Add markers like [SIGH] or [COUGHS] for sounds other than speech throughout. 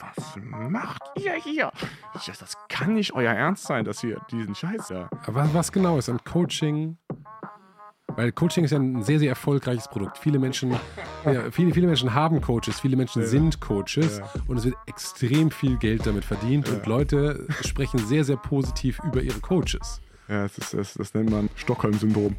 was macht ihr hier? Ich, das kann nicht euer Ernst sein, dass ihr diesen Scheiß da. Aber was genau ist an Coaching? Weil Coaching ist ja ein sehr, sehr erfolgreiches Produkt. Viele Menschen, [LAUGHS] ja, viele, viele Menschen haben Coaches, viele Menschen ja. sind Coaches ja. und es wird extrem viel Geld damit verdient und Leute sprechen sehr, sehr positiv über ihre Coaches. Ja, das, ist, das, das nennt man Stockholm-Syndrom.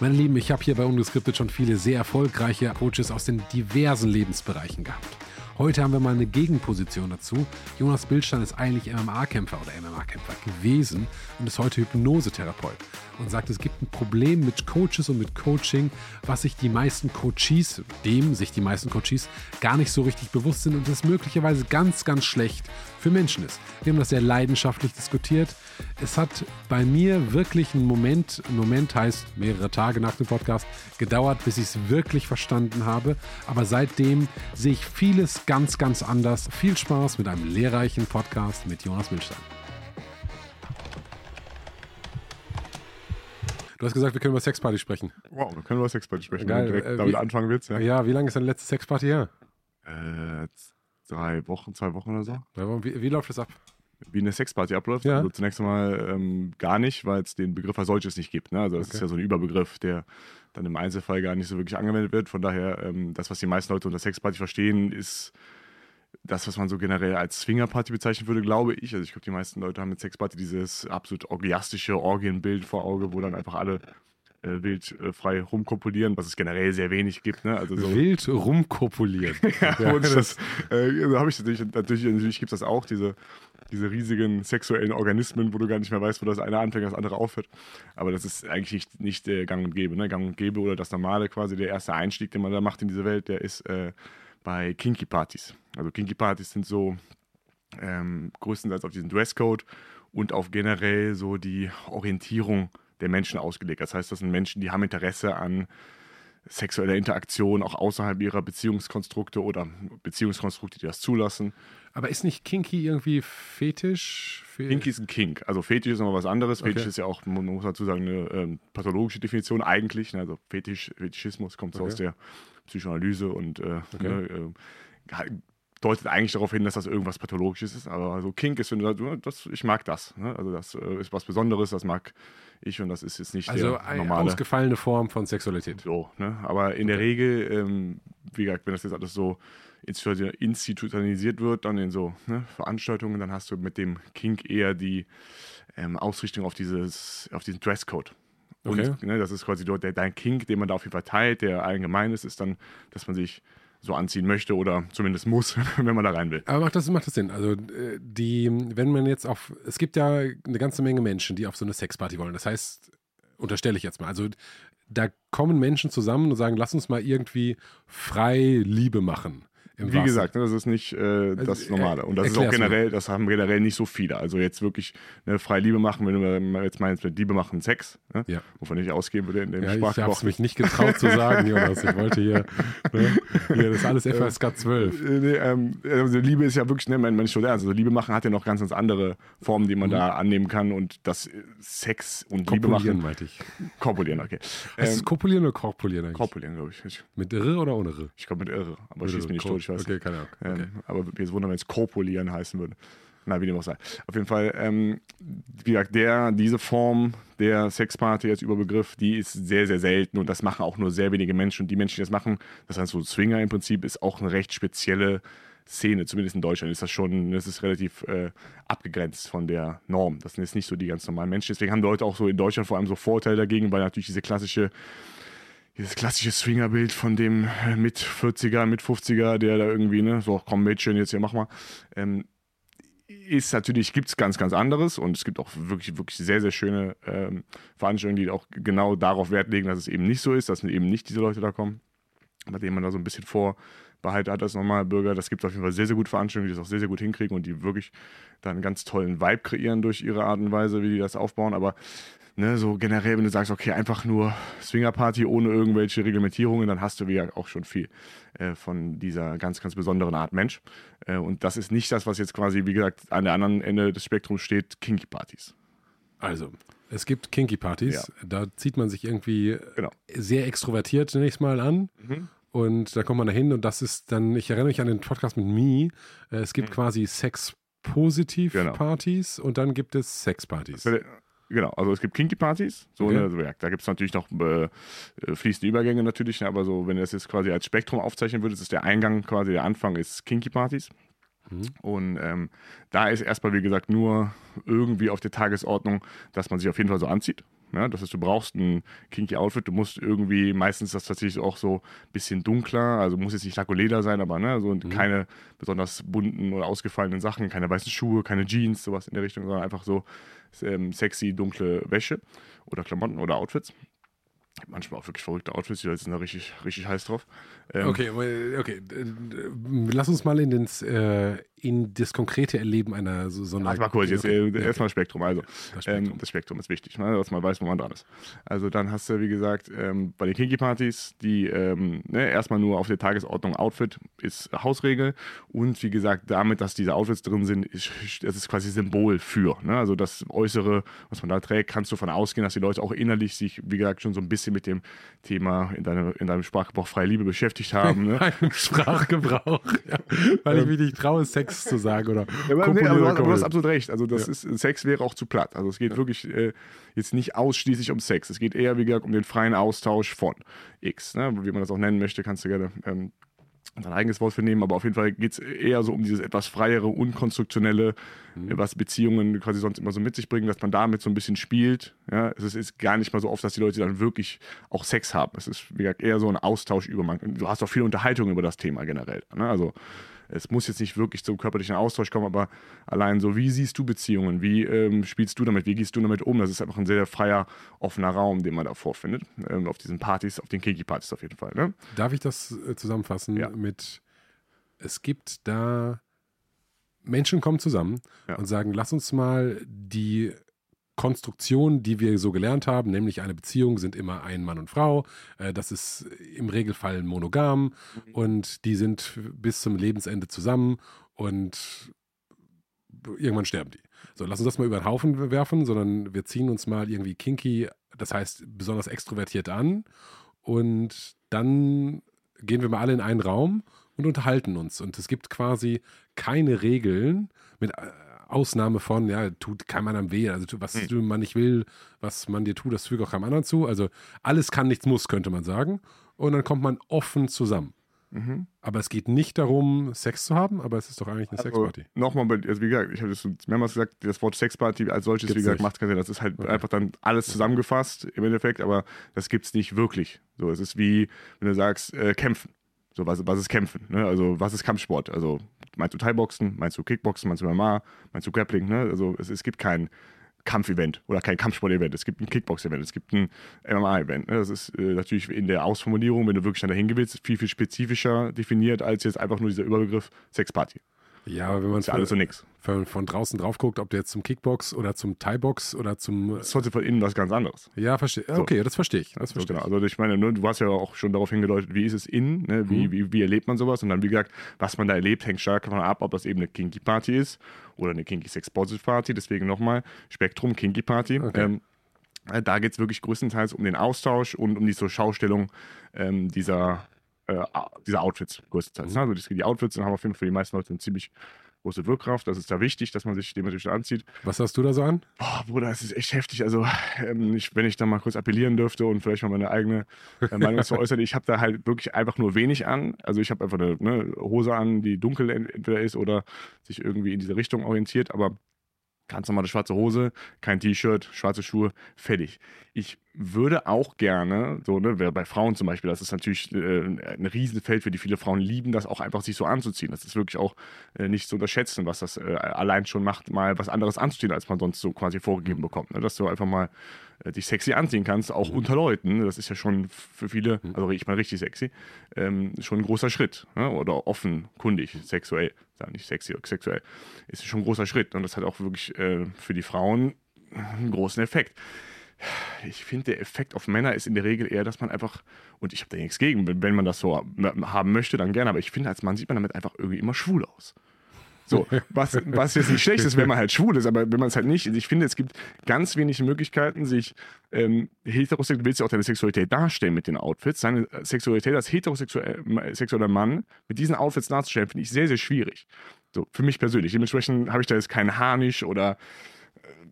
Meine Lieben, ich habe hier bei Ungeskriptet schon viele sehr erfolgreiche Coaches aus den diversen Lebensbereichen gehabt. Heute haben wir mal eine Gegenposition dazu. Jonas Bildstein ist eigentlich MMA-Kämpfer oder MMA-Kämpfer gewesen und ist heute Hypnosetherapeut und sagt, es gibt ein Problem mit Coaches und mit Coaching, was sich die meisten Coaches, dem sich die meisten Coaches gar nicht so richtig bewusst sind und das möglicherweise ganz, ganz schlecht für Menschen ist. Wir haben das sehr leidenschaftlich diskutiert. Es hat bei mir wirklich einen Moment, ein Moment heißt mehrere Tage nach dem Podcast, gedauert, bis ich es wirklich verstanden habe. Aber seitdem sehe ich vieles ganz, ganz anders. Viel Spaß mit einem lehrreichen Podcast mit Jonas Milstein. Du hast gesagt, wir können über Sexparty sprechen. Wow, wir können über Sexparty sprechen. Geil. Direkt äh, damit wie, anfangen willst, ja. Ja, wie lange ist deine letzte Sexparty her? Äh, drei Wochen, zwei Wochen oder so. Wie, wie läuft das ab? Wie eine Sexparty abläuft. Ja. Also zunächst einmal ähm, gar nicht, weil es den Begriff als solches nicht gibt. Ne? Also das okay. ist ja so ein Überbegriff, der dann im Einzelfall gar nicht so wirklich angewendet wird. Von daher, ähm, das, was die meisten Leute unter Sexparty verstehen, ist das, was man so generell als Swingerparty bezeichnen würde, glaube ich. Also ich glaube, die meisten Leute haben mit Sexparty dieses absolut orgiastische Orgienbild vor Auge, wo dann einfach alle wild äh, frei rumkopulieren, was es generell sehr wenig gibt. Ne? Also so wild rumkopulieren. [LAUGHS] ja, ja, und das, äh, habe ich natürlich, natürlich, natürlich gibt es das auch, diese, diese riesigen sexuellen Organismen, wo du gar nicht mehr weißt, wo das eine anfängt, das andere aufhört. Aber das ist eigentlich nicht, nicht äh, gang und gäbe. Ne? Gang und gäbe oder das Normale quasi, der erste Einstieg, den man da macht in diese Welt, der ist äh, bei Kinky Partys. Also Kinky Partys sind so ähm, größtenteils auf diesen Dresscode und auf generell so die Orientierung der Menschen ausgelegt. Das heißt, das sind Menschen, die haben Interesse an sexueller Interaktion auch außerhalb ihrer Beziehungskonstrukte oder Beziehungskonstrukte, die das zulassen. Aber ist nicht Kinky irgendwie Fetisch? Kinky ist ein Kink. Also Fetisch ist nochmal was anderes. Fetisch okay. ist ja auch, man muss dazu sagen, eine ähm, pathologische Definition eigentlich. Ne? Also Fetisch, Fetischismus kommt so okay. aus der Psychoanalyse und äh, okay. ne, äh, deutet eigentlich darauf hin, dass das irgendwas Pathologisches ist. Aber also Kink ist, das, ich mag das. Ne? Also das äh, ist was Besonderes, das mag ich und das ist jetzt nicht also der normale. eine ausgefallene Form von Sexualität. So, ne? Aber in okay. der Regel, ähm, wie gesagt, wenn das jetzt alles so institutionalisiert wird, dann in so ne, Veranstaltungen, dann hast du mit dem Kink eher die ähm, Ausrichtung auf, dieses, auf diesen Dresscode. Und okay. ne, das ist quasi dort der, dein Kink, den man da auf jeden Fall teilt, der allgemein ist, ist dann, dass man sich so anziehen möchte oder zumindest muss, [LAUGHS] wenn man da rein will. Aber macht das, macht das Sinn? Also äh, die, wenn man jetzt auf, es gibt ja eine ganze Menge Menschen, die auf so eine Sexparty wollen. Das heißt, unterstelle ich jetzt mal, also da kommen Menschen zusammen und sagen, lass uns mal irgendwie frei Liebe machen. Wie Wasser. gesagt, ne, das ist nicht äh, das also, Normale. Und das ist auch generell, das haben generell nicht so viele. Also jetzt wirklich eine freie Liebe machen, wenn du jetzt meinst, mit Liebe machen Sex, ne? ja. wovon ich ausgehen würde in dem ja, Sprachgebrauch. Ich habe es mich nicht getraut zu sagen, [LAUGHS] Jonas. Ich wollte hier, ne? hier das ist alles FSK 12. Äh, nee, ähm, also Liebe ist ja wirklich, ne, mein, mein schon ernst. Also Liebe machen hat ja noch ganz, ganz andere Formen, die man mhm. da annehmen kann. Und das Sex und Liebe machen. meinte ich. Korpulieren, okay. Ähm, es kopulieren oder korpulieren eigentlich? Korpulieren, glaube ich. Mit Irre oder ohne Irre? Ich glaube mit Irre, aber schieß mich nicht tot ich weiß Okay, keine Ahnung. Ähm, okay. aber jetzt wundern, wenn es Korpulieren heißen würde. Na, wie dem auch sei. Auf jeden Fall, ähm, wie gesagt, der, diese Form der Sexparty als Überbegriff, die ist sehr, sehr selten und das machen auch nur sehr wenige Menschen. Und die Menschen, die das machen, das heißt so Swinger im Prinzip, ist auch eine recht spezielle Szene, zumindest in Deutschland ist das schon, das ist relativ äh, abgegrenzt von der Norm. Das sind jetzt nicht so die ganz normalen Menschen. Deswegen haben Leute auch so in Deutschland vor allem so Vorteile dagegen, weil natürlich diese klassische dieses klassische Swingerbild von dem äh, mit 40er, mit 50er, der da irgendwie, ne, so, komm Mädchen, jetzt hier mach mal, ähm, ist natürlich, gibt es ganz, ganz anderes und es gibt auch wirklich, wirklich sehr, sehr schöne ähm, Veranstaltungen, die auch genau darauf Wert legen, dass es eben nicht so ist, dass eben nicht diese Leute da kommen, bei denen man da so ein bisschen vorbehalten hat als normaler Bürger. Das gibt auf jeden Fall sehr, sehr gute Veranstaltungen, die das auch sehr, sehr gut hinkriegen und die wirklich da einen ganz tollen Vibe kreieren durch ihre Art und Weise, wie die das aufbauen. Aber Ne, so generell, wenn du sagst, okay, einfach nur Swingerparty ohne irgendwelche Reglementierungen, dann hast du ja auch schon viel äh, von dieser ganz, ganz besonderen Art Mensch. Äh, und das ist nicht das, was jetzt quasi, wie gesagt, an der anderen Ende des Spektrums steht, Kinky-Partys. Also, es gibt Kinky-Partys, ja. da zieht man sich irgendwie genau. sehr extrovertiert zunächst mal an. Mhm Und da kommt man da hin und das ist dann, ich erinnere mich an den Podcast mit Me. Äh, es gibt mhm. quasi Sex-Positiv-Partys genau. und dann gibt es Sex-Partys. Genau, also es gibt Kinky-Partys, so, okay. ne, also, ja, da gibt es natürlich noch äh, fließende Übergänge natürlich, ne, aber so, wenn du das jetzt quasi als Spektrum aufzeichnen würdest, ist der Eingang quasi, der Anfang ist Kinky-Partys. Mhm. Und ähm, da ist erstmal, wie gesagt, nur irgendwie auf der Tagesordnung, dass man sich auf jeden Fall so anzieht. Ja, das heißt, du brauchst ein kinky Outfit, du musst irgendwie, meistens das tatsächlich auch so ein bisschen dunkler, also muss jetzt nicht Leder sein, aber ne, so mhm. keine besonders bunten oder ausgefallenen Sachen, keine weißen Schuhe, keine Jeans, sowas in der Richtung, sondern einfach so ähm, sexy, dunkle Wäsche oder Klamotten oder Outfits manchmal auch wirklich verrückte Outfits, die sind da richtig, richtig heiß drauf. Ähm okay, okay. Lass uns mal in, den, äh, in das konkrete Erleben einer so, so einer. Warte mal kurz, jetzt okay. äh, erstmal Spektrum. Also, das Spektrum. Ähm, das Spektrum, ist wichtig, ne, dass man weiß, wo man dran ist. Also, dann hast du, wie gesagt, ähm, bei den Kinky-Partys, die ähm, ne, erstmal nur auf der Tagesordnung Outfit ist Hausregel. Und wie gesagt, damit, dass diese Outfits drin sind, ist, das ist quasi Symbol für. Ne? Also, das Äußere, was man da trägt, kannst du davon ausgehen, dass die Leute auch innerlich sich, wie gesagt, schon so ein bisschen mit dem Thema in, deine, in deinem Sprachgebrauch freie Liebe beschäftigt haben. Ne? [LAUGHS] Sprachgebrauch, ja, [LAUGHS] weil ich mich nicht traue, Sex zu sagen oder. Ja, aber, nee, aber du, hast, du, hast, absolut recht. Also das ja. ist Sex wäre auch zu platt. Also es geht wirklich äh, jetzt nicht ausschließlich um Sex. Es geht eher wie gesagt um den freien Austausch von X, ne? wie man das auch nennen möchte, kannst du gerne ähm, sein eigenes Wort für nehmen, aber auf jeden Fall geht es eher so um dieses etwas freiere, unkonstruktionelle, mhm. was Beziehungen quasi sonst immer so mit sich bringen, dass man damit so ein bisschen spielt. Ja, es ist gar nicht mal so oft, dass die Leute dann wirklich auch Sex haben. Es ist wie gesagt, eher so ein Austausch über man. Du hast auch viel Unterhaltung über das Thema generell. Ne? Also es muss jetzt nicht wirklich zum körperlichen Austausch kommen, aber allein so, wie siehst du Beziehungen? Wie ähm, spielst du damit? Wie gehst du damit um? Das ist einfach ein sehr freier, offener Raum, den man da vorfindet. Ähm, auf diesen Partys, auf den Kiki-Partys auf jeden Fall. Ne? Darf ich das äh, zusammenfassen ja. mit, es gibt da Menschen kommen zusammen ja. und sagen, lass uns mal die Konstruktionen, die wir so gelernt haben, nämlich eine Beziehung sind immer ein Mann und Frau. Äh, das ist im Regelfall monogam mhm. und die sind bis zum Lebensende zusammen und irgendwann sterben die. So, lass uns das mal über den Haufen werfen, sondern wir ziehen uns mal irgendwie kinky, das heißt besonders extrovertiert an und dann gehen wir mal alle in einen Raum und unterhalten uns. Und es gibt quasi keine Regeln mit äh, Ausnahme von, ja, tut keinem anderen weh. Also was hm. man nicht will, was man dir tut, das fügt auch keinem anderen zu. Also alles kann, nichts muss, könnte man sagen. Und dann kommt man offen zusammen. Mhm. Aber es geht nicht darum, Sex zu haben, aber es ist doch eigentlich eine also, Sexparty. Nochmal, also wie gesagt, ich habe das mehrmals gesagt, das Wort Sexparty als solches, gibt's wie gesagt, nicht. macht keinen Sinn. Das ist halt okay. einfach dann alles zusammengefasst im Endeffekt, aber das gibt es nicht wirklich. So, es ist wie, wenn du sagst, äh, kämpfen. So, was, was ist Kämpfen? Ne? Also, was ist Kampfsport? Also, meinst du Thai-Boxen? Meinst du Kickboxen? Meinst du MMA? Meinst du Grappling? Ne? Also, es, es gibt kein Kampfevent oder kein Kampfsport-Event. Es gibt ein Kickbox-Event, es gibt ein MMA-Event. Ne? Das ist äh, natürlich in der Ausformulierung, wenn du wirklich dahin willst, viel, viel spezifischer definiert als jetzt einfach nur dieser Überbegriff Sexparty. Ja, aber wenn man es alles so nix. Von, von draußen drauf guckt, ob der jetzt zum Kickbox oder zum Thai-Box oder zum. Das ist heute von innen was ganz anderes. Ja, verstehe. So. Okay, das verstehe ich. Das so, genau. Also ich meine, ne, du hast ja auch schon darauf hingedeutet, wie ist es innen, ne? wie, mhm. wie, wie erlebt man sowas? Und dann, wie gesagt, was man da erlebt, hängt stark davon ab, ob das eben eine Kinky Party ist oder eine Kinky Sex Positive Party. Deswegen nochmal Spektrum Kinky Party. Okay. Ähm, äh, da geht es wirklich größtenteils um den Austausch und um die zur Schaustellung ähm, dieser, äh, dieser Outfits größtenteils. Mhm. Also die, die Outfits haben auf jeden Fall für die meisten Leute eine ziemlich große Wirkkraft. Das ist da wichtig, dass man sich dementsprechend anzieht. Was hast du da so an? Boah, Bruder, es ist echt heftig. Also, ähm, ich, wenn ich da mal kurz appellieren dürfte und vielleicht mal meine eigene äh, Meinung zu äußern, ich habe da halt wirklich einfach nur wenig an. Also, ich habe einfach eine ne, Hose an, die dunkel entweder ist oder sich irgendwie in diese Richtung orientiert, aber ganz normale schwarze Hose, kein T-Shirt, schwarze Schuhe, fertig. Ich würde auch gerne, so, ne, bei Frauen zum Beispiel, das ist natürlich äh, ein Riesenfeld, für die viele Frauen lieben, das auch einfach sich so anzuziehen. Das ist wirklich auch äh, nicht zu unterschätzen, was das äh, allein schon macht, mal was anderes anzuziehen, als man sonst so quasi vorgegeben bekommt. Ne? Dass du einfach mal äh, dich sexy anziehen kannst, auch mhm. unter Leuten. Ne? Das ist ja schon für viele, mhm. also ich meine richtig sexy, ähm, schon ein großer Schritt. Ne? Oder offenkundig, sexuell, sag nicht sexy, sexuell, ist schon ein großer Schritt. Und das hat auch wirklich äh, für die Frauen einen großen Effekt ich finde, der Effekt auf Männer ist in der Regel eher, dass man einfach, und ich habe da nichts gegen, wenn man das so haben möchte, dann gerne, aber ich finde, als Mann sieht man damit einfach irgendwie immer schwul aus. So, was, was jetzt nicht schlecht ist, wenn man halt schwul ist, aber wenn man es halt nicht, ich finde, es gibt ganz wenig Möglichkeiten, sich ähm, heterosexuell, du willst ja auch deine Sexualität darstellen mit den Outfits, seine Sexualität als heterosexueller Mann mit diesen Outfits darzustellen, finde ich sehr, sehr schwierig. So, für mich persönlich. Dementsprechend habe ich da jetzt keinen Harnisch oder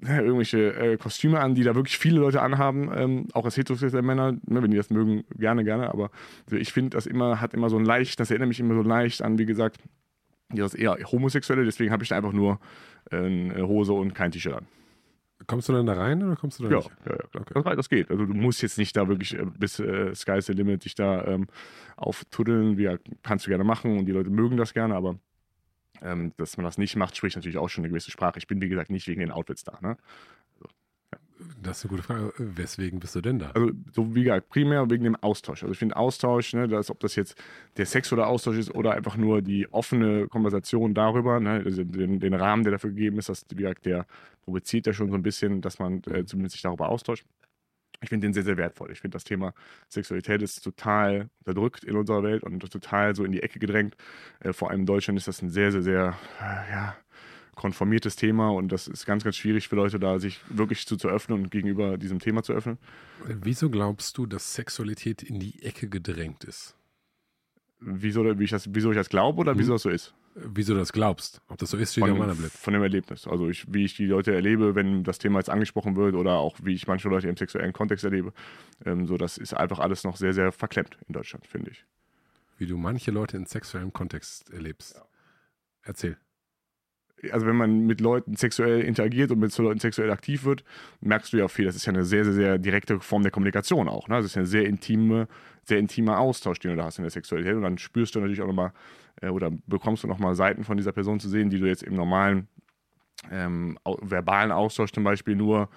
äh, irgendwelche äh, Kostüme an, die da wirklich viele Leute anhaben, ähm, auch als heterosexuelle Männer, ne, wenn die das mögen, gerne, gerne, aber also ich finde, das immer, hat immer so ein leicht, das erinnert mich immer so leicht an, wie gesagt, das eher homosexuelle, deswegen habe ich da einfach nur eine Hose und kein T-Shirt an. Kommst du dann da rein oder kommst du da ja, nicht? Ja, ja, okay. das, das, geht. Also du musst jetzt nicht da wirklich äh, bis äh, Sky's the Limit dich da ähm, auftuddeln. Wie, kannst du gerne machen und die Leute mögen das gerne, aber ähm, dass man das nicht macht, spricht natürlich auch schon eine gewisse Sprache. Ich bin, wie gesagt, nicht wegen den Outfits da. Ne? Das ist eine gute Frage. Weswegen bist du denn da? Also, so wie gesagt, primär wegen dem Austausch. Also, ich finde Austausch, ne, dass, ob das jetzt der sexuelle Austausch ist oder einfach nur die offene Konversation darüber, ne, also den, den, Rahmen, der dafür gegeben ist, dass, wie gesagt, der provoziert ja schon so ein bisschen, dass man äh, zumindest sich darüber austauscht. Ich finde den sehr, sehr wertvoll. Ich finde das Thema Sexualität ist total unterdrückt in unserer Welt und total so in die Ecke gedrängt. Äh, vor allem in Deutschland ist das ein sehr, sehr, sehr, äh, ja, konformiertes Thema und das ist ganz, ganz schwierig für Leute da, sich wirklich zu, zu öffnen und gegenüber diesem Thema zu öffnen. Wieso glaubst du, dass Sexualität in die Ecke gedrängt ist? Wieso, wie ich das, wieso ich das glaube oder mhm. wieso das so ist? Wieso du das glaubst? Ob das so ist, steht ja meiner Blick. Von dem Erlebnis. Also ich, wie ich die Leute erlebe, wenn das Thema jetzt angesprochen wird oder auch wie ich manche Leute im sexuellen Kontext erlebe. Ähm, so, das ist einfach alles noch sehr, sehr verklemmt in Deutschland, finde ich. Wie du manche Leute in sexuellem Kontext erlebst. Ja. Erzähl also wenn man mit Leuten sexuell interagiert und mit so Leuten sexuell aktiv wird, merkst du ja auch viel. Das ist ja eine sehr, sehr, sehr direkte Form der Kommunikation auch. Ne? Das ist ja ein sehr intime, sehr intimer Austausch, den du da hast in der Sexualität. Und dann spürst du natürlich auch nochmal äh, oder bekommst du nochmal Seiten von dieser Person zu sehen, die du jetzt im normalen ähm, verbalen Austausch zum Beispiel nur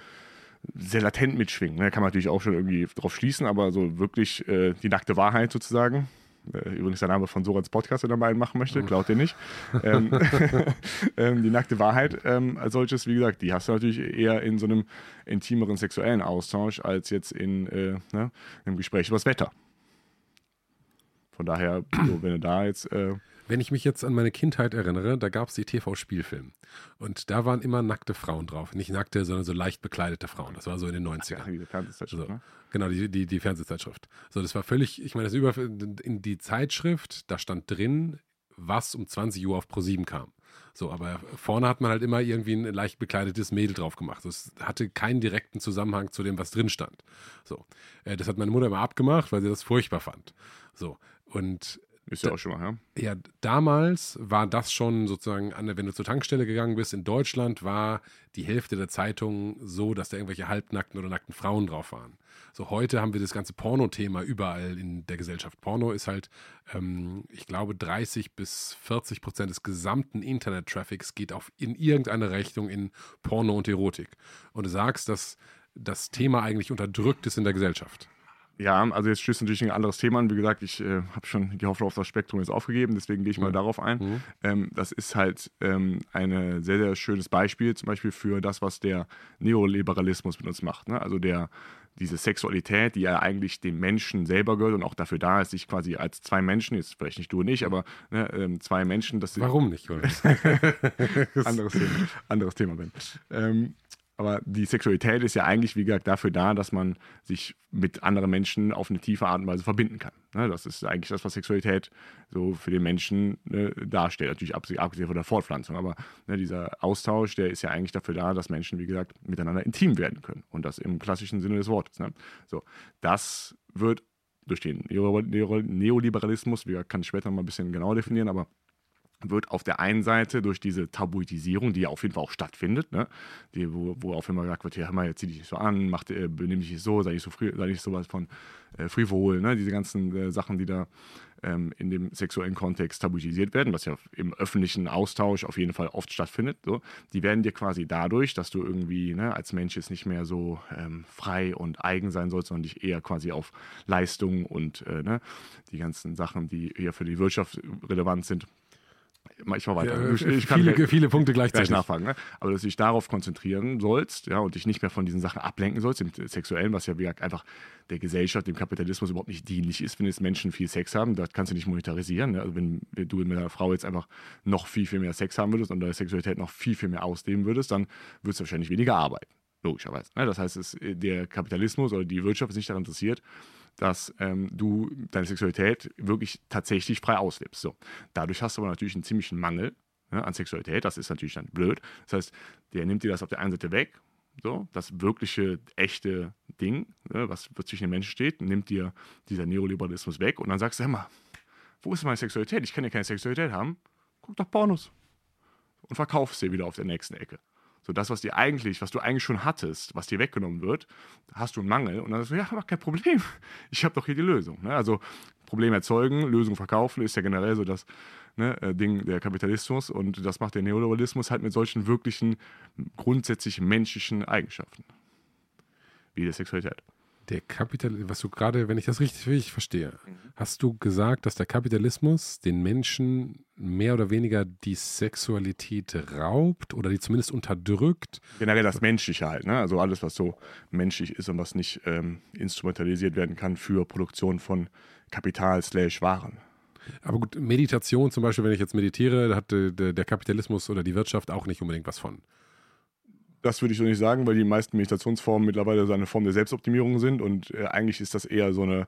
sehr latent mitschwingen. Ne? Kann man natürlich auch schon irgendwie drauf schließen, aber so wirklich äh, die nackte Wahrheit sozusagen, übrigens der Name von Sorans Podcast, wenn er mal einen machen möchte, oh. klaut ihr nicht. ähm, [LAUGHS] [LAUGHS] ähm, die nackte Wahrheit ähm, als solches, wie gesagt, die hast du natürlich eher in so einem intimeren sexuellen Austausch als jetzt in äh, ne, einem Gespräch über das Wetter. Von daher, so, wenn du da jetzt äh, wenn ich mich jetzt an meine Kindheit erinnere, da gab es die TV-Spielfilme. Und da waren immer nackte Frauen drauf. Nicht nackte, sondern so leicht bekleidete Frauen. Das war so in den 90ern. Ach, die Fernsehzeitschrift, so, ne? Genau, die, die, die Fernsehzeitschrift. So, das war völlig, ich meine, das über in die Zeitschrift, da stand drin, was um 20 Uhr auf Pro7 kam. So, aber vorne hat man halt immer irgendwie ein leicht bekleidetes Mädel drauf gemacht. Das hatte keinen direkten Zusammenhang zu dem, was drin stand. So, äh, das hat meine Mutter immer abgemacht, weil sie das furchtbar fand. So, und ist ja auch schon mal, ja. Ja, damals war das schon sozusagen, wenn du zur Tankstelle gegangen bist in Deutschland, war die Hälfte der Zeitungen so, dass da irgendwelche halbnackten oder nackten Frauen drauf waren. So heute haben wir das ganze Porno-Thema überall in der Gesellschaft. Porno ist halt, ähm, ich glaube, 30 bis 40 Prozent des gesamten Internet-Traffics geht auf in irgendeine Richtung in Porno und Erotik. Und du sagst, dass das Thema eigentlich unterdrückt ist in der Gesellschaft. Ja, also jetzt stößt natürlich ein anderes Thema an. Wie gesagt, ich äh, habe schon die Hoffnung auf das Spektrum jetzt aufgegeben, deswegen gehe ich mal mhm. darauf ein. Mhm. Ähm, das ist halt ähm, ein sehr, sehr schönes Beispiel, zum Beispiel für das, was der Neoliberalismus mit uns macht. Ne? Also der, diese Sexualität, die ja eigentlich dem Menschen selber gehört und auch dafür da ist, sich quasi als zwei Menschen, jetzt vielleicht nicht du und ich, aber ne, ähm, zwei Menschen, das Warum nicht? [LAUGHS] [LAUGHS] anderes Thema, anderes Thema, Ben. Ähm, aber die Sexualität ist ja eigentlich, wie gesagt, dafür da, dass man sich mit anderen Menschen auf eine tiefe Art und Weise verbinden kann. Ne? Das ist eigentlich das, was Sexualität so für den Menschen ne, darstellt. Natürlich abgesehen von der Fortpflanzung. Aber ne, dieser Austausch, der ist ja eigentlich dafür da, dass Menschen, wie gesagt, miteinander intim werden können. Und das im klassischen Sinne des Wortes. So, das wird durch den Neoliberalismus, wie kann ich später mal ein bisschen genauer definieren, aber wird auf der einen Seite durch diese Tabuisierung, die ja auf jeden Fall auch stattfindet, ne? die, wo, wo auf immer gesagt wird, ja, hör mal, jetzt zieh dich nicht so an, mach, äh, benimm dich nicht so, sei nicht so, früh, sei nicht so was von äh, frivol, ne? diese ganzen äh, Sachen, die da ähm, in dem sexuellen Kontext tabuisiert werden, was ja im öffentlichen Austausch auf jeden Fall oft stattfindet, so, die werden dir quasi dadurch, dass du irgendwie ne, als Mensch jetzt nicht mehr so ähm, frei und eigen sein sollst, sondern dich eher quasi auf Leistung und äh, ne, die ganzen Sachen, die eher für die Wirtschaft relevant sind, ich mal weiter. Ja, ich, ich kann viele, gleich- viele Punkte gleich gleichzeitig. nachfragen, ne? aber dass du dich darauf konzentrieren sollst, ja, und dich nicht mehr von diesen Sachen ablenken sollst, dem Sexuellen, was ja wie gesagt einfach der Gesellschaft, dem Kapitalismus überhaupt nicht dienlich ist, wenn jetzt Menschen viel Sex haben, das kannst du nicht monetarisieren. Ne? Also wenn du mit deiner Frau jetzt einfach noch viel, viel mehr Sex haben würdest und deine Sexualität noch viel, viel mehr ausdehnen würdest, dann würdest du wahrscheinlich weniger arbeiten. Logischerweise. Ne? Das heißt, es, der Kapitalismus oder die Wirtschaft ist nicht daran interessiert, dass ähm, du deine Sexualität wirklich tatsächlich frei auslebst. So. Dadurch hast du aber natürlich einen ziemlichen Mangel ne, an Sexualität. Das ist natürlich dann blöd. Das heißt, der nimmt dir das auf der einen Seite weg, so, das wirkliche, echte Ding, ne, was zwischen den Menschen steht, nimmt dir dieser Neoliberalismus weg und dann sagst du, hör mal, wo ist meine Sexualität? Ich kann ja keine Sexualität haben. Guck doch Pornos. Und verkauf sie wieder auf der nächsten Ecke. So das, was dir eigentlich, was du eigentlich schon hattest, was dir weggenommen wird, hast du einen Mangel und dann sagst du, ja, aber kein Problem. [LAUGHS] Ich habe doch hier die Lösung. Ne? Also Problem erzeugen, Lösung verkaufen ist ja generell so das ne, äh, Ding der Kapitalismus und das macht der Neoliberalismus halt mit solchen wirklichen, grundsätzlich menschlichen Eigenschaften. Wie der Sexualität. Der Kapital, was du gerade, wenn ich das richtig, richtig verstehe, hast du gesagt, dass der Kapitalismus den Menschen mehr oder weniger die Sexualität raubt oder die zumindest unterdrückt? Generell das Menschliche halt, ne? Also alles, was so menschlich ist und was nicht ähm, instrumentalisiert werden kann für Produktion von Kapital slash Waren. Aber gut, Meditation zum Beispiel, wenn ich jetzt meditiere, da hat äh, der der Kapitalismus oder die Wirtschaft auch nicht unbedingt was von. Das würde ich so nicht sagen, weil die meisten Meditationsformen mittlerweile so eine Form der Selbstoptimierung sind und äh, eigentlich ist das eher so eine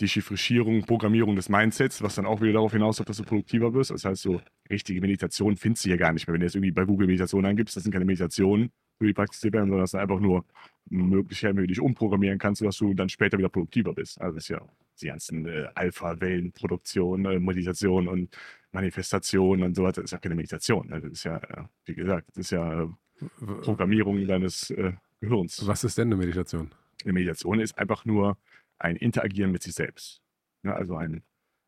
Dechiffrierung, Programmierung des Mindsets, was dann auch wieder darauf hinausläuft, dass du produktiver wirst. Das heißt, so richtige Meditation findest du hier gar nicht mehr. Wenn du jetzt irgendwie bei Google Meditation eingibst, das sind keine Meditationen, die praktiziert werden, sondern das sind einfach nur Möglichkeiten, wie du dich umprogrammieren kannst, sodass du dann später wieder produktiver bist. Also das ist ja die ganzen äh, Alpha-Wellen-Produktion, äh, Meditation und Manifestation und so weiter, das ist ja keine Meditation. Ne? Das ist ja, äh, wie gesagt, das ist ja äh, Programmierung deines äh, Gehirns. Was ist denn eine Meditation? Eine Meditation ist einfach nur ein Interagieren mit sich selbst. Ne? Also ein,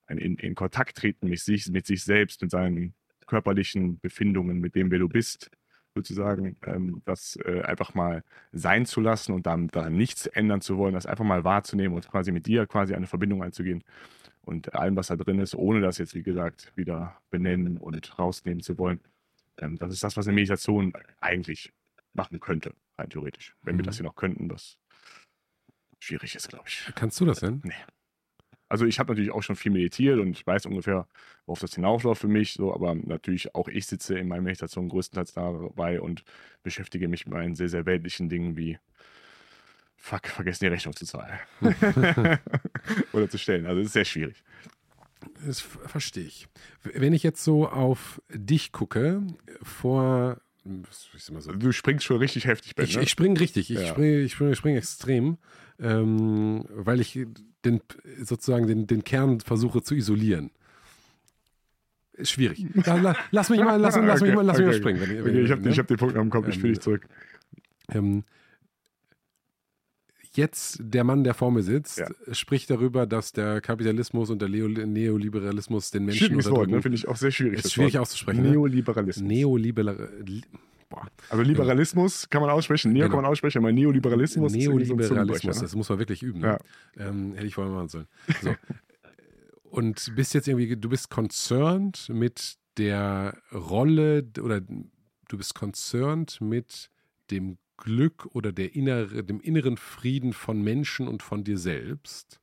ein in, in Kontakt treten mit sich, mit sich selbst, mit seinen körperlichen Befindungen, mit dem, wer du bist, sozusagen. Ähm, das äh, einfach mal sein zu lassen und dann da nichts ändern zu wollen, das einfach mal wahrzunehmen und quasi mit dir quasi eine Verbindung einzugehen. Und allem, was da drin ist, ohne das jetzt, wie gesagt, wieder benennen und rausnehmen zu wollen. Ähm, das ist das, was eine Meditation eigentlich machen könnte, rein theoretisch. Wenn wir Mhm. das hier noch könnten, was schwierig ist, glaube ich. Kannst du das denn? Also ich habe natürlich auch schon viel meditiert und ich weiß ungefähr, worauf das hinausläuft für mich, so, aber natürlich auch ich sitze in meiner Meditation größtenteils dabei und beschäftige mich mit meinen sehr, sehr weltlichen Dingen wie fuck, vergessen die Rechnung zu zahlen. [LAUGHS] [LAUGHS] Oder zu stellen. Also es ist sehr schwierig. Das verstehe ich. Wenn ich jetzt so auf dich gucke, vor, so, Du springst schon richtig heftig, Ben, ich, ne? ich springe richtig, ich Ja. springe ich spring, spring extrem, ähm, weil ich den, sozusagen den, den Kern versuche zu isolieren. Schwierig. [LAUGHS] La, la, lass mich mal, lass, lass mich mal, lass mich mal springen. Wenn, Okay, ich habe ne? hab den Punkt im Kopf, ich spiele Ähm, dich zurück. ähm, jetzt der Mann, der vor mir sitzt, Ja. spricht darüber, dass der Kapitalismus und der Leo, Neoliberalismus den Menschen Schwieriges Wort, ne? finde ich auch sehr schwierig. Ist schwierig Wort. auszusprechen. Ne? Neoliberalismus. Neoliberal. Boah. also Liberalismus kann man aussprechen, Neo Genau. kann man aussprechen, aber Neoliberalismus so ein Neoliberalismus, ne? das muss man wirklich üben. Ne? Ähm, hätte ich vorher machen sollen. So. [LAUGHS] Und bist jetzt irgendwie, du bist concerned mit der Rolle oder du bist concerned mit dem Glück oder der innere, dem inneren Frieden von Menschen und von dir selbst.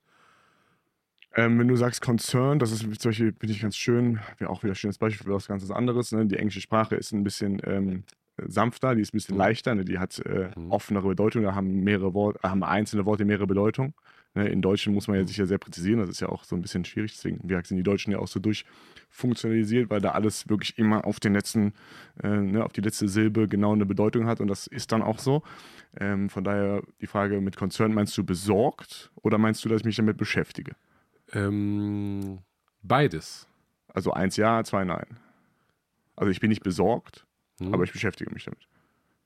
Ähm, wenn du sagst Concern, das ist zum Beispiel, finde ich ganz schön, wäre auch wieder ein schönes Beispiel für was ganz anderes. Ne? Die englische Sprache ist ein bisschen ähm, sanfter, die ist ein bisschen Mhm. leichter, ne? die hat äh, Mhm. offenere Bedeutung, da haben mehrere Worte, haben einzelne Worte mehrere Bedeutung. Ne? In Deutschen muss man ja Mhm. sich ja sehr präzisieren, das ist ja auch so ein bisschen schwierig, deswegen wie gesagt, sind die Deutschen ja auch so durchfunktionalisiert, weil da alles wirklich immer auf den letzten, äh, ne, auf die letzte Silbe genau eine Bedeutung hat und das ist dann auch so. Ähm, von daher die Frage mit Concern, meinst du besorgt oder meinst du, dass ich mich damit beschäftige? Ähm, beides. Also eins ja, zwei nein. Also ich bin nicht besorgt, Hm? aber ich beschäftige mich damit.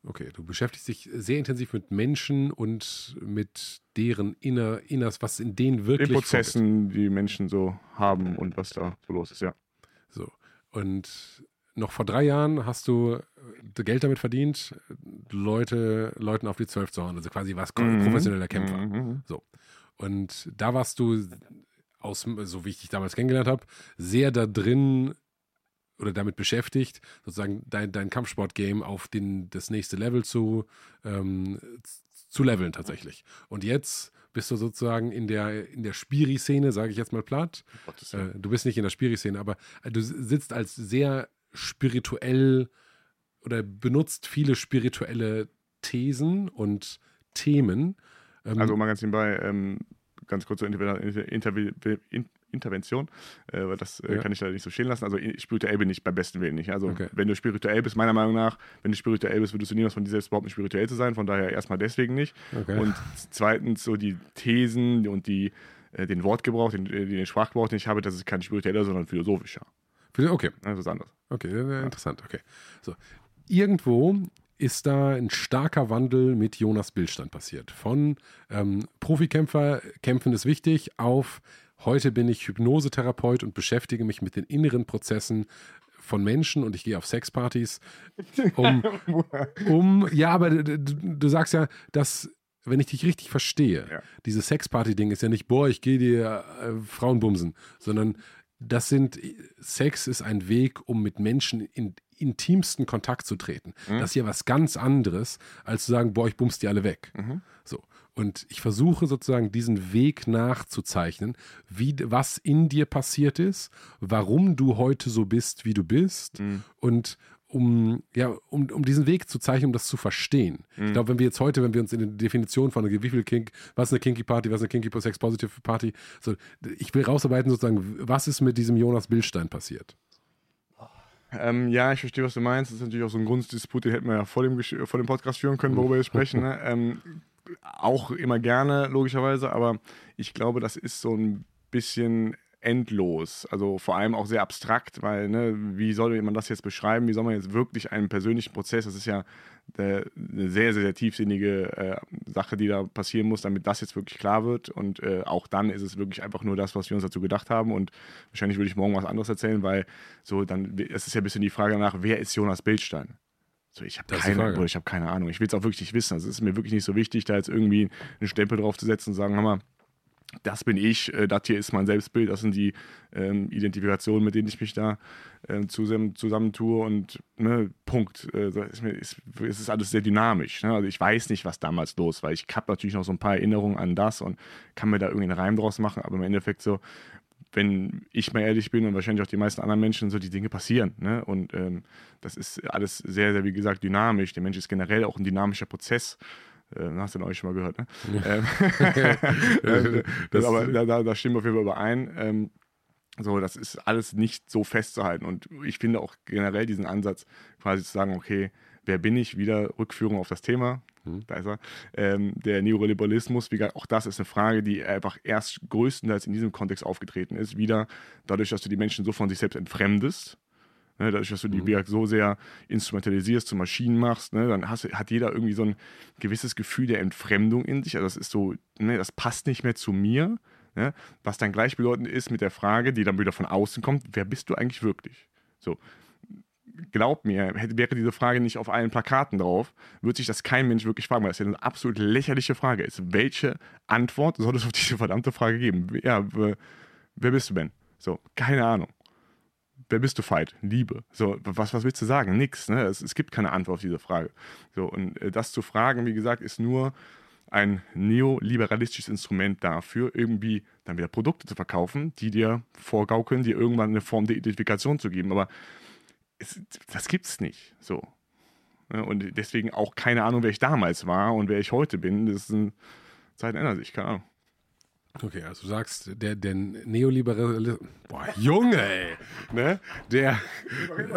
Okay, du beschäftigst dich sehr intensiv mit Menschen und mit deren Inner, Inners, was in denen wirklich Den vorgeht. Prozessen, die Menschen so haben und was da so los ist, ja. So. Und noch vor drei Jahren hast du äh, Geld damit verdient, Leute, Leuten auf die Zwölf zu hauen. Also quasi was Mhm. professioneller Kämpfer. Mhm. Und da warst du, aus, so wie ich dich damals kennengelernt habe, sehr da drin, oder damit beschäftigt, sozusagen dein, dein Kampfsport-Game auf den, das nächste Level zu, ähm, zu leveln tatsächlich. Und jetzt bist du sozusagen in der, in der Spiri-Szene, sage ich jetzt mal platt. Äh, du bist nicht in der Spiri-Szene, aber du sitzt als sehr spirituell oder benutzt viele spirituelle Thesen und Themen. Ähm, also mal ganz nebenbei, ähm, ganz kurz zur Inter Inter Inter Intervention, äh, weil das äh, ja. kann ich leider nicht so stehen lassen. Also spirituell bin ich beim besten Willen nicht. Also okay. wenn du spirituell bist, meiner Meinung nach, wenn du spirituell bist, würdest du niemals von dir selbst behaupten, spirituell zu sein. Von daher erstmal deswegen nicht. Okay. Und zweitens so die Thesen und die, äh, den Wortgebrauch, den, äh, den Sprachgebrauch, den ich habe, das ist kein spiritueller, sondern philosophischer. Okay. Das ist anders. Okay, interessant. Okay. So. Irgendwo ist da ein starker Wandel mit Jonas Bildstand passiert. Von ähm, Profikämpfer, Kämpfen ist wichtig, auf heute bin ich Hypnosetherapeut und beschäftige mich mit den inneren Prozessen von Menschen und ich gehe auf Sexpartys, [LAUGHS] um, um ja, aber du, du sagst ja, dass wenn ich dich richtig verstehe, ja. dieses Sexparty-Ding ist ja nicht, boah, ich gehe dir äh, Frauen bumsen, sondern das sind, Sex ist ein Weg, um mit Menschen in intimsten Kontakt zu treten. Mhm. Das ist ja was ganz anderes, als zu sagen, boah, ich bumst die alle weg. Mhm. So. Und ich versuche sozusagen diesen Weg nachzuzeichnen, wie, was in dir passiert ist, warum du heute so bist, wie du bist mhm. und um, ja, um, um diesen Weg zu zeichnen, um das zu verstehen. Mhm. Ich glaube, wenn wir jetzt heute, wenn wir uns in der Definition von wie viel Kink, was ist eine Kinky Party, was ist eine Kinky Sex Positive Party, so, ich will rausarbeiten sozusagen, was ist mit diesem Jonas Bildstein passiert? Ähm, ja, ich verstehe, was du meinst. Das ist natürlich auch so ein Grunddisput, den hätten wir ja vor dem, vor dem Podcast führen können, worüber wir sprechen. Ne? [LAUGHS] Ähm, auch immer gerne, logischerweise, aber ich glaube, das ist so ein bisschen endlos. Also vor allem auch sehr abstrakt, weil, ne, wie soll man das jetzt beschreiben? Wie soll man jetzt wirklich einen persönlichen Prozess, das ist ja äh, eine sehr, sehr, sehr tiefsinnige äh, Sache, die da passieren muss, damit das jetzt wirklich klar wird. Und äh, auch dann ist es wirklich einfach nur das, was wir uns dazu gedacht haben. Und wahrscheinlich würde ich morgen was anderes erzählen, weil so dann, es ist ja ein bisschen die Frage danach, wer ist Jonas Bildstein? So, ich habe keine, hab keine Ahnung. Ich will es auch wirklich nicht wissen. Also, es ist mir wirklich nicht so wichtig, da jetzt irgendwie einen Stempel drauf zu setzen und sagen, hör mal, das bin ich, äh, das hier ist mein Selbstbild, das sind die ähm, Identifikationen, mit denen ich mich da äh, zusammen, zusammentue und ne, Punkt. Äh, ist mir, ist, es ist alles sehr dynamisch. Ne? Also ich weiß nicht, was damals los war. Ich habe natürlich noch so ein paar Erinnerungen an das und kann mir da irgendwie einen Reim draus machen, aber im Endeffekt so, wenn ich mal ehrlich bin und wahrscheinlich auch die meisten anderen Menschen, so die Dinge passieren. Ne? Und ähm, das ist alles sehr, sehr, wie gesagt, dynamisch. Der Mensch ist generell auch ein dynamischer Prozess. Äh, hast du euch schon mal gehört, ne? [LAUGHS] ähm, äh, [LAUGHS] [LAUGHS] das, aber da, da, da stimmen wir auf jeden Fall überein. Ähm, so, das ist alles nicht so festzuhalten. Und ich finde auch generell diesen Ansatz, quasi zu sagen, okay, wer bin ich? Wieder Rückführung auf das Thema. Hm. Da ist er. Ähm, der Neoliberalismus, wie auch das ist eine Frage, die einfach erst größtenteils in diesem Kontext aufgetreten ist. Wieder dadurch, dass du die Menschen so von sich selbst entfremdest Ne, dadurch, dass du die mhm. so sehr instrumentalisierst, zu Maschinen machst, ne, dann hast, hat jeder irgendwie so ein gewisses Gefühl der Entfremdung in sich. Also das ist so, ne, das passt nicht mehr zu mir. Ne, was dann gleichbedeutend ist mit der Frage, die dann wieder von außen kommt, wer bist du eigentlich wirklich? So, glaub mir, wäre diese Frage nicht auf allen Plakaten drauf, würde sich das kein Mensch wirklich fragen, weil das ja eine absolut lächerliche Frage ist. Welche Antwort soll es auf diese verdammte Frage geben? Ja, wer bist du, Ben? So, keine Ahnung wer bist du, Fight? Liebe. So, was, was willst du sagen? Nix. Ne? Es, es gibt keine Antwort auf diese Frage. So, und äh, das zu fragen, wie gesagt, ist nur ein neoliberalistisches Instrument dafür, irgendwie dann wieder Produkte zu verkaufen, die dir vorgaukeln, dir irgendwann eine Form der Identifikation zu geben. Aber es, das gibt's nicht. So. Ne? Und deswegen auch keine Ahnung, wer ich damals war und wer ich heute bin. Das ist ein, Zeiten ändern sich, keine Ahnung. Okay, also du sagst, der, der Neoliberalismus. Boah, Junge, ey! Ne? Der,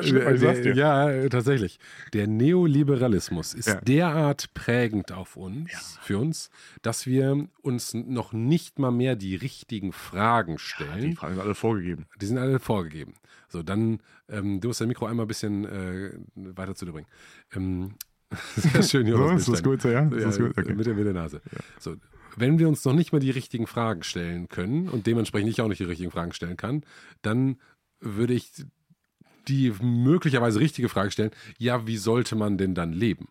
der, ja, tatsächlich. Der Neoliberalismus ist ja. derart prägend auf uns, ja. für uns, dass wir uns noch nicht mal mehr die richtigen Fragen stellen. Ja, die Fragen sind alle vorgegeben. Die sind alle vorgegeben. So, dann, ähm, du musst dein Mikro einmal ein bisschen äh, weiter zu dir bringen. Ähm, [LAUGHS] sehr schön, Jonas. So, ist das gut, ja? ja ist gut? Okay. Mit, der, mit der Nase. So, wenn wir uns noch nicht mal die richtigen Fragen stellen können und dementsprechend ich auch nicht die richtigen Fragen stellen kann, dann würde ich die möglicherweise richtige Frage stellen, ja, wie sollte man denn dann leben?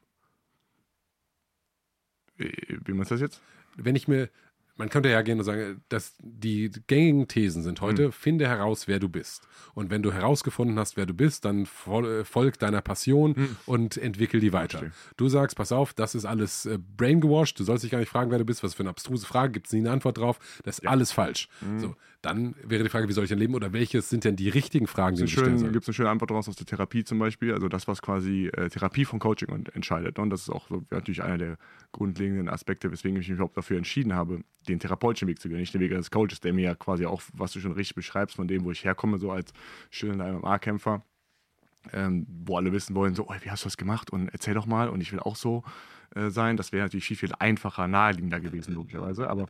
Wie, wie meinst du das jetzt? Wenn ich mir, man könnte ja gerne sagen, dass die gängigen Thesen sind heute, mhm. finde heraus, wer du bist. Und wenn du herausgefunden hast, wer du bist, dann fol folg deiner Passion mhm. und entwickel die weiter. Verstehe. Du sagst, pass auf, das ist alles äh, braingewashed, du sollst dich gar nicht fragen, wer du bist, was für eine abstruse Frage, gibt es nie eine Antwort drauf, das ist ja. alles falsch. Mhm. So, dann wäre die Frage, wie soll ich denn leben oder welches sind denn die richtigen Fragen, die du stellen sollst? Gibt es eine schöne Antwort daraus aus der Therapie zum Beispiel, also das, was quasi äh, Therapie von Coaching entscheidet. Ne? Und das ist auch so, natürlich einer der grundlegenden Aspekte, weswegen ich mich überhaupt dafür entschieden habe, den therapeutischen Weg zu gehen, nicht den Weg des Coaches, der mir ja quasi auch, was du schon richtig beschreibst, von dem, wo ich herkomme, so als schöner MMA-Kämpfer, ähm, wo alle wissen wollen, so, oh, wie hast du das gemacht und erzähl doch mal und ich will auch so äh, sein. Das wäre natürlich viel, viel einfacher, naheliegender gewesen, logischerweise, aber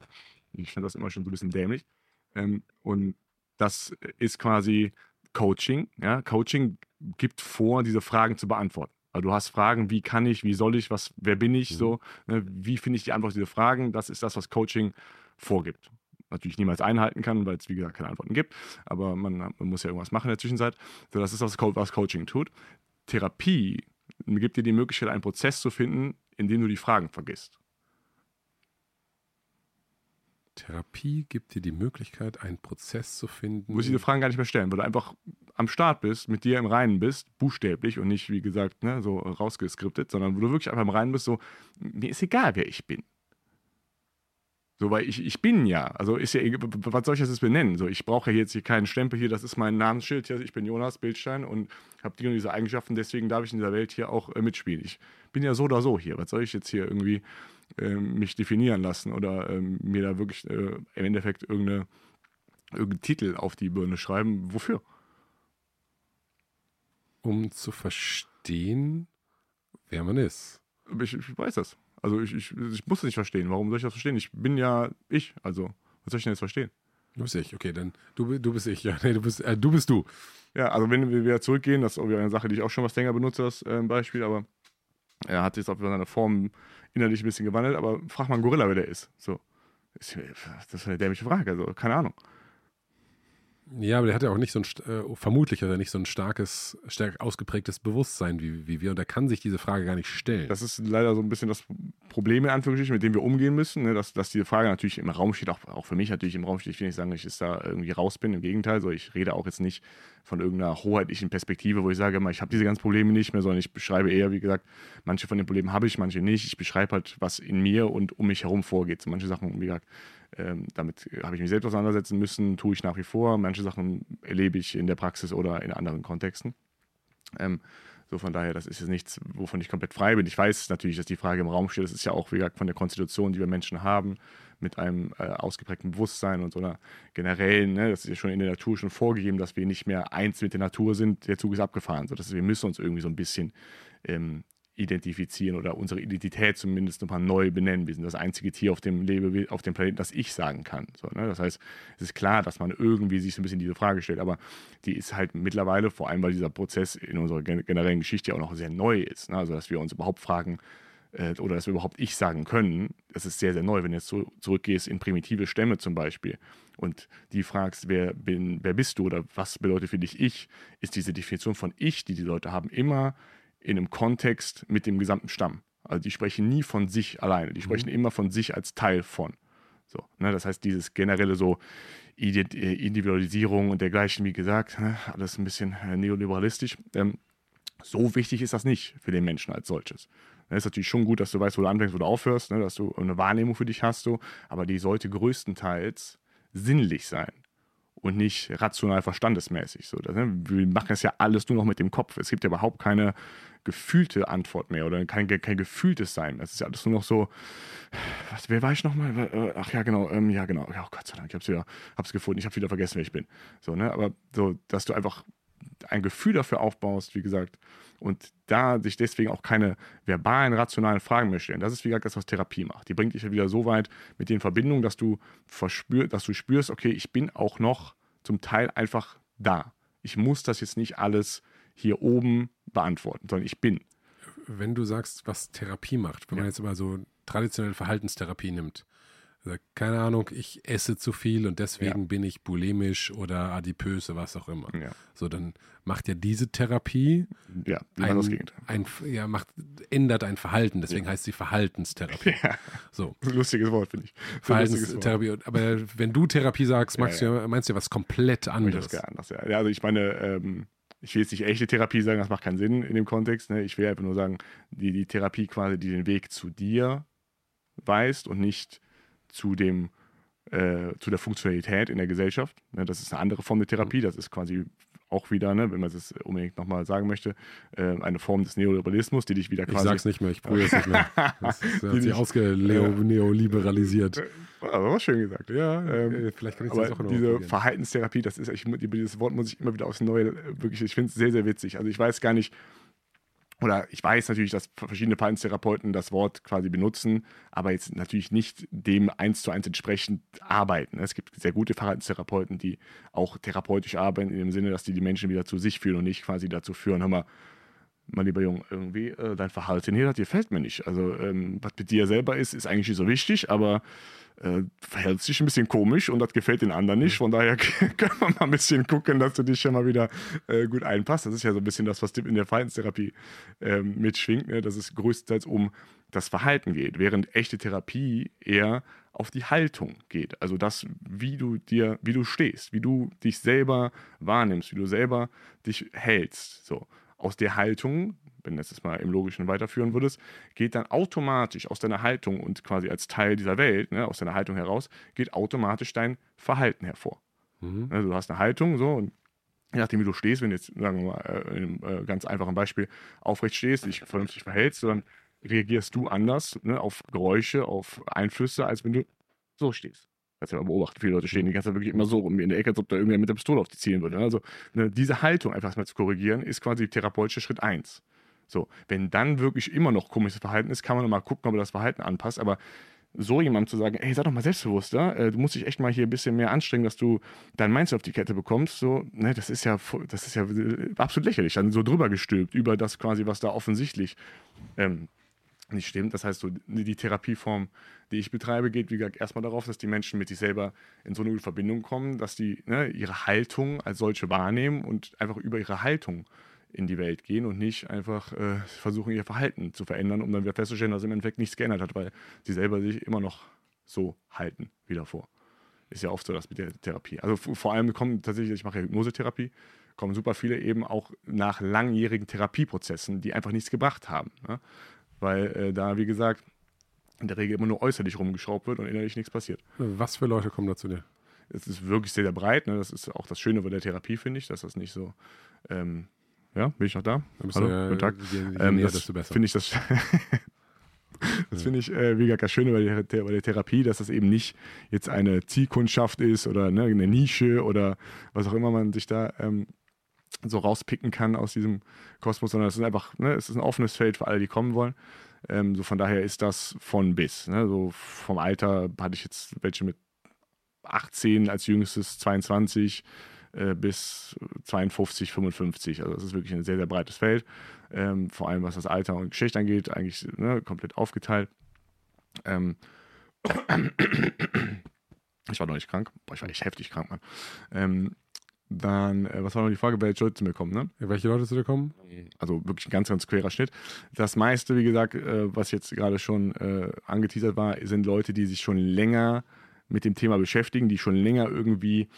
ich fand das immer schon so ein bisschen dämlich. Ähm, und das ist quasi Coaching. Ja? Coaching gibt vor, diese Fragen zu beantworten. Also du hast Fragen, wie kann ich, wie soll ich, was, wer bin ich, mhm. so, ne? wie finde ich die Antwort auf diese Fragen? Das ist das, was Coaching vorgibt. Natürlich niemals einhalten kann, weil es, wie gesagt, keine Antworten gibt. Aber man, man muss ja irgendwas machen in der Zwischenzeit. So, das ist das, was Coaching tut. Therapie gibt dir die Möglichkeit, einen Prozess zu finden, in dem du die Fragen vergisst. Therapie gibt dir die Möglichkeit, einen Prozess zu finden. Du musst diese Fragen gar nicht mehr stellen, weil du einfach am Start bist, mit dir im Reinen bist, buchstäblich und nicht, wie gesagt, ne, so rausgeskriptet, sondern wo du wirklich einfach im Reinen bist, so, mir ist egal, wer ich bin. So, weil ich, ich bin ja, also ist ja, was soll ich das jetzt benennen? So, ich brauche ja jetzt hier keinen Stempel hier, das ist mein Namensschild hier, ich bin Jonas Bildstein und habe die und diese Eigenschaften, deswegen darf ich in dieser Welt hier auch äh, mitspielen. Ich bin ja so oder so hier, was soll ich jetzt hier irgendwie mich definieren lassen oder äh, mir da wirklich äh, im Endeffekt irgendeine, irgendeinen Titel auf die Birne schreiben? Wofür? Um zu verstehen, wer man ist. Ich, ich weiß das. Also ich, ich, ich muss es nicht verstehen. Warum soll ich das verstehen? Ich bin ja ich. Also, was soll ich denn jetzt verstehen? Du bist ich, okay, dann du, du bist ich, [LAUGHS] ja. Nee, du bist, äh, du bist du. Ja, also wenn wir wieder zurückgehen, das ist auch wieder eine Sache, die ich auch schon was länger benutze, das äh, Beispiel, aber er hat jetzt wieder seine Form innerlich ein bisschen gewandelt, aber frag mal einen Gorilla, wer der ist. So. Das ist eine dämliche Frage, also keine Ahnung. Ja, aber der hat ja auch nicht so ein, äh, vermutlich hat er nicht so ein starkes, stark ausgeprägtes Bewusstsein wie, wie wir und er kann sich diese Frage gar nicht stellen. Das ist leider so ein bisschen das Problem in Anführungsstrichen, mit dem wir umgehen müssen, ne? dass, dass diese Frage natürlich im Raum steht, auch, auch für mich natürlich im Raum steht. Ich will nicht sagen, dass ich da irgendwie raus bin, im Gegenteil, so ich rede auch jetzt nicht von irgendeiner hoheitlichen Perspektive, wo ich sage, ich habe diese ganzen Probleme nicht mehr, sondern ich beschreibe eher, wie gesagt, manche von den Problemen habe ich, manche nicht. Ich beschreibe halt, was in mir und um mich herum vorgeht. So manche Sachen, wie gesagt, ähm, damit habe ich mich selbst auseinandersetzen müssen, tue ich nach wie vor. Manche Sachen erlebe ich in der Praxis oder in anderen Kontexten. Ähm, so von daher, das ist jetzt nichts, wovon ich komplett frei bin. Ich weiß natürlich, dass die Frage im Raum steht. Das ist ja auch, wie gesagt, von der Konstitution, die wir Menschen haben, mit einem äh, ausgeprägten Bewusstsein und so einer generellen, ne, das ist ja schon in der Natur schon vorgegeben, dass wir nicht mehr eins mit der Natur sind. Der Zug ist abgefahren. So, dass wir müssen uns irgendwie so ein bisschen ähm, identifizieren oder unsere Identität zumindest nochmal neu benennen. Wir sind das einzige Tier auf dem, Lebe auf dem Planeten, das ich sagen kann. So, ne? Das heißt, es ist klar, dass man irgendwie sich so ein bisschen diese Frage stellt, aber die ist halt mittlerweile, vor allem weil dieser Prozess in unserer generellen Geschichte auch noch sehr neu ist. Ne? Also, dass wir uns überhaupt fragen, äh, oder dass wir überhaupt ich sagen können, das ist sehr, sehr neu. Wenn du jetzt so zurückgehst in primitive Stämme zum Beispiel und die fragst, wer, bin, wer bist du oder was bedeutet für dich ich, ist diese Definition von ich, die die Leute haben, immer in einem Kontext mit dem gesamten Stamm. Also die sprechen nie von sich alleine, die mhm. sprechen mhm. immer von sich als Teil von. So, ne, das heißt, dieses generelle so äh, Individualisierung und dergleichen, wie gesagt, ne, alles ein bisschen äh, neoliberalistisch. Ähm, so wichtig ist das nicht für den Menschen als solches. Es ne, ist natürlich schon gut, dass du weißt, wo du anfängst, wo du aufhörst, ne, dass du eine Wahrnehmung für dich hast, so, aber die sollte größtenteils sinnlich sein und nicht rational verstandesmäßig. So, ne? Wir machen es ja alles nur noch mit dem Kopf. Es gibt ja überhaupt keine gefühlte Antwort mehr oder kein, kein gefühltes Sein. Es ist ja alles nur noch so, was, wer war ich nochmal? Äh, ach ja, genau, ähm, ja, genau. Ja, oh Gott sei Dank, ich hab's wieder, hab's gefunden, ich habe wieder vergessen, wer ich bin. So, ne? Aber so, dass du einfach ein Gefühl dafür aufbaust, wie gesagt, und da sich deswegen auch keine verbalen, rationalen Fragen mehr stellen. Das ist, wie gesagt, das, was Therapie macht. Die bringt dich ja wieder so weit mit den Verbindungen, dass du verspür, dass du spürst, okay, ich bin auch noch zum Teil einfach da. Ich muss das jetzt nicht alles hier oben beantworten, sondern ich bin. Wenn du sagst, was Therapie macht, wenn ja. man jetzt immer so traditionelle Verhaltenstherapie nimmt, keine Ahnung, ich esse zu viel und deswegen ja. bin ich bulimisch oder adipös oder was auch immer. Ja. So, dann macht ja diese Therapie ja, ein, das geht. Ein, ja, macht, ändert ein Verhalten, deswegen ja. heißt sie Verhaltenstherapie. Ja. So. [LAUGHS] Lustiges Wort, finde ich. Verhaltenstherapie. Aber wenn du Therapie sagst, meinst, ja, Du, meinst du was komplett anderes. Das anders, ja. Also ich meine, ähm, ich will jetzt nicht echte Therapie sagen, das macht keinen Sinn in dem Kontext. Ne? Ich will einfach nur sagen, die, die Therapie quasi, die den Weg zu dir weist und nicht zu dem äh, zu der Funktionalität in der Gesellschaft. Ne, das ist eine andere Form der Therapie. Das ist quasi auch wieder, ne, wenn man es unbedingt nochmal sagen möchte, äh, eine Form des Neoliberalismus, die dich wieder quasi. Ich sag's nicht mehr, ich probiere es nicht mehr. [LAUGHS] Das, das hat sich ausgeneoliberalisiert. Äh, aber was schön gesagt. Ja, ähm, vielleicht kann ich das auch noch Diese Verhaltenstherapie, das ist, ich, dieses Wort muss ich immer wieder aufs Neue, wirklich, ich finde es sehr, sehr witzig. Also ich weiß gar nicht, oder ich weiß natürlich, dass verschiedene Verhaltenstherapeuten das Wort quasi benutzen, aber jetzt natürlich nicht dem eins zu eins entsprechend arbeiten. Es gibt sehr gute Verhaltenstherapeuten, die auch therapeutisch arbeiten, in dem Sinne, dass die die Menschen wieder zu sich führen und nicht quasi dazu führen, hör mal, mein lieber Junge, irgendwie äh, dein Verhalten hier, das gefällt mir nicht. Also ähm, was mit dir selber ist, ist eigentlich nicht so wichtig, aber äh, verhält sich ein bisschen komisch und das gefällt den anderen nicht. Von daher [LAUGHS] können wir mal ein bisschen gucken, dass du dich schon mal wieder äh, gut einpasst. Das ist ja so ein bisschen das, was in der Verhaltenstherapie äh, mitschwingt, ne? dass es größtenteils um das Verhalten geht, während echte Therapie eher auf die Haltung geht. Also das, wie du dir, wie du stehst, wie du dich selber wahrnimmst, wie du selber dich hältst. So aus der Haltung wenn du das mal im Logischen weiterführen würdest, geht dann automatisch aus deiner Haltung und quasi als Teil dieser Welt, ne, aus deiner Haltung heraus, geht automatisch dein Verhalten hervor. Mhm. Also du hast eine Haltung so und je nachdem, wie du stehst, wenn du jetzt, sagen wir mal, äh, in einem äh, ganz einfachen Beispiel aufrecht stehst, dich vernünftig verhältst, dann reagierst du anders ne, auf Geräusche, auf Einflüsse, als wenn du so stehst. Kannst ja mal beobachten, viele Leute stehen die ganze Zeit wirklich immer so rum in der Ecke, als ob da irgendwer mit der Pistole auf die zielen würde. Also ne, diese Haltung einfach mal zu korrigieren, ist quasi therapeutischer Schritt 1. So, wenn dann wirklich immer noch komisches Verhalten ist, kann man mal gucken, ob er das Verhalten anpasst. Aber so jemandem zu sagen, ey, sei doch mal selbstbewusster, äh, du musst dich echt mal hier ein bisschen mehr anstrengen, dass du dein Mindset auf die Kette bekommst, so, ne, das ist ja, das ist ja äh, absolut lächerlich, dann so drüber gestülpt über das quasi, was da offensichtlich ähm, nicht stimmt. Das heißt, so die Therapieform, die ich betreibe, geht wie gesagt erstmal darauf, dass die Menschen mit sich selber in so eine Verbindung kommen, dass die ne, ihre Haltung als solche wahrnehmen und einfach über ihre Haltung in die Welt gehen und nicht einfach äh, versuchen, ihr Verhalten zu verändern, um dann wieder festzustellen, dass im Endeffekt nichts geändert hat, weil sie selber sich immer noch so halten wie davor. Ist ja oft so das mit der Therapie. Also vor allem kommen tatsächlich, ich mache ja Hypnosetherapie, kommen super viele eben auch nach langjährigen Therapieprozessen, die einfach nichts gebracht haben. Ne? Weil äh, da, wie gesagt, in der Regel immer nur äußerlich rumgeschraubt wird und innerlich nichts passiert. Was für Leute kommen da zu dir? Es ist wirklich sehr, sehr breit. Ne? Das ist auch das Schöne bei der Therapie, finde ich, dass das nicht so ähm, ja, bin ich noch da? Hallo, ja, guten Tag. Je, je ähm, näher, das finde ich das. [LAUGHS] das finde ich, äh, wie gesagt, schön bei der, bei der Therapie, dass das eben nicht jetzt eine Zielkundschaft ist oder ne, eine Nische oder was auch immer man sich da ähm, so rauspicken kann aus diesem Kosmos, sondern es ist einfach, ne, es ist ein offenes Feld für alle, die kommen wollen. Ähm, so von daher ist das von bis. Ne? So vom Alter hatte ich jetzt welche mit 18 als jüngstes, 22, äh, bis 52, 55. Also das ist wirklich ein sehr, sehr breites Feld. Ähm, vor allem was das Alter und Geschichte angeht, eigentlich ne, komplett aufgeteilt. Ähm, [COUGHS] ich war noch nicht krank. Boah, ich war echt heftig krank, Mann. Ähm, dann, äh, was war noch die Frage, welche Leute zu mir kommen, ne? Ja, welche Leute zu dir kommen? Also wirklich ein ganz, ganz querer Schnitt. Das meiste, wie gesagt, äh, was jetzt gerade schon äh, angeteasert war, sind Leute, die sich schon länger mit dem Thema beschäftigen, die schon länger irgendwie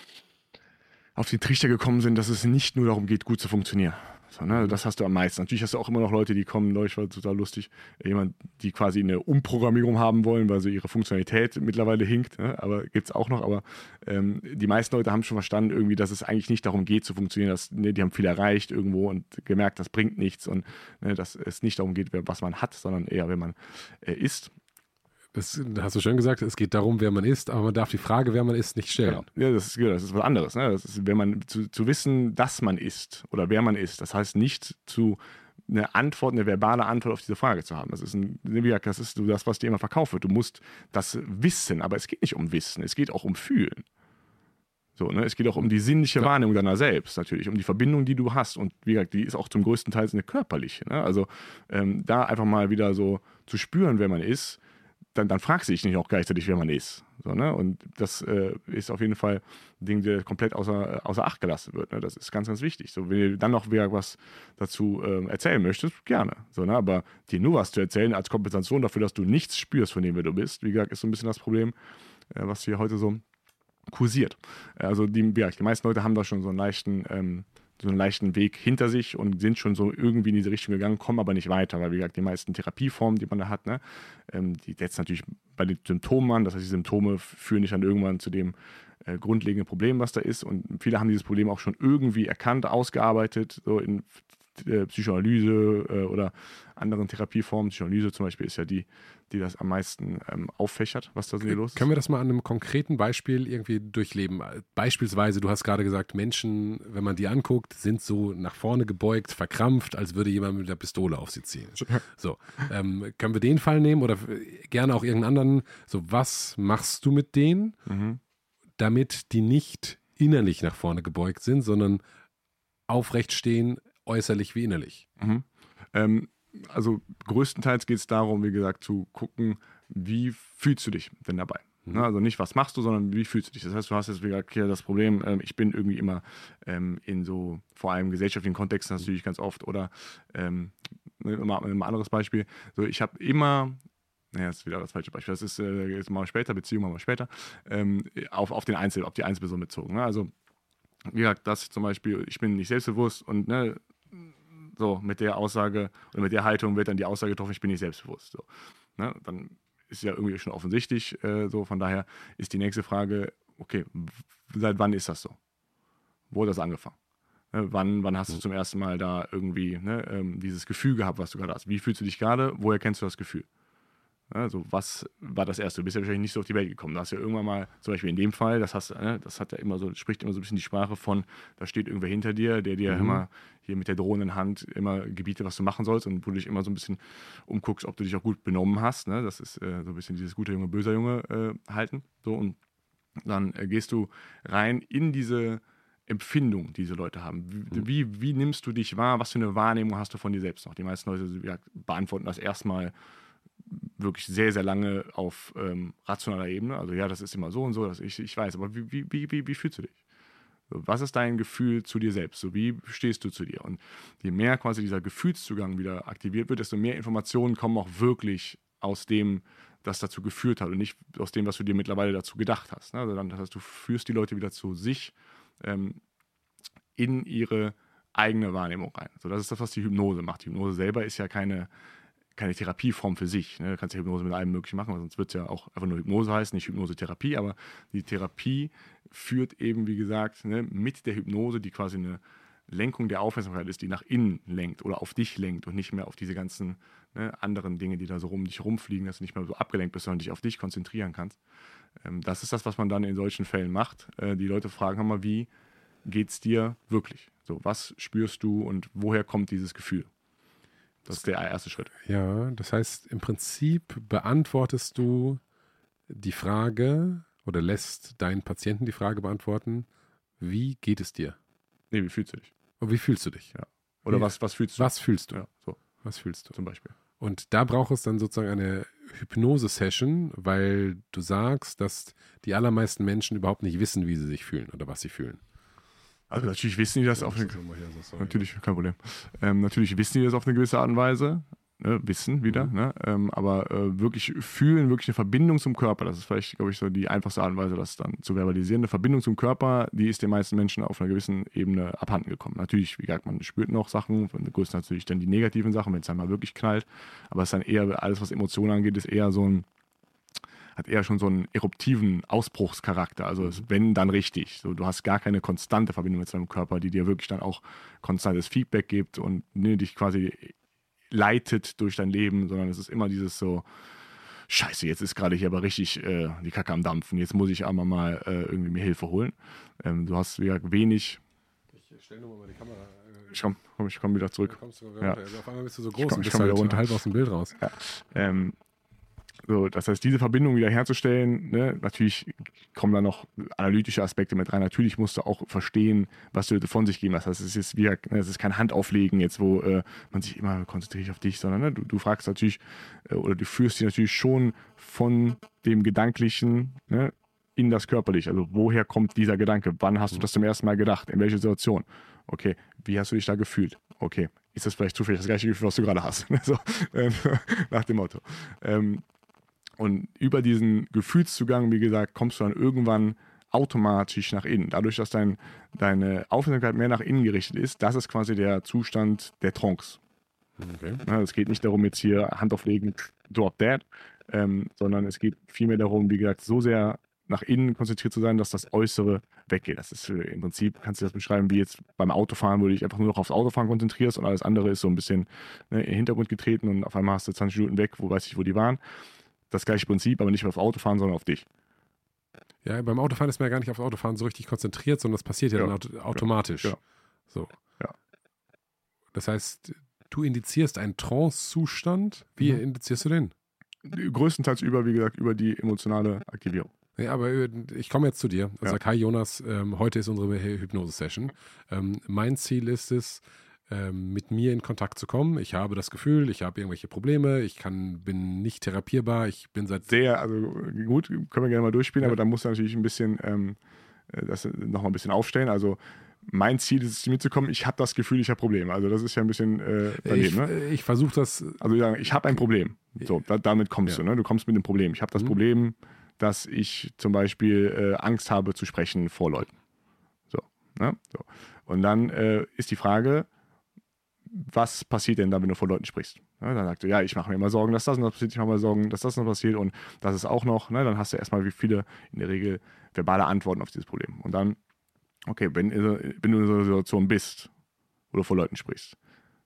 auf den Trichter gekommen sind, dass es nicht nur darum geht, gut zu funktionieren. So, ne? Das hast du am meisten. Natürlich hast du auch immer noch Leute, die kommen, neulich war total lustig, jemand, die quasi eine Umprogrammierung haben wollen, weil so ihre Funktionalität mittlerweile hinkt, ne? aber gibt es auch noch. Aber ähm, die meisten Leute haben schon verstanden, irgendwie, dass es eigentlich nicht darum geht zu funktionieren, dass, ne, die haben viel erreicht irgendwo und gemerkt, das bringt nichts und ne, dass es nicht darum geht, was man hat, sondern eher, wenn man äh, ist. Das hast du schon gesagt, es geht darum, wer man ist, aber man darf die Frage, wer man ist, nicht stellen. Genau. Ja, das ist, das ist was anderes. Ne? Das ist, wenn man zu, zu wissen, dass man ist oder wer man ist, das heißt nicht zu eine Antwort, eine verbale Antwort auf diese Frage zu haben. Das ist, ein, das ist das, was dir immer verkauft wird. Du musst das wissen, aber es geht nicht um Wissen, es geht auch um Fühlen. So, ne? Es geht auch um die sinnliche ja. Wahrnehmung deiner selbst, natürlich, um die Verbindung, die du hast. Und wie gesagt, die ist auch zum größten Teil eine körperliche. Ne? Also ähm, da einfach mal wieder so zu spüren, wer man ist, dann, dann fragst du dich nicht auch gleichzeitig, wer man ist. So, ne? Und das äh, ist auf jeden Fall ein Ding, der komplett außer, außer Acht gelassen wird. Ne? Das ist ganz, ganz wichtig. So, wenn du dann noch wieder was dazu äh, erzählen möchtest, gerne. So, ne? Aber dir nur was zu erzählen als Kompensation dafür, dass du nichts spürst von dem, wer du bist, wie gesagt, ist so ein bisschen das Problem, äh, was hier heute so kursiert. Also die, ja, die meisten Leute haben da schon so einen leichten ähm, so einen leichten Weg hinter sich und sind schon so irgendwie in diese Richtung gegangen, kommen aber nicht weiter, weil wie gesagt, die meisten Therapieformen, die man da hat, ne, ähm, die setzen natürlich bei den Symptomen an, das heißt, die Symptome führen nicht dann irgendwann zu dem äh, grundlegenden Problem, was da ist. Und viele haben dieses Problem auch schon irgendwie erkannt, ausgearbeitet, so in äh, Psychoanalyse äh, oder anderen Therapieformen. Psychoanalyse zum Beispiel ist ja die, die das am meisten ähm, auffächert, was da so los ist. Können wir das mal an einem konkreten Beispiel irgendwie durchleben? Beispielsweise, du hast gerade gesagt, Menschen, wenn man die anguckt, sind so nach vorne gebeugt, verkrampft, als würde jemand mit der Pistole auf sie ziehen. So, ähm, können wir den Fall nehmen oder gerne auch irgendeinen anderen? So, was machst du mit denen, mhm. damit die nicht innerlich nach vorne gebeugt sind, sondern aufrecht stehen, äußerlich wie innerlich. Mhm. Ähm, also größtenteils geht es darum, wie gesagt, zu gucken, wie fühlst du dich denn dabei? Mhm. Ne, also nicht, was machst du, sondern wie fühlst du dich? Das heißt, du hast jetzt, wie gesagt, hier das Problem, ähm, ich bin irgendwie immer ähm, in so, vor allem gesellschaftlichen Kontexten natürlich ganz oft oder ähm, ne, mal ein anderes Beispiel, so ich habe immer naja, das ist wieder das falsche Beispiel. Das ist äh, jetzt mal später, Beziehung mal später, ähm, auf, auf den Einzel, auf die Einzelperson bezogen. Ne? Also, wie gesagt, das zum Beispiel, ich bin nicht selbstbewusst und ne, so, mit der Aussage oder mit der Haltung wird dann die Aussage getroffen, ich bin nicht selbstbewusst. So. Ne? Dann ist ja irgendwie schon offensichtlich äh, so. Von daher ist die nächste Frage, okay, seit wann ist das so? Wo hat das angefangen? Ne? Wann, wann hast du zum ersten Mal da irgendwie ne, ähm, dieses Gefühl gehabt, was du gerade hast? Wie fühlst du dich gerade? Woher kennst du das Gefühl? Also was war das erste? Du bist ja wahrscheinlich nicht so auf die Welt gekommen. Du hast ja irgendwann mal, zum Beispiel in dem Fall, das hast, ne, das hat ja immer so, spricht immer so ein bisschen die Sprache von, da steht irgendwer hinter dir, der dir mhm. immer hier mit der drohenden Hand immer gebietet, was du machen sollst und wo du dich immer so ein bisschen umguckst, ob du dich auch gut benommen hast. Ne? Das ist äh, so ein bisschen dieses guter Junge, böser Junge äh, halten. So und dann äh, gehst du rein in diese Empfindung, die diese Leute haben. Wie, mhm. wie, wie, nimmst du dich wahr? Was für eine Wahrnehmung hast du von dir selbst noch? Die meisten Leute ja, beantworten das erstmal wirklich sehr, sehr lange auf ähm, rationaler Ebene. Also ja, das ist immer so und so, dass ich, ich weiß, aber wie, wie, wie, wie fühlst du dich? Was ist dein Gefühl zu dir selbst? So, wie stehst du zu dir? Und je mehr quasi dieser Gefühlszugang wieder aktiviert wird, desto mehr Informationen kommen auch wirklich aus dem, das dazu geführt hat und nicht aus dem, was du dir mittlerweile dazu gedacht hast. Ne? Also dann, das heißt, du führst die Leute wieder zu sich ähm, in ihre eigene Wahrnehmung rein. So, das ist das, was die Hypnose macht. Die Hypnose selber ist ja keine keine Therapieform für sich. Ne? Du kannst ja Hypnose mit allem möglichen machen, sonst wird es ja auch einfach nur Hypnose heißen, nicht Hypnose-Therapie, aber die Therapie führt eben, wie gesagt, ne, mit der Hypnose, die quasi eine Lenkung der Aufmerksamkeit ist, die nach innen lenkt oder auf dich lenkt und nicht mehr auf diese ganzen ne, anderen Dinge, die da so rum dich rumfliegen, dass du nicht mehr so abgelenkt bist, sondern dich auf dich konzentrieren kannst. Ähm, das ist das, was man dann in solchen Fällen macht. Äh, die Leute fragen immer, wie geht es dir wirklich? So, was spürst du und woher kommt dieses Gefühl? Das ist der erste Schritt. Ja, das heißt, im Prinzip beantwortest du die Frage oder lässt deinen Patienten die Frage beantworten, wie geht es dir? Nee, wie fühlst du dich? Und wie fühlst du dich? Ja. Oder wie, was, was fühlst du? Was fühlst du? Ja, so. Was fühlst du? Zum Beispiel. Und da braucht es dann sozusagen eine Hypnose-Session, weil du sagst, dass die allermeisten Menschen überhaupt nicht wissen, wie sie sich fühlen oder was sie fühlen. Also natürlich wissen die das auf eine, so, natürlich kein Problem. Ähm, natürlich wissen die das auf eine gewisse Art und Weise, ne? wissen wieder, mhm. ne? ähm, aber äh, wirklich fühlen, wirklich eine Verbindung zum Körper. Das ist vielleicht, glaube ich, so die einfachste Art und Weise, das dann zu verbalisieren. Eine Verbindung zum Körper, die ist den meisten Menschen auf einer gewissen Ebene abhanden gekommen. Natürlich, wie gesagt, man spürt noch Sachen, von der größten natürlich dann die negativen Sachen, wenn es einmal wirklich knallt, aber es ist dann eher alles, was Emotionen angeht, ist eher so ein hat eher schon so einen eruptiven Ausbruchscharakter. Also ist, wenn dann richtig. So, du hast gar keine konstante Verbindung mit deinem Körper, die dir wirklich dann auch konstantes Feedback gibt und ne, dich quasi leitet durch dein Leben, sondern es ist immer dieses so, Scheiße, jetzt ist gerade hier aber richtig äh, die Kacke am Dampfen. Jetzt muss ich einmal mal äh, irgendwie mir Hilfe holen. Ähm, du hast wieder wenig. Ich stelle nur mal die Kamera. Äh, ich komme komm, komm wieder zurück. Ja. Also auf einmal bist du so groß ich komm, und bist halt runter. halb aus dem Bild raus. Ja. Ähm, So, das heißt, diese Verbindung wieder herzustellen, ne, natürlich kommen da noch analytische Aspekte mit rein. Natürlich musst du auch verstehen, was du von sich geben. Das heißt, es ist, wie, es ist kein Handauflegen jetzt, wo äh, man sich immer konzentriert auf dich, sondern ne, du, du, fragst natürlich äh, oder du führst dich natürlich schon von dem Gedanklichen ne, in das Körperliche. Also woher kommt dieser Gedanke? Wann hast du das zum ersten Mal gedacht? In welcher Situation? Okay, wie hast du dich da gefühlt? Okay, ist das vielleicht zufällig das gleiche Gefühl, was du gerade hast? [LAUGHS] so, äh, [LAUGHS] nach dem Motto. Ähm, und über diesen Gefühlszugang, wie gesagt, kommst du dann irgendwann automatisch nach innen. Dadurch, dass dein, deine Aufmerksamkeit mehr nach innen gerichtet ist, das ist quasi der Zustand der Trance. Okay. Ja, es geht nicht darum, jetzt hier Hand auflegen, drop dead, ähm, sondern es geht vielmehr darum, wie gesagt, so sehr nach innen konzentriert zu sein, dass das Äußere weggeht. Das ist äh, im Prinzip, kannst du das beschreiben, wie jetzt beim Autofahren, wo du dich einfach nur noch aufs Autofahren konzentrierst und alles andere ist so ein bisschen ne, in den Hintergrund getreten und auf einmal hast du 20 Minuten weg, wo weiß ich, wo die waren das gleiche Prinzip, aber nicht mehr auf Autofahren, sondern auf dich. Ja, beim Autofahren ist man ja gar nicht auf Autofahren so richtig konzentriert, sondern das passiert ja, ja dann automatisch. Ja. So. Ja. Das heißt, du indizierst einen Trance-Zustand. Wie mhm. indizierst du den? Größtenteils über, wie gesagt, über die emotionale Aktivierung. Ja, aber ich komme jetzt zu dir. Also ja. sag, hi Jonas, ähm, heute ist unsere Hypnose-Session. Ähm, mein Ziel ist es, ähm, mit mir in Kontakt zu kommen. Ich habe das Gefühl, ich habe irgendwelche Probleme, ich kann, bin nicht therapierbar, ich bin seit. Sehr, also gut, können wir gerne mal durchspielen, ja. aber da muss natürlich ein bisschen ähm, äh, das nochmal ein bisschen aufstellen. Also mein Ziel ist es, zu mir zu kommen, ich habe das Gefühl, ich habe Probleme. Also das ist ja ein bisschen äh, daneben. Ich, ne? Äh, ich versuche das. Also ja, ich habe ein Problem. So, da, damit kommst ja. du, ne? Du kommst mit dem Problem. Ich habe das mhm. Problem, dass ich zum Beispiel äh, Angst habe zu sprechen vor Leuten. So, ne? so. Und dann äh, ist die Frage, was passiert denn da, wenn du vor Leuten sprichst? Ja, dann sagt er, ja, ich mache mir immer Sorgen, dass das noch passiert, ich mache mir Sorgen, dass das noch passiert und das ist auch noch. Ne? Dann hast du erstmal wie viele in der Regel verbale Antworten auf dieses Problem. Und dann, okay, wenn, wenn du in so einer Situation bist, du vor Leuten sprichst,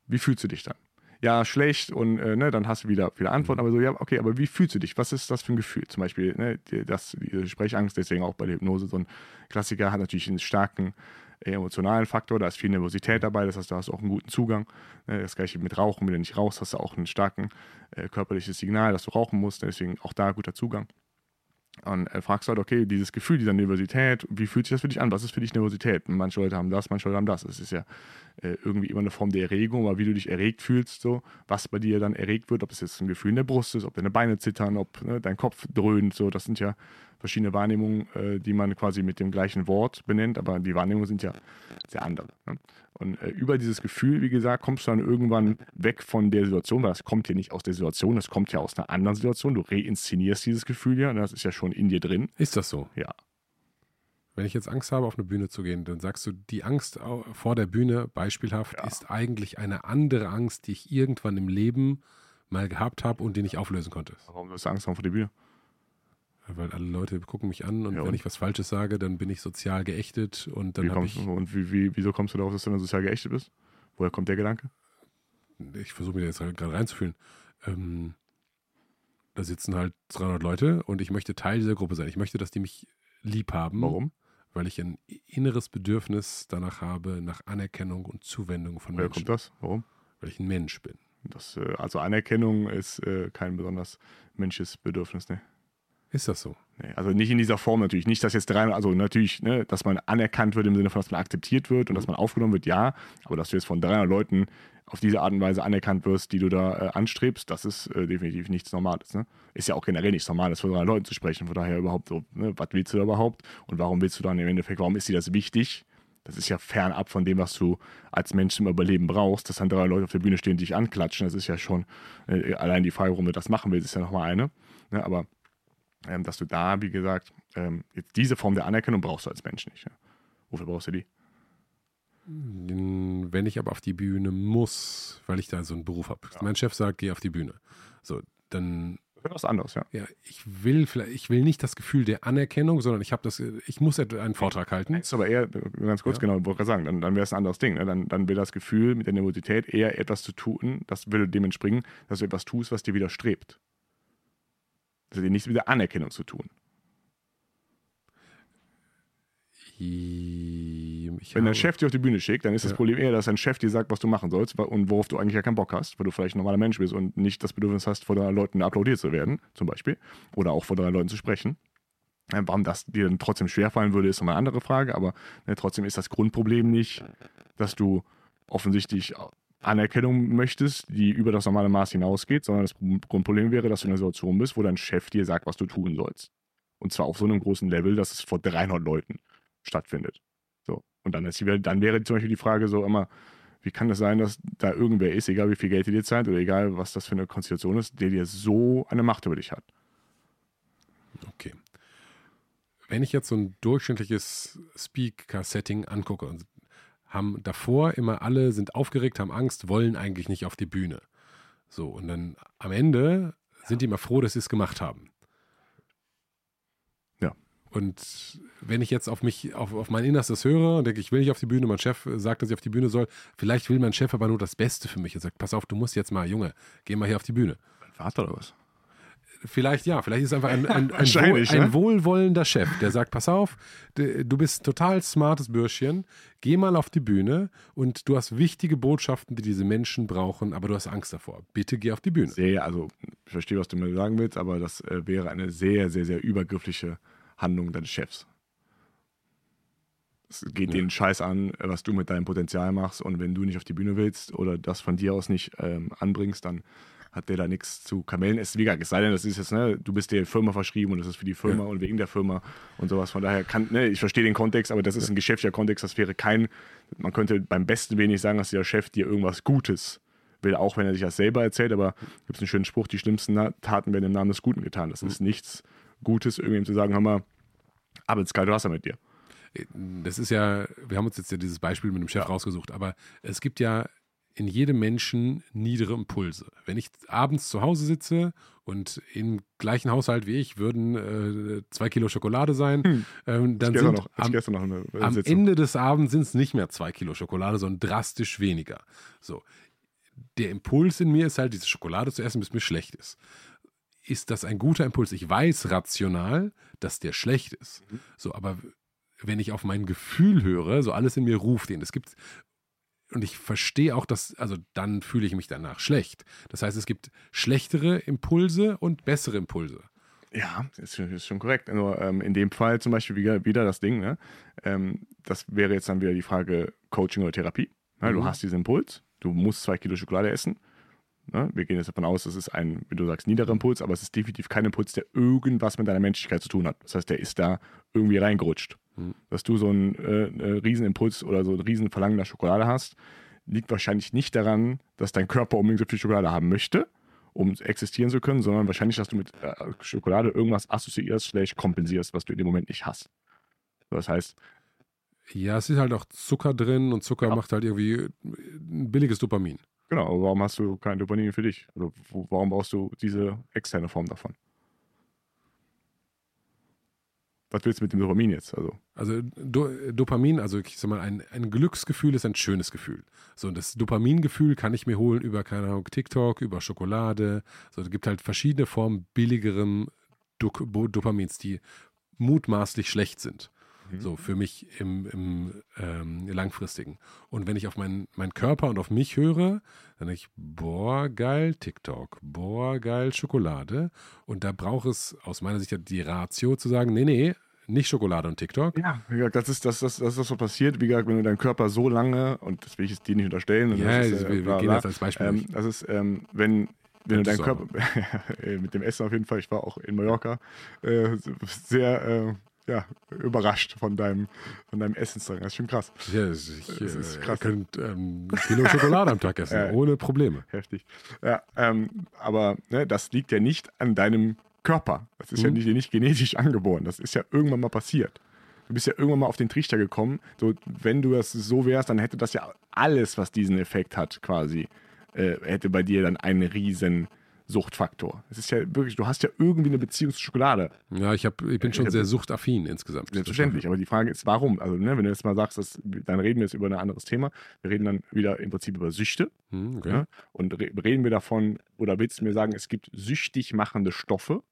wie fühlst du dich dann? Ja, schlecht und äh, ne, dann hast du wieder viele Antworten, aber so, ja, okay, aber wie fühlst du dich? Was ist das für ein Gefühl? Zum Beispiel, ne, das, diese Sprechangst, deswegen auch bei der Hypnose so ein Klassiker, hat natürlich einen starken emotionalen Faktor, da ist viel Nervosität dabei, das heißt, da hast du auch einen guten Zugang. Ne, das gleiche mit Rauchen, wenn du nicht rauchst, hast du auch ein starken äh, körperliches Signal, dass du rauchen musst, deswegen auch da guter Zugang. Und äh, fragst halt, okay, dieses Gefühl dieser Nervosität, wie fühlt sich das für dich an? Was ist für dich Nervosität? manche Leute haben das, manche Leute haben das. Es ist ja äh, irgendwie immer eine Form der Erregung, aber wie du dich erregt fühlst, so, was bei dir dann erregt wird, ob es jetzt ein Gefühl in der Brust ist, ob deine Beine zittern, ob ne, dein Kopf dröhnt, so, das sind ja verschiedene Wahrnehmungen, äh, die man quasi mit dem gleichen Wort benennt, aber die Wahrnehmungen sind ja sehr andere. Ne? Und äh, über dieses Gefühl, wie gesagt, kommst du dann irgendwann weg von der Situation, weil das kommt ja nicht aus der Situation, das kommt ja aus einer anderen Situation. Du reinszenierst dieses Gefühl ja, das ist ja schon in dir drin. Ist das so? Ja. Wenn ich jetzt Angst habe, auf eine Bühne zu gehen, dann sagst du, die Angst vor der Bühne, beispielhaft, ja. ist eigentlich eine andere Angst, die ich irgendwann im Leben mal gehabt habe und die nicht auflösen konnte. Warum hast du Angst haben vor der Bühne? Weil alle Leute gucken mich an und, ja, und, wenn ich was Falsches sage, dann bin ich sozial geächtet und dann habe ich. Und wie, wie, wieso kommst du darauf, dass du dann sozial geächtet bist? Woher kommt der Gedanke? Ich versuche mir jetzt halt gerade reinzufühlen. Ähm, da sitzen halt 300 Leute und ich möchte Teil dieser Gruppe sein. Ich möchte, dass die mich lieb haben. Warum? Weil ich ein inneres Bedürfnis danach habe, nach Anerkennung und Zuwendung von Woher Menschen. Woher kommt das? Warum? Weil ich ein Mensch bin. Das, äh, also Anerkennung ist äh, kein besonders menschliches Bedürfnis, ne? Ist das so? Nee, also nicht in dieser Form natürlich. Nicht, dass jetzt drei, also natürlich, ne, dass man anerkannt wird im Sinne von, dass man akzeptiert wird und dass man aufgenommen wird, ja. Aber dass du jetzt von 300 Leuten auf diese Art und Weise anerkannt wirst, die du da äh, anstrebst, das ist äh, definitiv nichts Normales. Ne? Ist ja auch generell nichts Normales, von 300 Leuten zu sprechen. Von daher überhaupt so, ne, was willst du da überhaupt? Und warum willst du dann im Endeffekt, warum ist dir das wichtig? Das ist ja fernab von dem, was du als Mensch zum Überleben brauchst, dass dann drei Leute auf der Bühne stehen, die dich anklatschen. Das ist ja schon, äh, allein die Frage, warum du das machen willst, ist ja nochmal eine. Ne? Aber ähm, dass du da, wie gesagt, ähm, jetzt diese Form der Anerkennung brauchst du als Mensch nicht. Ja? Wofür brauchst du die? Wenn ich aber auf die Bühne muss, weil ich da so einen Beruf habe. Ja. Mein Chef sagt, geh auf die Bühne. So, dann was anderes, ja. Ja, ich will vielleicht, ich will nicht das Gefühl der Anerkennung, sondern ich habe das, ich muss einen Vortrag halten. Das ist aber eher, ganz kurz, ja. genau, wollte gerade sagen, dann, dann wäre es ein anderes Ding. Ne? Dann, dann wäre das Gefühl mit der Nervosität eher etwas zu tun, das würde dem entspringen, dass du etwas tust, was dir widerstrebt. Das hat ja nichts mit der Anerkennung zu tun. Ich Wenn dein Chef dich auf die Bühne schickt, dann ist das Ja. Problem eher, dass dein Chef dir sagt, was du machen sollst und worauf du eigentlich ja keinen Bock hast, weil du vielleicht ein normaler Mensch bist und nicht das Bedürfnis hast, vor drei Leuten applaudiert zu werden, zum Beispiel, oder auch vor drei Leuten zu sprechen. Äh, Warum das dir dann trotzdem schwerfallen würde, ist nochmal eine andere Frage, aber ne, trotzdem ist das Grundproblem nicht, dass du offensichtlich Anerkennung möchtest, die über das normale Maß hinausgeht, sondern das Grundproblem wäre, dass du in einer Situation bist, wo dein Chef dir sagt, was du tun sollst. Und zwar auf so einem großen Level, dass es vor 300 Leuten stattfindet. So. Und dann, ist die, dann wäre zum Beispiel die Frage so immer, wie kann das sein, dass da irgendwer ist, egal wie viel Geld er dir zahlt oder egal was das für eine Konstellation ist, der dir so eine Macht über dich hat? Okay. Wenn ich jetzt so ein durchschnittliches Speaker-Setting angucke und haben davor immer alle sind aufgeregt, haben Angst, wollen eigentlich nicht auf die Bühne. So, und dann am Ende sind die immer froh, dass sie es gemacht haben. Ja. Und wenn ich jetzt auf mich, auf, auf mein Innerstes höre und denke, ich will nicht auf die Bühne, mein Chef sagt, dass ich auf die Bühne soll, vielleicht will mein Chef aber nur das Beste für mich und sagt, pass auf, du musst jetzt mal, Junge, geh mal hier auf die Bühne. Dein Vater oder was? Vielleicht ja, vielleicht ist es einfach ein, ein, [LAUGHS] ein, wohl, ein ne? wohlwollender Chef, der sagt, pass auf, du bist ein total smartes Bürschchen, geh mal auf die Bühne und du hast wichtige Botschaften, die diese Menschen brauchen, aber du hast Angst davor. Bitte geh auf die Bühne. Sehr, also ich verstehe, was du mir sagen willst, aber das äh, wäre eine sehr, sehr, sehr übergriffliche Handlung deines Chefs. Es geht Ja. den Scheiß an, was du mit deinem Potenzial machst und wenn du nicht auf die Bühne willst oder das von dir aus nicht ähm, anbringst, dann hat der da nichts zu kamellen. Es, wie gesagt, es sei denn, das ist jetzt, ne, du bist der Firma verschrieben und das ist für die Firma und wegen der Firma und sowas. Von daher kann, ne, ich verstehe den Kontext, aber das ist ein geschäftlicher Kontext, das wäre kein, man könnte beim besten wenig sagen, dass der Chef dir irgendwas Gutes will, auch wenn er sich das selber erzählt, aber gibt es einen schönen Spruch, die schlimmsten Taten werden im Namen des Guten getan. Das ist nichts Gutes, irgendjemandem zu sagen, hör mal, ab ins kalte Wasser mit dir. Das ist ja, wir haben uns jetzt ja dieses Beispiel mit dem Chef rausgesucht, aber es gibt ja in jedem Menschen niedere Impulse. Wenn ich abends zu Hause sitze und im gleichen Haushalt wie ich würden äh, zwei Kilo Schokolade sein, ähm, dann sind noch, am, eine äh, am. Ende des Abends sind es nicht mehr zwei Kilo Schokolade, sondern drastisch weniger. So. Der Impuls in mir ist halt, diese Schokolade zu essen, bis mir schlecht ist. Ist das ein guter Impuls? Ich weiß rational, dass der schlecht ist. Mhm. So, aber wenn ich auf mein Gefühl höre, so alles in mir ruft ihn. Es gibt, und ich verstehe auch, dass, also dann fühle ich mich danach schlecht. Das heißt, es gibt schlechtere Impulse und bessere Impulse. Ja, ist, schon- ist schon korrekt. Nur ähm, in dem Fall zum Beispiel wieder, wieder das Ding, ne? ähm, das wäre jetzt dann wieder die Frage Coaching oder Therapie. Ne? Du Mhm. hast diesen Impuls, du musst zwei Kilo Schokolade essen. Ne? Wir gehen jetzt davon aus, das ist ein, wie du sagst, niederer Impuls, aber es ist definitiv kein Impuls, der irgendwas mit deiner Menschlichkeit zu tun hat. Das heißt, der ist da irgendwie reingerutscht. Mhm. Dass du so einen äh, äh, Riesenimpuls oder so ein Riesenverlangen nach Schokolade hast, liegt wahrscheinlich nicht daran, dass dein Körper unbedingt so viel Schokolade haben möchte, um existieren zu können, sondern wahrscheinlich, dass du mit äh, Schokolade irgendwas assoziierst, slash kompensierst, was du in dem Moment nicht hast. Das heißt, Ja, es ist halt auch Zucker drin und Zucker Ja. macht halt irgendwie ein billiges Dopamin. Genau, aber warum hast du kein Dopamin für dich? Oder wo, warum brauchst du diese externe Form davon? Was willst du mit dem Dopamin jetzt? Also, Also Do Dopamin, also ich sag mal, ein, ein Glücksgefühl ist ein schönes Gefühl. So, und das Dopamingefühl kann ich mir holen über, keine Ahnung, TikTok, über Schokolade. So, es gibt halt verschiedene Formen billigerem Do Dopamins, die mutmaßlich schlecht sind. Mhm. So, für mich im, im ähm, langfristigen. Und wenn ich auf meinen, meinen Körper und auf mich höre, dann denke ich, boah, geil TikTok, boah, geil Schokolade. Und da braucht es aus meiner Sicht die Ratio zu sagen, nee, nee, nicht Schokolade und TikTok. ja, wie gesagt, das ist das, das, das, das was passiert. Wie gesagt, wenn du deinen Körper so lange, und das will ich jetzt dir nicht unterstellen, Ja, das ist, also äh, wir, wir gehen jetzt als Beispiel. Ähm, das ist, ähm, wenn, wenn du deinen Körper, [LAUGHS] äh, mit dem Essen auf jeden Fall, ich war auch in Mallorca, äh, sehr äh, ja, überrascht von deinem, von deinem Essensdrang. Das ist schon krass. ja, das- ich das ist äh, krass. könnt ähm, ein Kilo Schokolade am Tag essen, Ja. ohne Probleme. Heftig. Ja, ähm, aber ne, das liegt ja nicht an deinem Körper. Das ist ja Mhm. nicht, nicht genetisch angeboren. Das ist ja irgendwann mal passiert. Du bist ja irgendwann mal auf den Trichter gekommen. So, wenn du das so wärst, dann hätte das ja alles, was diesen Effekt hat, quasi, äh, hätte bei dir dann einen riesen Suchtfaktor. Es ist ja wirklich, du hast ja irgendwie eine Beziehung zu Schokolade. Ja, ich, hab, ich bin schon Ja, sehr suchtaffin insgesamt. Selbstverständlich. Aber die Frage ist, warum? Also, ne, wenn du jetzt mal sagst, dass, dann reden wir jetzt über ein anderes Thema. Wir reden dann wieder im Prinzip über Süchte. Hm, okay. Ja? Und re reden wir davon, oder willst du mir sagen, es gibt süchtig machende Stoffe?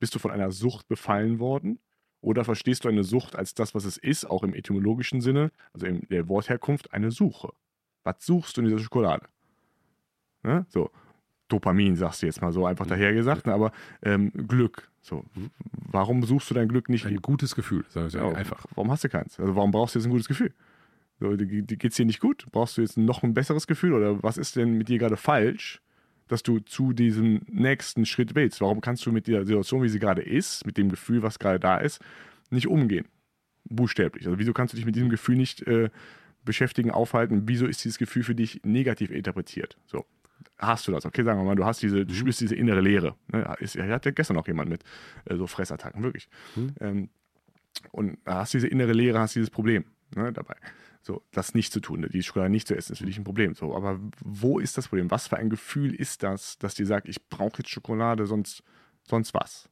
Bist du von einer Sucht befallen worden? Oder verstehst du eine Sucht als das, was es ist, auch im etymologischen Sinne, also in der Wortherkunft, eine Suche? Was suchst du in dieser Schokolade? Ne? So, Dopamin, sagst du jetzt mal so einfach mhm. daher gesagt, ne? aber ähm, Glück. So, warum suchst du dein Glück nicht? Ein gutes Gefühl, sag ich ja, einfach. Warum hast du keins? Also warum brauchst du jetzt ein gutes Gefühl? So, Geht es dir nicht gut? Brauchst du jetzt noch ein besseres Gefühl oder was ist denn mit dir gerade falsch, dass du zu diesem nächsten Schritt willst? Warum kannst du mit der Situation, wie sie gerade ist, mit dem Gefühl, was gerade da ist, nicht umgehen? Buchstäblich. Also wieso kannst du dich mit diesem Gefühl nicht äh, beschäftigen, aufhalten? Wieso ist dieses Gefühl für dich negativ interpretiert? So. Hast du das? Okay, sagen wir mal, du hast diese, du spürst diese innere Leere. Ne? Ist, ja, hatte gestern noch jemand mit äh, so Fressattacken, wirklich. Mhm. Ähm, und hast diese innere Leere, hast dieses Problem ne, dabei. So, das nicht zu tun, die Schokolade nicht zu essen, ist für dich ein Problem. So, aber wo ist das Problem? Was für ein Gefühl ist das, dass dir sagt, ich brauche jetzt Schokolade, sonst, sonst was?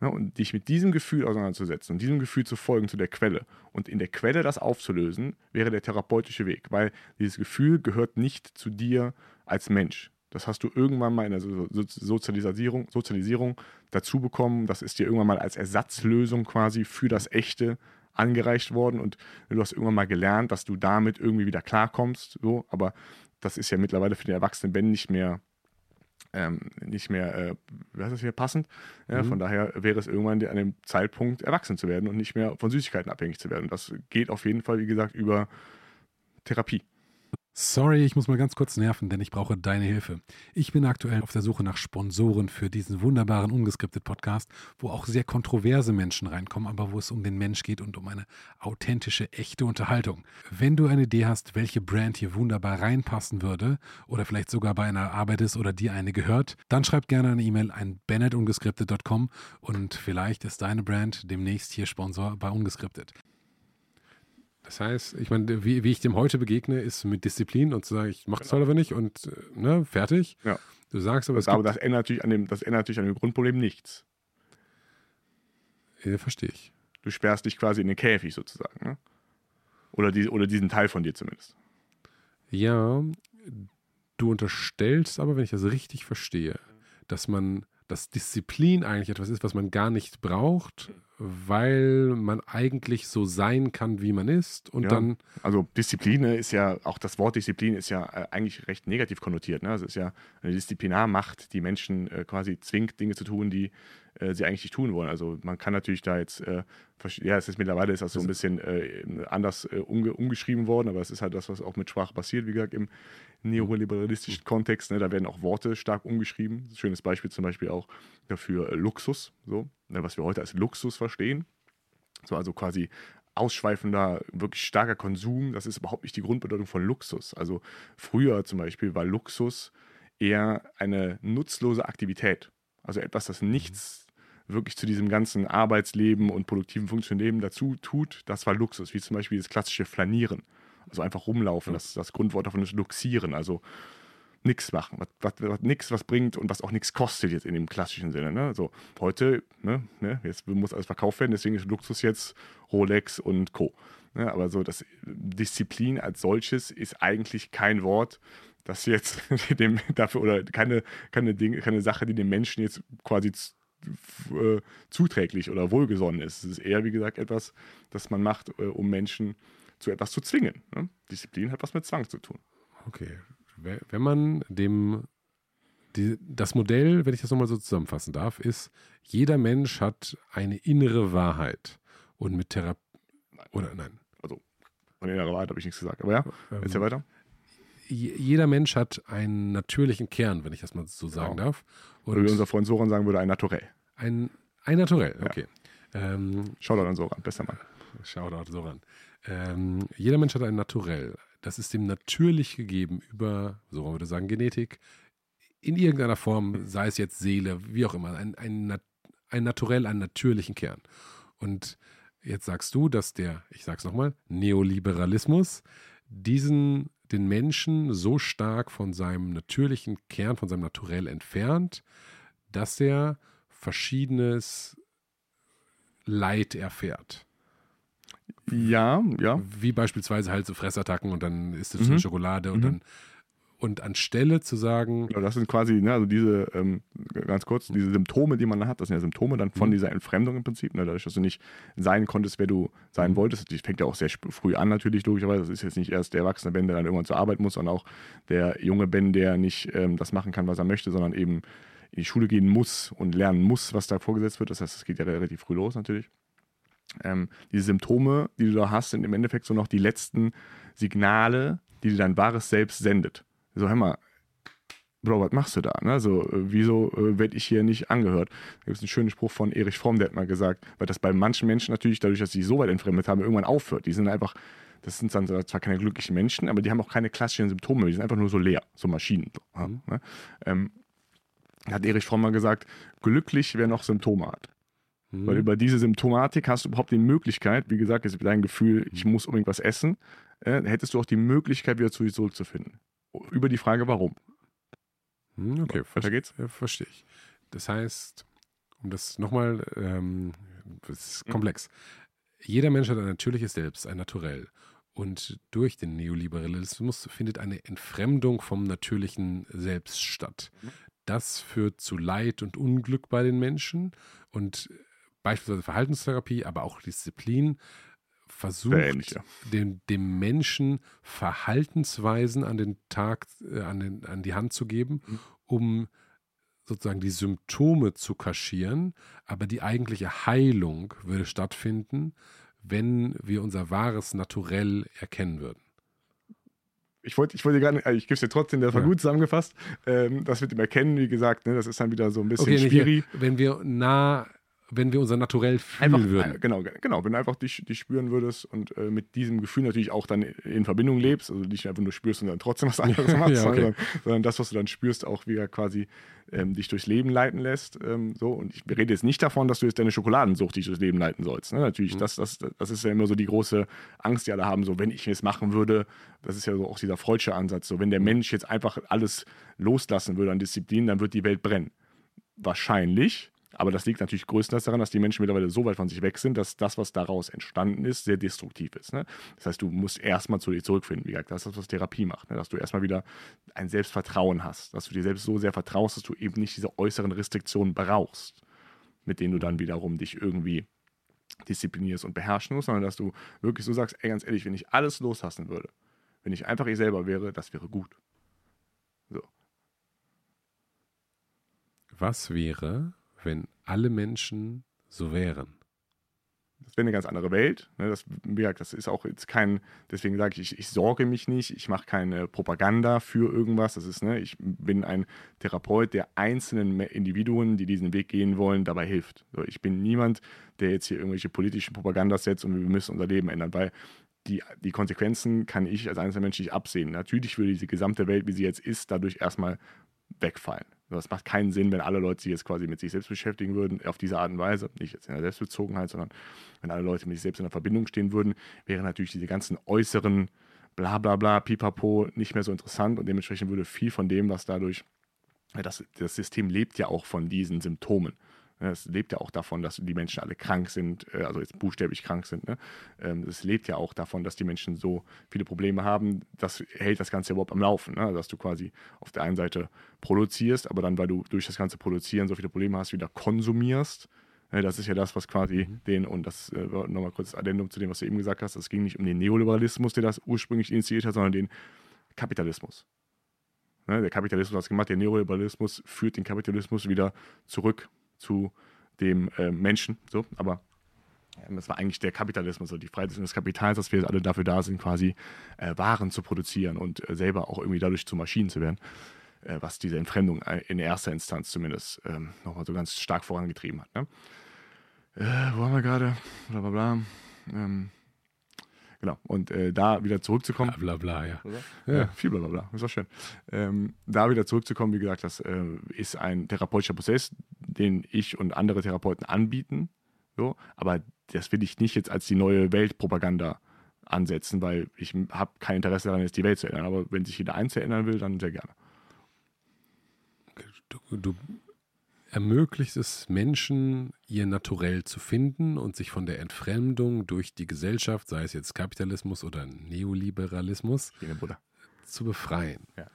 Ja, und dich mit diesem Gefühl auseinanderzusetzen und diesem Gefühl zu folgen zu der Quelle und in der Quelle das aufzulösen, wäre der therapeutische Weg, weil dieses Gefühl gehört nicht zu dir als Mensch. Das hast du irgendwann mal in der Sozialisierung, Sozialisierung dazu bekommen. Das ist dir irgendwann mal als Ersatzlösung quasi für das Echte angereicht worden und du hast irgendwann mal gelernt, dass du damit irgendwie wieder klarkommst. So, aber das ist ja mittlerweile für den erwachsenen Ben nicht mehr ähm, nicht mehr, äh, wie heißt das hier, passend. Ja, mhm. Von daher wäre es irgendwann an dem Zeitpunkt, erwachsen zu werden und nicht mehr von Süßigkeiten abhängig zu werden. Das geht auf jeden Fall, wie gesagt, über Therapie. Sorry, ich muss mal ganz kurz nerven, denn ich brauche deine Hilfe. Ich bin aktuell auf der Suche nach Sponsoren für diesen wunderbaren ungeskriptet Podcast, wo auch sehr kontroverse Menschen reinkommen, aber wo es um den Mensch geht und um eine authentische, echte Unterhaltung. Wenn du eine Idee hast, welche Brand hier wunderbar reinpassen würde oder vielleicht sogar bei einer Arbeit ist oder dir eine gehört, dann schreib gerne eine E-Mail an bennettungeskriptet.com und vielleicht ist deine Brand demnächst hier Sponsor bei Ungeskriptet. Das heißt, ich meine, wie, wie ich dem heute begegne, ist mit Disziplin und zu sagen, ich mache es genau. halt aber nicht und äh, ne, fertig. Ja. Du sagst aber, es aber das ändert natürlich an dem, das ändert natürlich an dem Grundproblem nichts. Ja, verstehe ich. Du sperrst dich quasi in den Käfig sozusagen, ne? Oder, die, oder diesen Teil von dir zumindest. Ja, du unterstellst aber, wenn ich das richtig verstehe, dass man, dass Disziplin eigentlich etwas ist, was man gar nicht braucht, weil man eigentlich so sein kann, wie man ist und ja, dann. Also Disziplin ist ja, auch das Wort Disziplin ist ja äh, eigentlich recht negativ konnotiert. Ne? Also es ist ja eine Disziplinarmacht, die Menschen äh, quasi zwingt, Dinge zu tun, die äh, sie eigentlich nicht tun wollen. Also man kann natürlich da jetzt, äh, ja, es ist mittlerweile ist das so ein bisschen äh, anders äh, umge umgeschrieben worden, aber es ist halt das, was auch mit Sprache passiert, wie gesagt, im neoliberalistischen Kontext. Ne? Da werden auch Worte stark umgeschrieben. Schönes Beispiel zum Beispiel auch dafür Luxus, so, ne? was wir heute als Luxus verstehen. So, also quasi ausschweifender, wirklich starker Konsum, das ist überhaupt nicht die Grundbedeutung von Luxus. Also früher zum Beispiel war Luxus eher eine nutzlose Aktivität. Also etwas, das nichts wirklich zu diesem ganzen Arbeitsleben und produktiven Funktionsleben dazu tut, das war Luxus, wie zum Beispiel das klassische Flanieren. Also einfach rumlaufen, das, das Grundwort davon ist Luxieren, also nichts machen, was, was, was nichts was bringt und was auch nichts kostet jetzt in dem klassischen Sinne. Ne? So, heute, ne, ne, jetzt muss alles verkauft werden, deswegen ist Luxus jetzt Rolex und Co. Ne? Aber so das Disziplin als solches ist eigentlich kein Wort, das jetzt [LAUGHS] dem dafür oder keine, keine, Ding, keine Sache, die dem Menschen jetzt quasi äh, zuträglich oder wohlgesonnen ist. Es ist eher, wie gesagt, etwas, das man macht, äh, um Menschen zu etwas zu zwingen. Ne? Disziplin hat was mit Zwang zu tun. Okay. Wenn man dem die, das Modell, wenn ich das nochmal so zusammenfassen darf, ist, jeder Mensch hat eine innere Wahrheit. Und mit Therapie. Oder nein. Also, von innerer Wahrheit habe ich nichts gesagt. Aber ja, ähm, erzähl weiter. Jeder Mensch hat einen natürlichen Kern, wenn ich das mal so sagen genau. darf. Und Oder wie unser Freund Soran sagen würde, ein Naturell. Ein, ein Naturell, okay. Ja. Ähm, Shoutout an Soran, bester Mann. Shoutout Soran. Ähm, jeder Mensch hat ein Naturell. Das ist dem natürlich gegeben über, so man würde sagen, Genetik, in irgendeiner Form, sei es jetzt Seele, wie auch immer, ein, ein, ein Naturell, einen natürlichen Kern. Und jetzt sagst du, dass der, ich sag's nochmal, Neoliberalismus diesen, den Menschen so stark von seinem natürlichen Kern, von seinem Naturell entfernt, dass er verschiedenes Leid erfährt. Ja, ja. Wie beispielsweise halt so Fressattacken und dann ist es mhm. Schokolade und mhm. dann Und anstelle zu sagen. Genau, das sind quasi, ne, also diese, ähm, ganz kurz, diese Symptome, die man hat, das sind ja Symptome dann von mhm. dieser Entfremdung im Prinzip, ne, dadurch, dass du nicht sein konntest, wer du sein mhm. wolltest. Das fängt ja auch sehr früh an, natürlich, logischerweise. Das ist jetzt nicht erst der erwachsene Ben, der dann irgendwann zur Arbeit muss, sondern auch der junge Ben, der nicht ähm, das machen kann, was er möchte, sondern eben in die Schule gehen muss und lernen muss, was da vorgesetzt wird. Das heißt, es geht ja relativ früh los natürlich. Ähm, diese Symptome, die du da hast, sind im Endeffekt so noch die letzten Signale, die dir dein wahres Selbst sendet. So, hör mal, Bro, was machst du da? Ne? So, äh, wieso äh, werde ich hier nicht angehört? Da gibt es einen schönen Spruch von Erich Fromm, der hat mal gesagt, weil das bei manchen Menschen natürlich, dadurch, dass sie sich so weit entfremdet haben, irgendwann aufhört. Die sind einfach, das sind dann zwar keine glücklichen Menschen, aber die haben auch keine klassischen Symptome, die sind einfach nur so leer, so Maschinen. So, mhm. ne? ähm, hat Erich Fromm mal gesagt, glücklich, wer noch Symptome hat. Mhm. Weil über diese Symptomatik hast du überhaupt die Möglichkeit, wie gesagt, ist dein Gefühl, ich muss unbedingt was essen, äh, hättest du auch die Möglichkeit, wieder zu sich zurückzufinden. Über die Frage, warum. Hm, okay, weiter geht's. Verstehe ich. Das heißt, um das nochmal, ähm, das ist mhm. komplex. Jeder Mensch hat ein natürliches Selbst, ein Naturell. Und durch den Neoliberalismus findet eine Entfremdung vom natürlichen Selbst statt. Mhm. Das führt zu Leid und Unglück bei den Menschen und beispielsweise Verhaltenstherapie, aber auch Disziplin versucht, dem, dem, Menschen Verhaltensweisen an den Tag, äh, an, den, an die Hand zu geben, mhm. um sozusagen die Symptome zu kaschieren, aber die eigentliche Heilung würde stattfinden, wenn wir unser wahres Naturell erkennen würden. Ich wollte, ich wollte gar nicht, also ich gebe es dir trotzdem, das war ja. gut zusammengefasst. Ähm, das mit dem Erkennen, wie gesagt, ne, das ist dann wieder so ein bisschen okay, schwierig. Wenn wir nah wenn wir unser Naturell fühlen einfach, würden. Äh, genau, genau. Wenn du einfach dich, dich spüren würdest und äh, mit diesem Gefühl natürlich auch dann in Verbindung lebst, also nicht einfach nur spürst und dann trotzdem was anderes [LAUGHS] machst, ja, okay. sondern, sondern, das, was du dann spürst, auch wieder quasi ähm, dich durchs Leben leiten lässt. Ähm, so. Und ich rede jetzt nicht davon, dass du jetzt deine Schokoladensucht dich durchs Leben leiten sollst. Ne? Natürlich, mhm. das, das, das ist ja immer so die große Angst, die alle haben, so wenn ich es machen würde, das ist ja so auch dieser freudsche Ansatz, so wenn der. Mensch jetzt einfach alles loslassen würde an Disziplin, dann wird die Welt brennen. Wahrscheinlich, aber das liegt natürlich größtenteils daran, dass die Menschen mittlerweile so weit von sich weg sind, dass das, was daraus entstanden ist, sehr destruktiv ist. Ne? Das heißt, du musst erstmal zu dir zurückfinden. Wie gesagt, das ist das, was Therapie macht. Ne? Dass du erstmal wieder ein Selbstvertrauen hast. Dass du dir selbst so sehr vertraust, dass du eben nicht diese äußeren Restriktionen brauchst, mit denen du dann wiederum dich irgendwie disziplinierst und beherrschen musst, sondern dass du wirklich so sagst, ey, ganz ehrlich, wenn ich alles loslassen würde, wenn ich einfach ich selber wäre, das wäre gut. So. Was wäre, wenn alle Menschen so wären? Das wäre eine ganz andere Welt. Ne? Das, das ist auch jetzt kein, deswegen sage ich, ich, ich sorge mich nicht, ich mache keine Propaganda für irgendwas. Das ist, ne, ich bin ein Therapeut, der einzelnen Individuen, die diesen Weg gehen wollen, dabei hilft. Ich bin niemand, der jetzt hier irgendwelche politischen Propagandas setzt und wir müssen unser Leben ändern, weil die, die Konsequenzen kann ich als einzelner Mensch nicht absehen. Natürlich würde diese gesamte Welt, wie sie jetzt ist, dadurch erstmal wegfallen. Das macht keinen Sinn, wenn alle Leute sich jetzt quasi mit sich selbst beschäftigen würden, auf diese Art und Weise. Nicht jetzt in der Selbstbezogenheit, sondern wenn alle Leute mit sich selbst in der Verbindung stehen würden, wären natürlich diese ganzen äußeren bla bla bla, pipapo nicht mehr so interessant und dementsprechend würde viel von dem, was dadurch, das, das System lebt ja auch von diesen Symptomen. Es lebt ja auch davon, dass die Menschen alle krank sind, äh, also jetzt buchstäblich krank sind. Ne? Ähm, es lebt ja auch davon, dass die Menschen so viele Probleme haben. Das hält das Ganze überhaupt am Laufen. Ne? Dass du quasi auf der einen Seite produzierst, aber dann, weil du durch das ganze Produzieren so viele Probleme hast, wieder konsumierst. Ne? Das ist ja das, was quasi mhm. den, und das äh, nochmal kurz das Addendum zu dem, was du eben gesagt hast, es ging nicht um den Neoliberalismus, der das ursprünglich initiiert hat, sondern den Kapitalismus. Ne? Der Kapitalismus hat es gemacht, der Neoliberalismus führt den Kapitalismus wieder zurück zu dem äh, Menschen. So, aber ähm, das war eigentlich der Kapitalismus, also die Freiheit des Kapitals, dass wir alle dafür da sind, quasi äh, Waren zu produzieren und äh, selber auch irgendwie dadurch zu Maschinen zu werden, äh, was diese Entfremdung äh, in erster Instanz zumindest ähm, nochmal so ganz stark vorangetrieben hat. Ne? Äh, wo haben wir gerade? Blablabla. Ähm, Genau. Und äh, da wieder zurückzukommen. Bla bla, bla ja. ja. ja. viel bla bla bla. Ist auch schön. Ähm, da wieder zurückzukommen, wie gesagt, das äh, ist ein therapeutischer Prozess, den ich und andere Therapeuten anbieten. So. Aber das will ich nicht jetzt als die neue Weltpropaganda ansetzen, weil ich habe kein Interesse daran, jetzt die Welt zu ändern. Aber wenn sich jeder eins erinnern will, dann sehr gerne. Du, du ermöglicht es Menschen, ihr Naturell zu finden und sich von der Entfremdung durch die Gesellschaft, sei es jetzt Kapitalismus oder Neoliberalismus, zu befreien. Ja.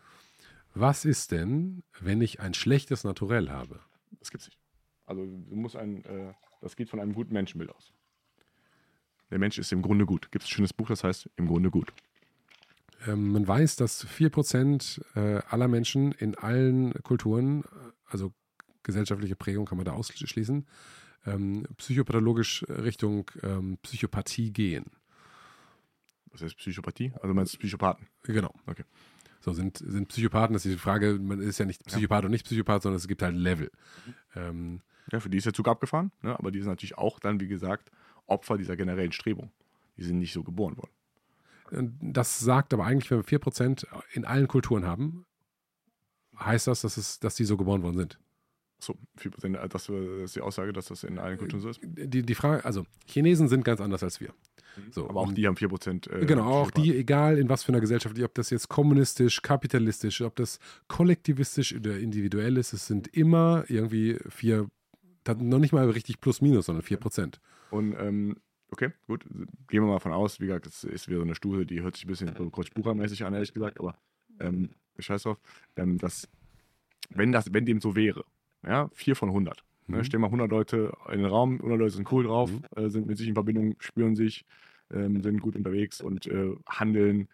Was ist denn, wenn ich ein schlechtes Naturell habe? Das gibt's nicht. Also du musst ein, äh, das geht von einem guten Menschenbild aus. Der Mensch ist im Grunde gut. Gibt es ein schönes Buch, das heißt im Grunde gut. Ähm, man weiß, dass 4% äh, aller Menschen in allen Kulturen, also gesellschaftliche Prägung kann man da ausschließen, ähm, psychopathologisch Richtung ähm, Psychopathie gehen. Was heißt Psychopathie? Also meinst du Psychopathen? Genau. Okay. So, sind, sind Psychopathen, das ist die Frage, man ist ja nicht Psychopath und nicht Psychopath, sondern es gibt halt Level. Ähm, Ja, für die ist der Zug abgefahren, ne? aber die sind natürlich auch dann, wie gesagt, Opfer dieser generellen Strebung. Die sind nicht so geboren worden. das sagt aber eigentlich, wenn wir 4% in allen Kulturen haben, heißt das, dass, es, dass die so geboren worden sind. So, 4%, äh, das ist die Aussage, dass das in allen Kulturen so ist. Die, die Frage, also Chinesen sind ganz anders als wir. So, Aber auch die haben 4%. Äh, Genau, auch die, egal in was für einer Gesellschaft, ob das jetzt kommunistisch, kapitalistisch, ob das kollektivistisch oder individuell ist, es sind immer irgendwie vier, dann noch nicht mal richtig plus minus, sondern vier Prozent. Und ähm, okay, gut, gehen wir mal von aus, wie gesagt, das ist wieder so eine Stufe, die hört sich ein bisschen so Coach Bucher-mäßig an, ehrlich gesagt, aber ähm, ich scheiß drauf, ähm, dass, wenn das, wenn dem so wäre, ja, 4 von 100. Ne, Mhm. stell mal 100 Leute in den Raum, 100 Leute sind cool drauf, Mhm. äh, sind mit sich in Verbindung, spüren sich, ähm, sind gut unterwegs und äh, handeln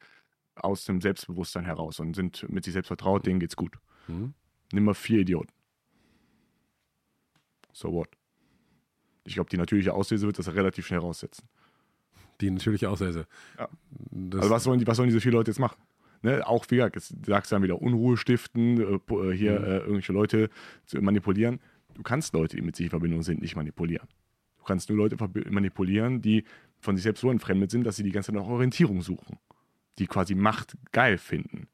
aus dem Selbstbewusstsein heraus und sind mit sich selbst vertraut, denen geht's gut. Mhm. Nimm mal vier Idioten. So what? Ich glaube, die natürliche Auslese wird das relativ schnell raussetzen. Die natürliche Auslese. Ja. Also was sollen, die, was sollen diese vier Leute jetzt machen? Ne? Auch wie sagst du dann wieder Unruhe stiften, äh, äh, hier Mhm. äh, irgendwelche Leute zu manipulieren. Du kannst Leute, die mit sich in Verbindung sind, nicht manipulieren. Du kannst nur Leute manipulieren, die von sich selbst so entfremdet sind, dass sie die ganze Zeit nach Orientierung suchen. Die quasi Macht geil finden.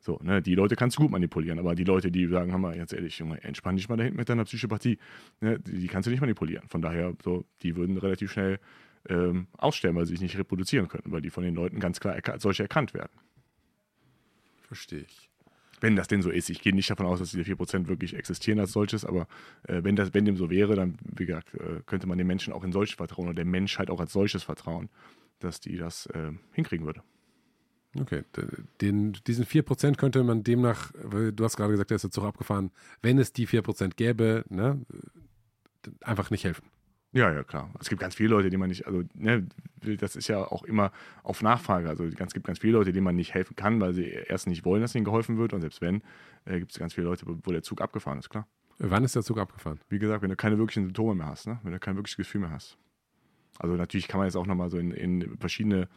So, ne, die Leute kannst du gut manipulieren, aber die Leute, die sagen, hör mal, jetzt ehrlich, Junge, entspann dich mal da hinten mit deiner Psychopathie, ne, die, die kannst du nicht manipulieren. Von daher, so, die würden relativ schnell ähm, aussterben, weil sie sich nicht reproduzieren können, weil die von den Leuten ganz klar als solche erkannt werden. Verstehe ich. Wenn das denn so ist. Ich gehe nicht davon aus, dass diese 4% wirklich existieren als solches, aber äh, wenn, das, wenn dem so wäre, dann, wie gesagt, äh, könnte man den Menschen auch in solches vertrauen oder der Menschheit auch als solches vertrauen, dass die das äh, hinkriegen würde. Okay, den, diesen 4% könnte man demnach, weil du hast gerade gesagt, der ist der Zug abgefahren, wenn es die 4% gäbe, ne, einfach nicht helfen. Ja, ja, klar. Es gibt ganz viele Leute, die man nicht, also, ne, das ist ja auch immer auf Nachfrage. Also es gibt ganz viele Leute, denen man nicht helfen kann, weil sie erst nicht wollen, dass ihnen geholfen wird. Und selbst wenn, äh, gibt es ganz viele Leute, wo der Zug abgefahren ist, klar. Wann ist der Zug abgefahren? Wie gesagt, wenn du keine wirklichen Symptome mehr hast, ne? wenn du kein wirkliches Gefühl mehr hast. Also natürlich kann man jetzt auch nochmal so in, in verschiedene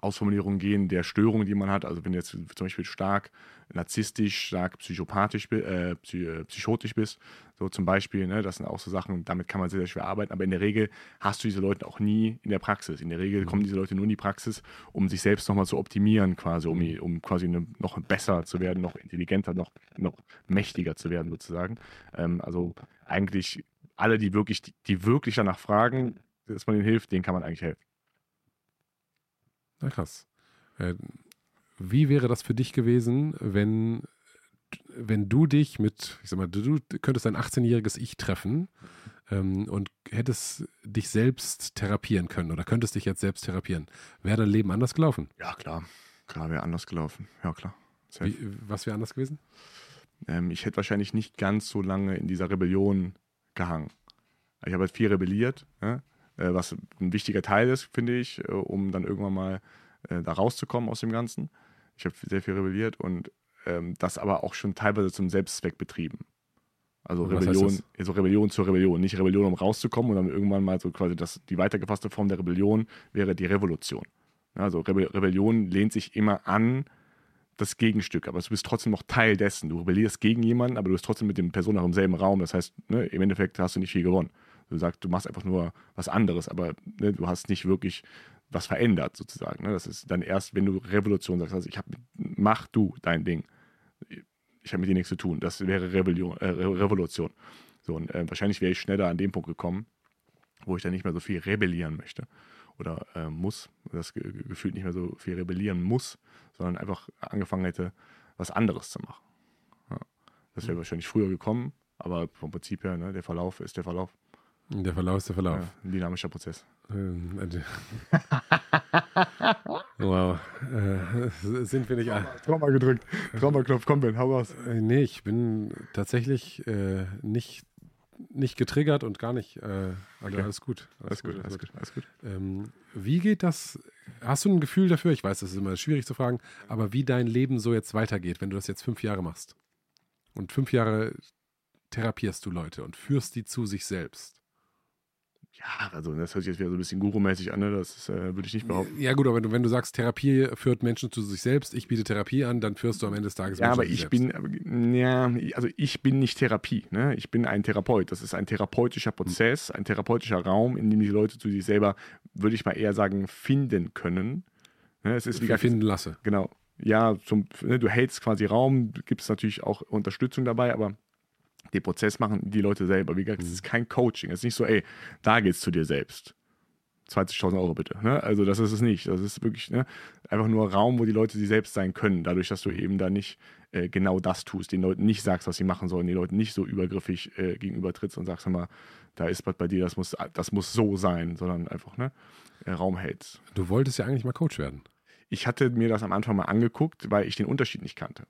Ausformulierungen gehen der Störungen, die man hat. Also wenn du jetzt zum Beispiel stark narzisstisch, stark psychopathisch, äh, äh, psychotisch bist, so zum Beispiel, ne, das sind auch so Sachen, damit kann man sehr, sehr schwer arbeiten. Aber in der Regel hast du diese Leute auch nie in der Praxis. In der Regel kommen diese Leute nur in die Praxis, um sich selbst nochmal zu optimieren, quasi, um, um quasi eine, noch besser zu werden, noch intelligenter, noch, noch mächtiger zu werden, sozusagen. Ähm, also eigentlich alle, die wirklich, die, die wirklich danach fragen, dass man ihnen hilft, denen kann man eigentlich helfen. Na krass. Äh, wie wäre das für dich gewesen, wenn, wenn du dich mit, ich sag mal, du, du könntest ein 18-jähriges Ich treffen ähm, und hättest dich selbst therapieren können oder könntest dich jetzt selbst therapieren? Wäre dein Leben anders gelaufen? Ja, klar. Klar, wäre anders gelaufen. Ja, klar. Wie, was wäre anders gewesen? Ähm, ich hätte wahrscheinlich nicht ganz so lange in dieser Rebellion gehangen. Ich habe halt viel rebelliert, ja? Äh, was ein wichtiger Teil ist, finde ich, äh, um dann irgendwann mal äh, da rauszukommen aus dem Ganzen. Ich habe sehr viel rebelliert und ähm, das aber auch schon teilweise zum Selbstzweck betrieben. Also Rebellion, also Rebellion zur Rebellion. Nicht Rebellion, um rauszukommen und dann irgendwann mal so quasi das, die weitergefasste Form der Rebellion wäre die Revolution. Also Rebe Rebellion lehnt sich immer an das Gegenstück, aber du bist trotzdem noch Teil dessen. Du rebellierst gegen jemanden, aber du bist trotzdem mit dem Person noch im selben Raum. Das heißt, ne, im Endeffekt hast du nicht viel gewonnen. Du sagst, du machst einfach nur was anderes, aber ne, du hast nicht wirklich was verändert, sozusagen. Ne? Das ist dann erst, wenn du Revolution sagst, also ich hab, mach du dein Ding. Ich habe mit dir nichts zu tun. Das wäre Rebellion, äh, Re- Revolution. So, und äh, wahrscheinlich wäre ich schneller an dem Punkt gekommen, wo ich dann nicht mehr so viel rebellieren möchte oder äh, muss, das ge ge- gefühlt nicht mehr so viel rebellieren muss, sondern einfach angefangen hätte, was anderes zu machen. Ja. Das wäre wahrscheinlich früher gekommen, aber vom Prinzip her, ne, der Verlauf ist der Verlauf. Der Verlauf ist der Verlauf. Ja, ein dynamischer Prozess. Ähm, äh, [LAUGHS] Wow. Äh, sind wir nicht Trauma, Trauma gedrückt. Traumaknopf, komm, Ben, hau raus. Äh, nee, ich bin tatsächlich äh, nicht, nicht getriggert und gar nicht. Äh, also Okay. alles gut. Alles gut, alles gut, alles gut. Ähm, wie geht das? Hast du ein Gefühl dafür? Ich weiß, das ist immer schwierig zu fragen, aber wie dein Leben so jetzt weitergeht, wenn du das jetzt fünf Jahre machst? Und fünf Jahre therapierst du Leute und führst die zu sich selbst. Ja, also das hört sich jetzt wieder so ein bisschen gurumäßig an, ne? das äh, würde ich nicht behaupten. Ja, gut, aber wenn du, wenn du sagst, Therapie führt Menschen zu sich selbst, ich biete Therapie an, dann führst du am Ende des Tages Ja, Menschen aber zu sich ich selbst. bin, aber, ja, also ich bin nicht Therapie, ne? Ich bin ein Therapeut. Das ist ein therapeutischer Prozess, ein therapeutischer Raum, in dem die Leute zu sich selber, würde ich mal eher sagen, finden können. Ne? Es ist wie Ich finden lasse. genau. Ja, zum, ne, du hältst quasi Raum, du gibst natürlich auch Unterstützung dabei, aber den Prozess machen die Leute selber. Wie gesagt, es ist kein Coaching. Es ist nicht so, ey, da geht's zu dir selbst. 20.000 Euro bitte. Ne? Also das ist es nicht. Das ist wirklich ne, einfach nur Raum, wo die Leute sie selbst sein können. Dadurch, dass du eben da nicht äh, genau das tust, den Leuten nicht sagst, was sie machen sollen, den Leuten nicht so übergriffig äh, gegenüber trittst und sagst, mal, da ist was bei dir, das muss, das muss so sein, sondern einfach ne, äh, Raum hältst. Du wolltest ja eigentlich mal Coach werden. Ich hatte mir das am Anfang mal angeguckt, weil ich den Unterschied nicht kannte.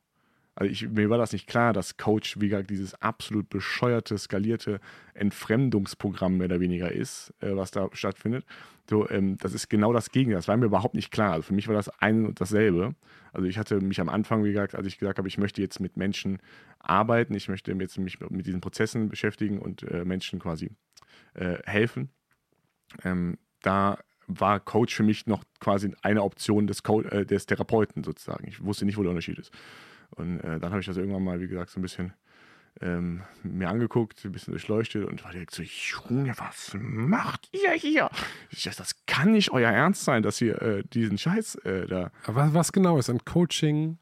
Also ich, mir war das nicht klar, dass Coach, wie gesagt, dieses absolut bescheuerte, skalierte Entfremdungsprogramm mehr oder weniger ist, äh, was da stattfindet. So, ähm, das ist genau das Gegenteil. Das war mir überhaupt nicht klar. Also für mich war das ein und dasselbe. Also ich hatte mich am Anfang, wie gesagt, als ich gesagt habe, ich möchte jetzt mit Menschen arbeiten, ich möchte jetzt mich mit diesen Prozessen beschäftigen und äh, Menschen quasi äh, helfen. Ähm, da war Coach für mich noch quasi eine Option des, Co äh, des Therapeuten sozusagen. Ich wusste nicht, wo der Unterschied ist. Und äh, dann habe ich das irgendwann mal, wie gesagt, so ein bisschen ähm, mir angeguckt, ein bisschen durchleuchtet und war direkt so, Junge, was macht ihr hier? Ich dachte, das kann nicht euer Ernst sein, dass ihr äh, diesen Scheiß äh, da. Aber was, genau ist ein Coaching?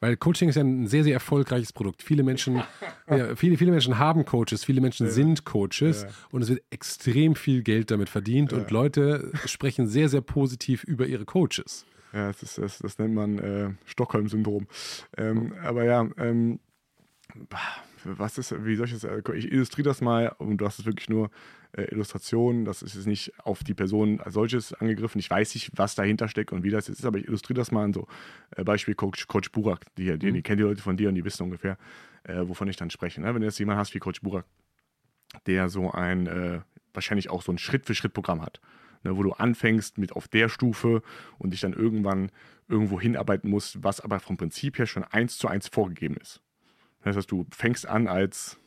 Weil Coaching ist ja ein sehr, sehr erfolgreiches Produkt. Viele Menschen, [LAUGHS] ja, viele, viele Menschen haben Coaches, viele Menschen sind Coaches Ja. und es wird extrem viel Geld damit verdient und Leute sprechen sehr, sehr positiv über ihre Coaches. Ja, das, ist, das, das nennt man äh, Stockholm-Syndrom. Ähm, aber ja, ähm, was ist, wie soll ich das, äh, ich illustriere das mal und du hast es wirklich nur äh, Illustrationen, das ist jetzt nicht auf die Person als solches angegriffen. Ich weiß nicht, was dahinter steckt und wie das jetzt ist, aber ich illustriere das mal an so äh, Beispiel Coach, Coach Burak, die, die, die kennen die Leute von dir und die wissen ungefähr, äh, wovon ich dann spreche. Ne? Wenn du jetzt jemanden hast wie Coach Burak, der so ein, äh, wahrscheinlich auch so ein Schritt-für-Schritt-Programm hat, ne, wo du anfängst mit auf der Stufe und dich dann irgendwann irgendwo hinarbeiten musst, was aber vom Prinzip her schon eins zu eins vorgegeben ist. Das heißt, du fängst an als,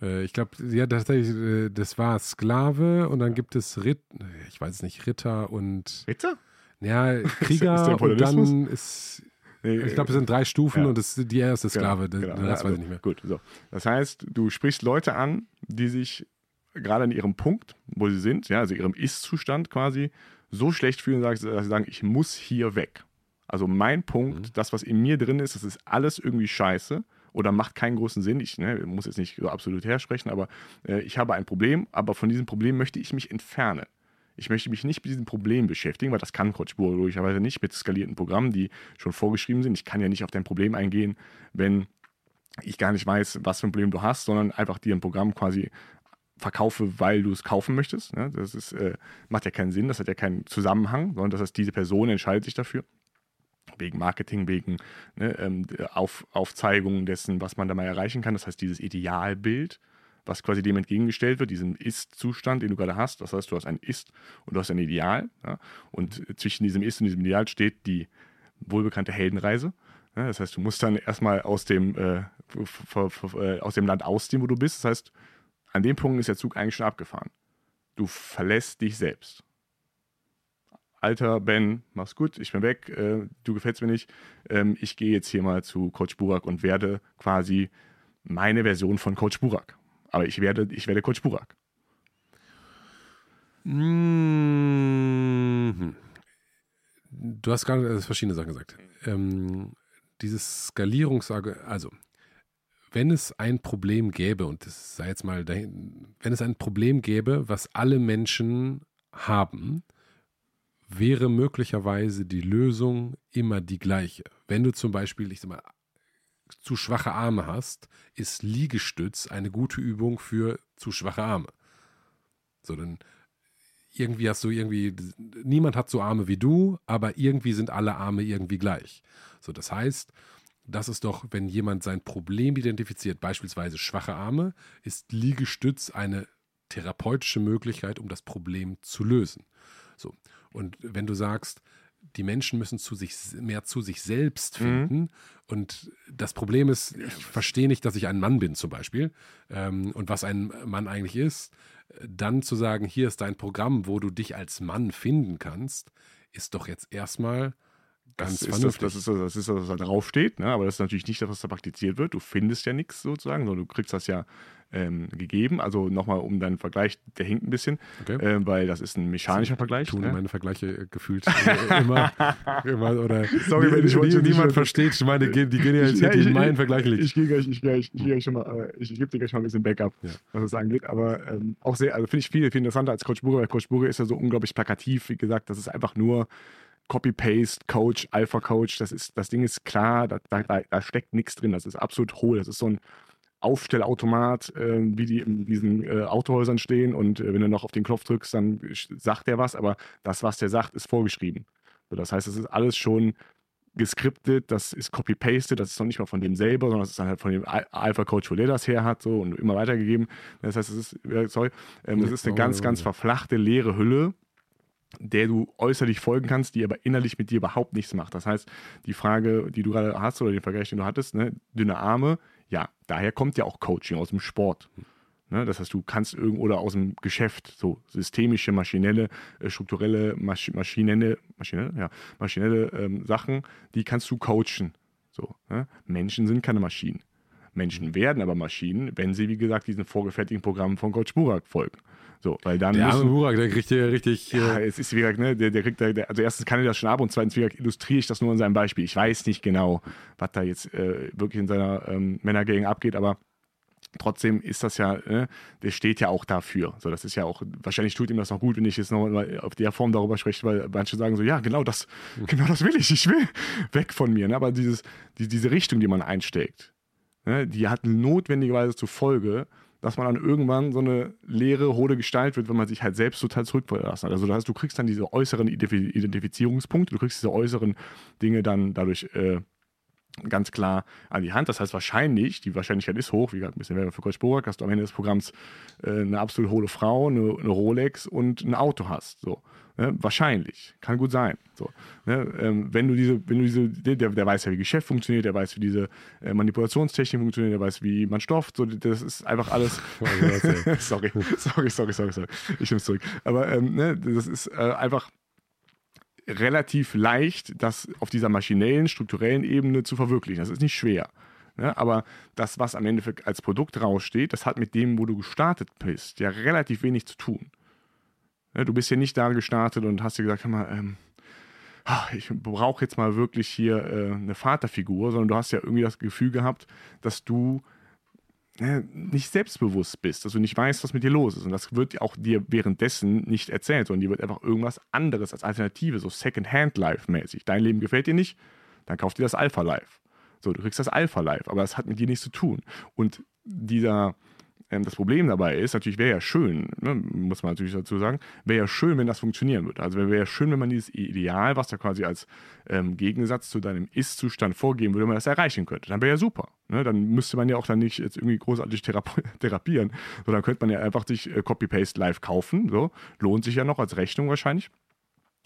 Äh, ich glaube, ja, das, äh, das war Sklave und dann gibt es Ritt, ich weiß es nicht, Ritter und Ritter? ja, [LAUGHS] ist Krieger der und dann ist, Nee, ich glaube, es sind drei Stufen Ja. und das, die erste ist Sklave, Genau, genau. Ja, weiß also, ich nicht mehr. Gut, so. Das heißt, du sprichst Leute an, die sich gerade in ihrem Punkt, wo sie sind, ja, also ihrem Ist-Zustand quasi, so schlecht fühlen, dass sie sagen, ich muss hier weg. Also mein Punkt, Mhm. das, was in mir drin ist, das ist alles irgendwie scheiße oder macht keinen großen Sinn. Ich ne, muss jetzt nicht so absolut hersprechen, aber äh, ich habe ein Problem, aber von diesem Problem möchte ich mich entfernen. Ich möchte mich nicht mit diesem Problem beschäftigen, weil das kann Coach Buro logischerweise nicht mit skalierten Programmen, die schon vorgeschrieben sind. Ich kann ja nicht auf dein Problem eingehen, wenn ich gar nicht weiß, was für ein Problem du hast, sondern einfach dir ein Programm quasi verkaufe, weil du es kaufen möchtest. Ne? Das ist, äh, macht ja keinen Sinn, das hat ja keinen Zusammenhang, sondern das heißt, diese Person entscheidet sich dafür. Wegen Marketing, wegen ne, ähm, auf, Aufzeigung dessen, was man da mal erreichen kann. Das heißt, dieses Idealbild, was quasi dem entgegengestellt wird, diesem Ist-Zustand, den du gerade hast. Das heißt, du hast ein Ist und du hast ein Ideal. Ja? Und zwischen diesem Ist und diesem Ideal steht die wohlbekannte Heldenreise. Ja, das heißt, du musst dann erstmal aus dem, äh, äh, aus dem Land ausziehen, wo du bist. Das heißt, an dem Punkt ist der Zug eigentlich schon abgefahren. Du verlässt dich selbst. Alter Ben, mach's gut, ich bin weg, äh, du gefällst mir nicht. Ähm, ich gehe jetzt hier mal zu Coach Burak und werde quasi meine Version von Coach Burak. Aber ich werde, ich werde Coach Burak. Mhm. Du hast gerade äh, verschiedene Sachen gesagt. Ähm, dieses Skalierungsargument, also wenn es ein Problem gäbe, und das sei jetzt mal dahin, wenn es ein Problem gäbe, was alle Menschen haben, wäre möglicherweise die Lösung immer die gleiche. Wenn du zum Beispiel, ich sag mal, zu schwache Arme hast, ist Liegestütz eine gute Übung für zu schwache Arme. So, dann irgendwie hast du irgendwie, niemand hat so Arme wie du, aber irgendwie sind alle Arme irgendwie gleich. So, das heißt, das ist doch, wenn jemand sein Problem identifiziert, beispielsweise schwache Arme, ist Liegestütz eine therapeutische Möglichkeit, um das Problem zu lösen. So. Und wenn du sagst, die Menschen müssen zu sich mehr zu sich selbst mhm. finden. Mhm. Und das Problem ist, ich verstehe nicht, dass ich ein Mann bin, zum Beispiel, ähm, und was ein Mann eigentlich ist. Dann zu sagen, hier ist dein Programm, wo du dich als Mann finden kannst, ist doch jetzt erstmal das ist das, das, ist das, das ist das, was da draufsteht, ne? aber das ist natürlich nicht das, was da praktiziert wird. Du findest ja nichts sozusagen, sondern du kriegst das ja ähm, gegeben. Also nochmal um deinen Vergleich, der hinkt ein bisschen, okay. äh, weil das ist ein mechanischer Vergleich. Ich tue ne? meine Vergleiche äh, gefühlt äh, immer, [LAUGHS] immer oder Sorry, wenn ich nie, niemand versteht meine, die Genialität, die in meinen Vergleichen liegt. Ich, ich, ich, ich, ich, ich, ich, schon mal, ich, ich gebe dir gleich mal ein bisschen Backup, ja. was das angeht. Aber ähm, auch sehr, also finde ich viel, viel interessanter als Coach Burger, weil Coach Burger ist ja so unglaublich plakativ, wie gesagt, das ist einfach nur Copy-Paste, Coach, Alpha-Coach, das, ist, das Ding ist klar, da, da, da steckt nichts drin, das ist absolut hohl, das ist so ein Aufstellautomat, äh, wie die in diesen äh, Autohäusern stehen und äh, wenn du noch auf den Knopf drückst, dann sagt der was, aber das, was der sagt, ist vorgeschrieben. So, das heißt, es ist alles schon geskriptet, das ist copy-pasted, das ist noch nicht mal von dem selber, sondern das ist dann halt von dem Alpha-Coach, wo der das her hat, so und immer weitergegeben. Das heißt, es ist, sorry, ähm, das ist eine ganz, ganz verflachte, leere Hülle, der du äußerlich folgen kannst, die aber innerlich mit dir überhaupt nichts macht. Das heißt, die Frage, die du gerade hast oder den Vergleich, den du hattest, ne, dünne Arme, ja, daher kommt ja auch Coaching aus dem Sport. Ne, das heißt, du kannst irgendwo oder aus dem Geschäft, so systemische, maschinelle, äh, strukturelle, Masch maschinelle, maschinelle, ja, maschinelle ähm, Sachen, die kannst du coachen. So, ne? Menschen sind keine Maschinen. Menschen werden aber Maschinen, wenn sie, wie gesagt, diesen vorgefertigten Programmen von Coach Burak folgen. So, weil dann der arme Burak, der kriegt hier richtig. Ja, äh, es ist wie gesagt, ne, der, der kriegt, der, also erstens kann er das schon ab und zweitens, wie gesagt, illustriere ich das nur in seinem Beispiel. Ich weiß nicht genau, was da jetzt äh, wirklich in seiner ähm, Männergang abgeht, aber trotzdem ist das ja, ne, der steht ja auch dafür. So, das ist ja auch, wahrscheinlich tut ihm das auch gut, wenn ich jetzt nochmal auf der Form darüber spreche, weil manche sagen so, ja, genau das, genau das will ich, ich will weg von mir. Ne? Aber dieses, die, diese Richtung, die man einsteckt, ne, die hat notwendigerweise zur Folge, dass man dann irgendwann so eine leere, hohle Gestalt wird, wenn man sich halt selbst total zurückverlassen hat. Also das heißt, du kriegst dann diese äußeren Identifizierungspunkte, du kriegst diese äußeren Dinge dann dadurch äh, ganz klar an die Hand. Das heißt wahrscheinlich, die Wahrscheinlichkeit ist hoch, wie gesagt, ein bisschen Werbung für Coach Borak, dass du am Ende des Programms äh, eine absolut hohle Frau, eine, eine, Rolex und ein Auto hast. So. Ne? Wahrscheinlich. Kann gut sein. So. Ne? Ähm, wenn du diese, wenn du diese, der, der weiß ja, wie Geschäft funktioniert, der weiß, wie diese äh, Manipulationstechnik funktioniert, der weiß, wie man stofft. So, das ist einfach alles. [LAUGHS] [LAUGHS] sorry, sorry, sorry, sorry, sorry. Ich nehme es zurück. Aber ähm, ne, das ist äh, einfach relativ leicht, das auf dieser maschinellen, strukturellen Ebene zu verwirklichen. Das ist nicht schwer. Ne? Aber das, was am Ende als Produkt raussteht, das hat mit dem, wo du gestartet bist, ja relativ wenig zu tun. Ne? Du bist ja nicht da gestartet und hast dir gesagt, mal, ähm, ich brauche jetzt mal wirklich hier äh, eine Vaterfigur, sondern du hast ja irgendwie das Gefühl gehabt, dass du nicht selbstbewusst bist, dass du nicht weißt, was mit dir los ist. Und das wird auch dir währenddessen nicht erzählt, sondern dir wird einfach irgendwas anderes als Alternative, so Second-Hand-Life-mäßig. Dein Leben gefällt dir nicht, dann kauf dir das Alpha-Life. So, du kriegst das Alpha-Life, aber das hat mit dir nichts zu tun. Und dieser, das Problem dabei ist, natürlich wäre ja schön, ne, muss man natürlich dazu sagen, wäre ja schön, wenn das funktionieren würde. Also wäre ja schön, wenn man dieses Ideal, was da quasi als ähm, Gegensatz zu deinem Ist-Zustand vorgeben würde, wenn man das erreichen könnte. Dann wäre ja super. Ne? Dann müsste man ja auch dann nicht jetzt irgendwie großartig therapi [LAUGHS] therapieren, sondern könnte man ja einfach sich äh, Copy-Paste live kaufen. So. Lohnt sich ja noch als Rechnung wahrscheinlich.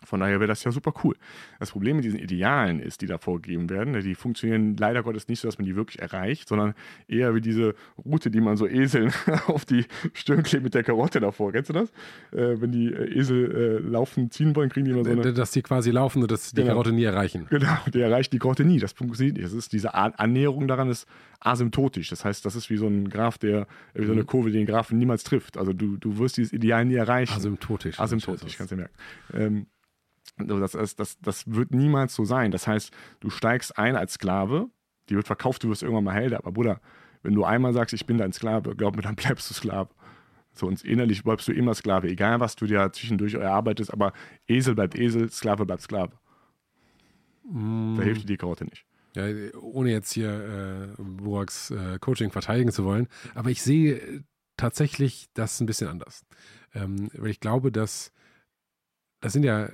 Von daher wäre das ja super cool. Das Problem mit diesen Idealen ist, die da vorgegeben werden, die funktionieren leider Gottes nicht so, dass man die wirklich erreicht, sondern eher wie diese Route, die man so Eseln [LAUGHS] auf die Stirn klebt mit der Karotte davor. Kennst du das? Äh, wenn die äh, Esel äh, laufen, ziehen wollen, kriegen die immer so eine... Dass die quasi laufen und dass die genau. Karotte nie erreichen. Genau, die erreicht die Karotte nie. Das funktioniert nicht. Das ist, diese Annäherung daran ist asymptotisch. Das heißt, das ist wie so ein Graph, der, wie so eine mhm. Kurve, die den Graphen niemals trifft. Also du, du wirst dieses Ideal nie erreichen. Asymptotisch. Asymptotisch, kannst du merken. Ähm, das, das, das, das wird niemals so sein. Das heißt, du steigst ein als Sklave, die wird verkauft, du wirst irgendwann mal Held, aber Bruder, wenn du einmal sagst, ich bin dein Sklave, glaub mir, dann [LAUGHS] bleibst du Sklave. So, und innerlich bleibst du immer Sklave, egal was du dir zwischendurch erarbeitest, aber Esel bleibt Esel, Sklave bleibt Sklave. Mm. Da hilft dir die Karotte nicht. Ja, ohne jetzt hier äh, Buraks äh, Coaching verteidigen zu wollen, aber ich sehe tatsächlich das ein bisschen anders. Ähm, weil ich glaube, dass das sind ja,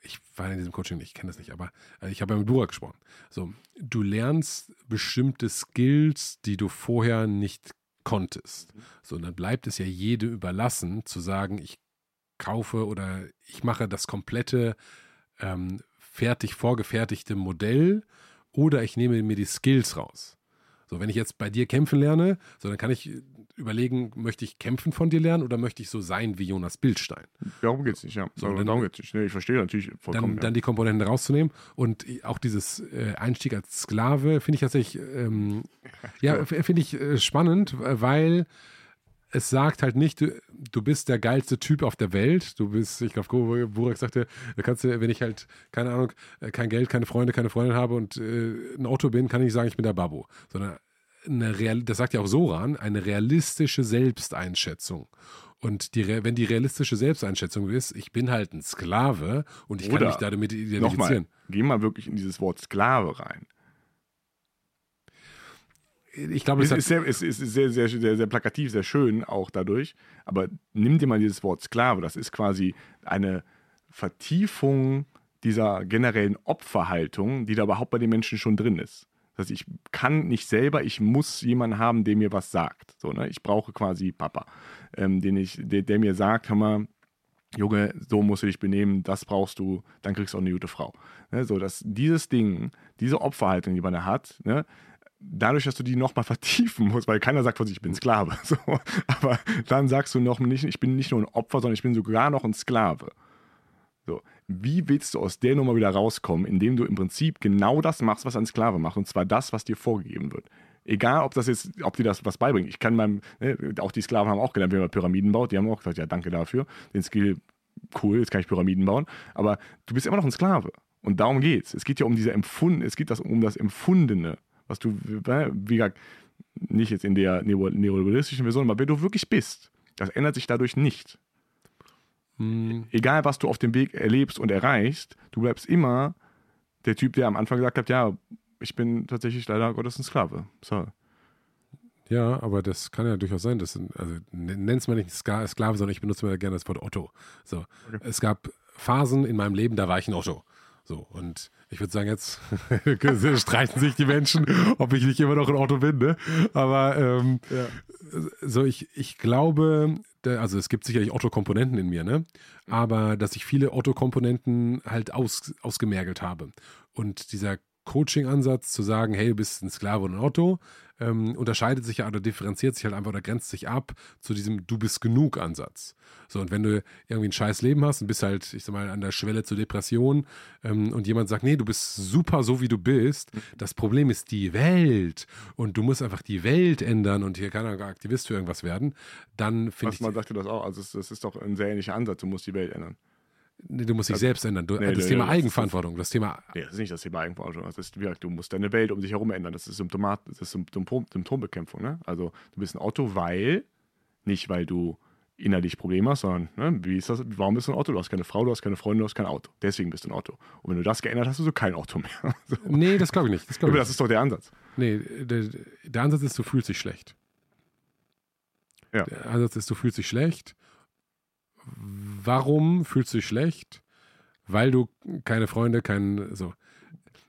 ich war in diesem Coaching nicht, ich kenne das nicht, aber äh, ich habe ja mit Burak gesprochen. So, du lernst bestimmte Skills, die du vorher nicht konntest. So, und dann bleibt es ja jedem überlassen, zu sagen, ich kaufe oder ich mache das komplette ähm, fertig vorgefertigte Modell oder ich nehme mir die Skills raus. So, wenn ich jetzt bei dir kämpfen lerne, so dann kann ich überlegen, möchte ich kämpfen von dir lernen oder möchte ich so sein wie Jonas Bildstein? Darum geht es nicht, ja. So, dann, darum geht's nicht. Nee, ich verstehe natürlich vollkommen. Dann, ja. dann die Komponenten rauszunehmen und auch dieses äh, Einstieg als Sklave finde ich tatsächlich, ähm, [LAUGHS] ja, finde ich äh, spannend, weil es sagt halt nicht, du, du bist der geilste Typ auf der Welt. Du bist, ich glaube, Burak sagte, da kannst du, wenn ich halt, keine Ahnung, äh, kein Geld, keine Freunde, keine Freundin habe und äh, ein Auto bin, kann ich nicht sagen, ich bin der Babbo. Sondern eine Real, das sagt ja auch Soran, eine realistische Selbsteinschätzung. Und die, wenn die realistische Selbsteinschätzung ist, ich bin halt ein Sklave und ich Oder kann mich damit identifizieren. Nochmal, geh mal wirklich in dieses Wort Sklave rein ich glaube, es, ist, sehr, es ist sehr, sehr, sehr, sehr plakativ, sehr schön auch dadurch. Aber nimm dir mal dieses Wort Sklave, das ist quasi eine Vertiefung dieser generellen Opferhaltung, die da überhaupt bei den Menschen schon drin ist. Das heißt, ich kann nicht selber, ich muss jemanden haben, der mir was sagt. So, ne? Ich brauche quasi Papa, ähm, den ich, der, der, mir sagt, hör mal, Junge, so musst du dich benehmen, das brauchst du, dann kriegst du auch eine gute Frau. Ne? So, dass dieses Ding, diese Opferhaltung, die man da hat, ne? Dadurch, dass du die nochmal [LAUGHS] vertiefen musst, weil keiner sagt von sich, ich bin Sklave. [LAUGHS] So, aber dann sagst du noch nicht, ich bin nicht nur ein Opfer, sondern ich bin sogar noch ein Sklave. So, wie willst du aus der Nummer wieder rauskommen, indem du im Prinzip genau das machst, was ein Sklave macht, und zwar das, was dir vorgegeben wird? Egal, ob das jetzt, ob dir das was beibringt. Ich kann meinem, ne, auch die Sklaven haben auch gelernt, wie man Pyramiden baut. Die haben auch gesagt, ja, danke dafür. Den Skill, cool, jetzt kann ich Pyramiden bauen. Aber du bist immer noch ein Sklave. Und darum geht's. Es geht ja um diese Empfunden, es geht das um das Empfundene was du, wie gesagt, nicht jetzt in der neoliberalistischen Version, aber wer du wirklich bist, das ändert sich dadurch nicht. Hm. Egal, was du auf dem Weg erlebst und erreichst, du bleibst immer der Typ, der am Anfang gesagt hat, ja, ich bin tatsächlich leider Gottes ein Sklave. So. Ja, aber das kann ja durchaus sein. Das sind, also nenn es mal nicht Sklave, sondern ich benutze mal gerne das Wort Otto. So. Okay. Es gab Phasen in meinem Leben, da war ich ein Otto. So, und ich würde sagen, jetzt [LAUGHS] streiten sich die Menschen, ob ich nicht immer noch ein Auto bin, ne? Aber ähm, ja. so, ich, ich glaube, also es gibt sicherlich Otto-Komponenten in mir, ne? Aber dass ich viele Otto-Komponenten halt aus, ausgemergelt habe. Und dieser Coaching-Ansatz zu sagen, hey, du bist ein Sklave und ein Otto, ähm, unterscheidet sich ja oder differenziert sich halt einfach oder grenzt sich ab zu diesem Du bist genug Ansatz. So, und wenn du irgendwie ein scheiß Leben hast und bist halt, ich sag mal, an der Schwelle zur Depression ähm, und jemand sagt, nee, du bist super so wie du bist, das Problem ist die Welt und du musst einfach die Welt ändern und hier kann er Aktivist für irgendwas werden, dann finde ich. Man sagte das auch, also das ist doch ein sehr ähnlicher Ansatz, du musst die Welt ändern. Nee, du musst dich also, selbst ändern. Du, nee, das nee, Thema nee, Eigenverantwortung. Das, Thema. Nee, das ist nicht das Thema Eigenverantwortung. Das ist, wie gesagt, du musst deine Welt um dich herum ändern. Das ist, Symptomat, das ist Symptom, Symptombekämpfung. Ne? Also, du bist ein Auto, weil, nicht weil du innerlich Probleme hast, sondern, ne, wie ist das, warum bist du ein Auto? Du hast keine Frau, du hast keine Freunde, du hast kein Auto. Deswegen bist du ein Auto. Und wenn du das geändert hast, hast du so kein Auto mehr. [LAUGHS] so. Nee, das glaube ich nicht. Das, glaub ich das ist doch der Ansatz. Nee, der, der Ansatz ist, du fühlst dich schlecht. Ja. Der Ansatz ist, du fühlst dich schlecht. Warum fühlst du dich schlecht? weil du keine Freunde, kein so.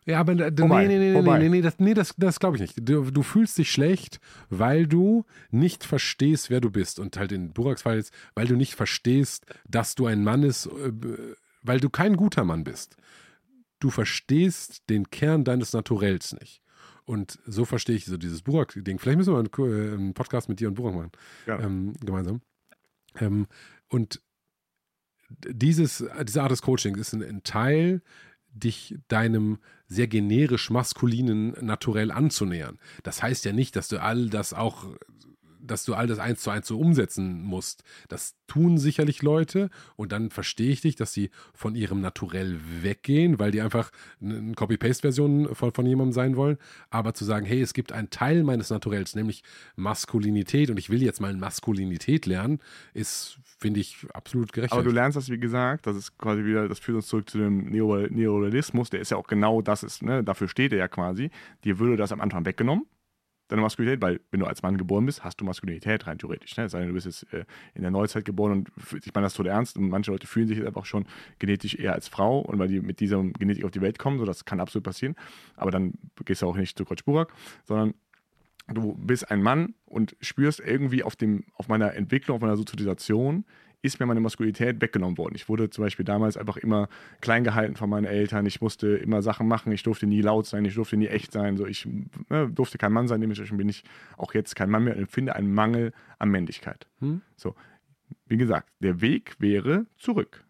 Ja, aber nee, nee, nee, nee, nee, nee, das, nee, das, das glaube ich nicht. Du, du, fühlst dich schlecht, weil du nicht verstehst, wer du bist. Und halt in Buraks Fall jetzt, weil du nicht verstehst, dass du ein Mann ist, äh, weil du kein guter Mann bist. Du verstehst den Kern deines Naturells nicht. Und so verstehe ich so dieses Burak-Ding. Vielleicht müssen wir einen, einen, Podcast mit dir und Burak machen. Ja. Ähm, gemeinsam. Ähm, und dieses, diese Art des Coachings ist ein, ein Teil, dich deinem sehr generisch maskulinen Naturell anzunähern. Das heißt ja nicht, dass du all das auch dass du all das eins zu eins so umsetzen musst. Das tun sicherlich Leute und dann verstehe ich dich, dass sie von ihrem Naturell weggehen, weil die einfach eine Copy-Paste-Version von, von jemandem sein wollen. Aber zu sagen, hey, es gibt einen Teil meines Naturells, nämlich Maskulinität und ich will jetzt mal Maskulinität lernen, ist, finde ich, absolut gerecht. Aber du lernst das, wie gesagt, das ist quasi wieder, das führt uns zurück zu dem Neorealismus, der ist ja auch genau das, ist, ne, dafür steht er ja quasi. Dir würde das am Anfang weggenommen deine Maskulinität, weil wenn du als Mann geboren bist, hast du Maskulinität rein theoretisch. Ne? Sei denn, du bist jetzt äh, in der Neuzeit geboren und ich meine das total ernst und manche Leute fühlen sich jetzt einfach schon genetisch eher als Frau und weil die mit dieser Genetik auf die Welt kommen, so das kann absolut passieren. Aber dann gehst du auch nicht zu Coach Burak, sondern du bist ein Mann und spürst irgendwie auf, dem, auf meiner Entwicklung, auf meiner Sozialisation, ist mir meine Maskulinität weggenommen worden. Ich wurde zum Beispiel damals einfach immer klein gehalten von meinen Eltern. Ich musste immer Sachen machen. Ich durfte nie laut sein. Ich durfte nie echt sein. So, ich ne, durfte kein Mann sein. Dementsprechend bin ich auch jetzt kein Mann mehr und empfinde einen Mangel an Männlichkeit. Hm? So, wie gesagt, der Weg wäre zurück.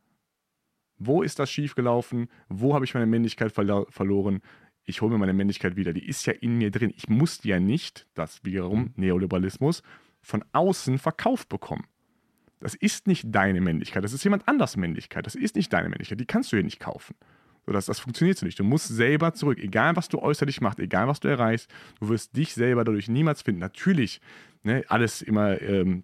Wo ist das schiefgelaufen? Wo habe ich meine Männlichkeit verlo verloren? ich hole mir meine Männlichkeit wieder. Die ist ja in mir drin. Ich muss die ja nicht, das wiederum mhm. Neoliberalismus, von außen verkauft bekommen. Das ist nicht deine Männlichkeit, das ist jemand anders Männlichkeit. Das ist nicht deine Männlichkeit, die kannst du dir nicht kaufen. So, das, das funktioniert so nicht. Du musst selber zurück, egal was du äußerlich machst, egal was du erreichst, du wirst dich selber dadurch niemals finden. Natürlich, ne, alles immer ähm,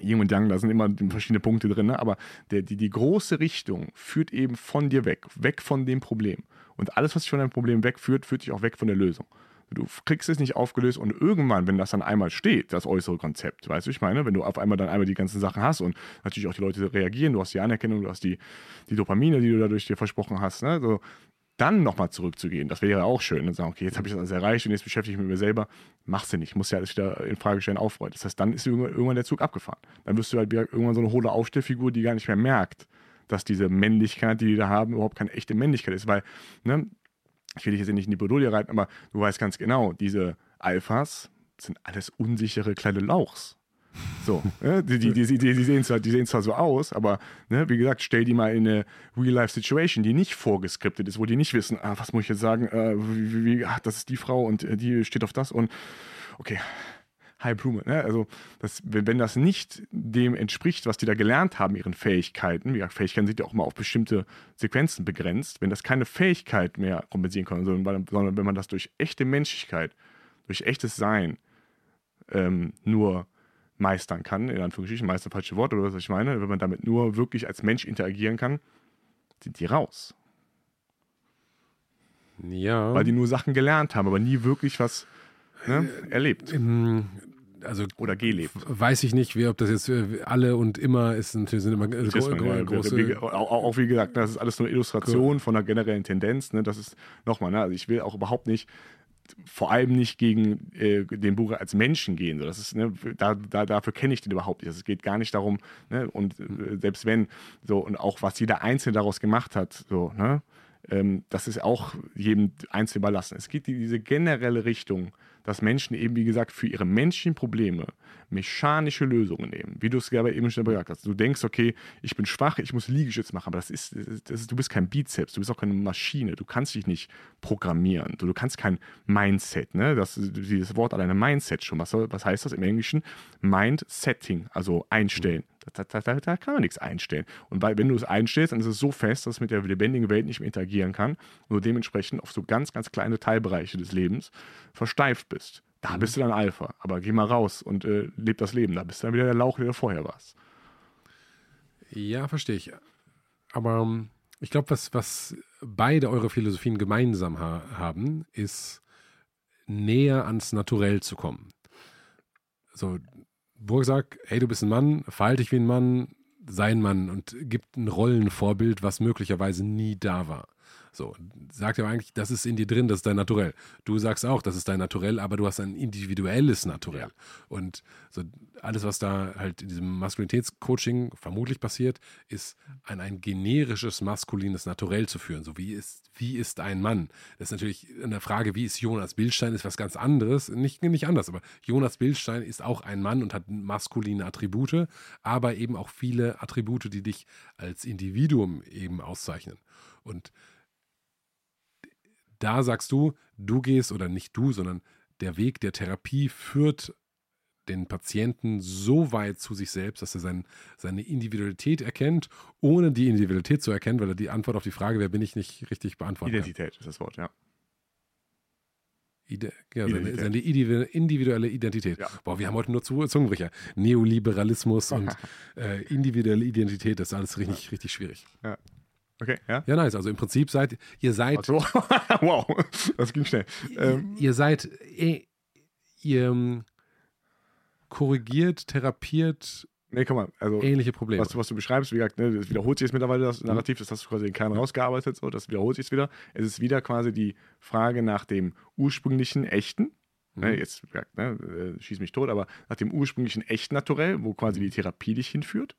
Yin und Yang, da sind immer verschiedene Punkte drin, ne? aber der, die, die große Richtung führt eben von dir weg, weg von dem Problem. Und alles, was dich von deinem Problem wegführt, führt dich auch weg von der Lösung. Du kriegst es nicht aufgelöst und irgendwann, wenn das dann einmal steht, das äußere Konzept, weißt du, ich meine, wenn du auf einmal dann einmal die ganzen Sachen hast und natürlich auch die Leute reagieren, du hast die Anerkennung, du hast die, die Dopamine, die du dadurch dir versprochen hast, ne? so, dann nochmal zurückzugehen, das wäre auch schön. Und sagen, okay, jetzt habe ich das alles erreicht und jetzt beschäftige ich mich mit mir selber. Machst du nicht, musst ja alles wieder in Frage stellen, aufräumen. Das heißt, dann ist irgendwann der Zug abgefahren. Dann wirst du halt irgendwann so eine hohle Aufstellfigur, die gar nicht mehr merkt, dass diese Männlichkeit, die die da haben, überhaupt keine echte Männlichkeit ist. Weil, ne, ich will dich jetzt nicht in die Bredouille reiten, aber du weißt ganz genau, diese Alphas sind alles unsichere kleine Lauchs. So, [LAUGHS] ne? die, die, die, die, sehen zwar, die sehen zwar so aus, aber ne, wie gesagt, stell die mal in eine Real-Life-Situation, die nicht vorgeskriptet ist, wo die nicht wissen, ah, was muss ich jetzt sagen, äh, wie, wie, ach, das ist die Frau und äh, die steht auf das und okay, High Blume. Ne? Also, das, wenn, wenn das nicht dem entspricht, was die da gelernt haben, ihren Fähigkeiten, wie gesagt, Fähigkeiten sind ja auch mal auf bestimmte Sequenzen begrenzt, wenn das keine Fähigkeit mehr kompensieren kann, sondern, sondern wenn man das durch echte Menschlichkeit, durch echtes Sein ähm, nur meistern kann, in Anführungsstrichen, meister falsche Wort oder was ich meine, wenn man damit nur wirklich als Mensch interagieren kann, sind die raus. Ja. Weil die nur Sachen gelernt haben, aber nie wirklich was ne, erlebt. Ähm, also oder gelebt. Weiß ich nicht, wie, ob das jetzt äh, alle und immer ist. Natürlich sind immer äh, gro gro große. Wie, auch, auch, wie gesagt, das ist alles nur eine Illustration cool. von einer generellen Tendenz. Ne? Das ist nochmal, ne? also ich will auch überhaupt nicht vor allem nicht gegen äh, den Buch als Menschen gehen. das ist, ne, da, da, dafür kenne ich den überhaupt nicht. Es geht gar nicht darum, ne, und äh, selbst wenn, so, und auch was jeder Einzelne daraus gemacht hat, so, ne, ähm, das ist auch jedem Einzelnen überlassen. Es geht in diese generelle Richtung, dass Menschen eben, wie gesagt, für ihre menschlichen Probleme mechanische Lösungen nehmen. Wie du es gerade eben schon gesagt hast. Du denkst, okay, ich bin schwach, ich muss Liegestütz machen, aber das ist, das ist, du bist kein Bizeps, du bist auch keine Maschine, du kannst dich nicht programmieren, du, du kannst kein Mindset, ne? Das, dieses Wort alleine Mindset schon, was, was heißt das im Englischen? Mind-Setting, also einstellen. Da, da, da, da, kann man nichts einstellen. Und weil, wenn du es einstellst, dann ist es so fest, dass es mit der lebendigen Welt nicht mehr interagieren kann und du dementsprechend auf so ganz, ganz kleine Teilbereiche des Lebens versteift bist. Da mhm. bist du dann Alpha. Aber geh mal raus und äh, leb das Leben. Da bist du dann wieder der Lauch, der du vorher warst. Ja, verstehe ich. Aber um, ähm, ich glaube, was, was beide eure Philosophien gemeinsam ha haben, ist näher ans Naturell zu kommen. So, Burg sagt, hey, du bist ein Mann, verhalte dich wie ein Mann, sei ein Mann und gibt ein Rollenvorbild, was möglicherweise nie da war. So, sagt ja eigentlich, das ist in dir drin, das ist dein Naturell. Du sagst auch, das ist dein Naturell, aber du hast ein individuelles Naturell. Ja. Und so alles, was da halt in diesem Maskulinitätscoaching vermutlich passiert, ist an ein generisches maskulines Naturell zu führen. So wie ist, wie ist ein Mann? Das ist natürlich eine Frage, wie ist Jonas Bildstein, ist was ganz anderes. Nicht, nicht anders, aber Jonas Bildstein ist auch ein Mann und hat maskuline Attribute, aber eben auch viele Attribute, die dich als Individuum eben auszeichnen. Und da sagst du, du gehst oder nicht du, sondern der Weg der Therapie führt den Patienten so weit zu sich selbst, dass er sein, seine Individualität erkennt, ohne die Individualität zu erkennen, weil er die Antwort auf die Frage, wer bin ich, nicht richtig beantwortet. Identität kann. ist das Wort, ja. Ide ja, seine, seine, individuelle Identität. Ja. Boah, wir haben heute nur Zungenbrecher. Neoliberalismus und [LAUGHS] äh, individuelle Identität, das ist alles richtig, ja. richtig schwierig. Ja. Okay, ja. Ja, nice. Also im Prinzip seid ihr seid. Also, [LAUGHS] wow, das ging schnell. Ähm. Ihr seid, eh, ihr ähm, korrigiert, therapiert Nee, komm mal, also ähnliche Probleme. was, du- was du beschreibst, wie gesagt, ne, das wiederholt sich jetzt mittlerweile das Narrativ, das hast du quasi den Kern rausgearbeitet, so, das wiederholt sich wieder. Es ist wieder quasi die Frage nach dem ursprünglichen, echten, ne, jetzt ne, äh, schieß mich tot, aber nach dem ursprünglichen echten Naturell, wo quasi die Therapie dich hinführt,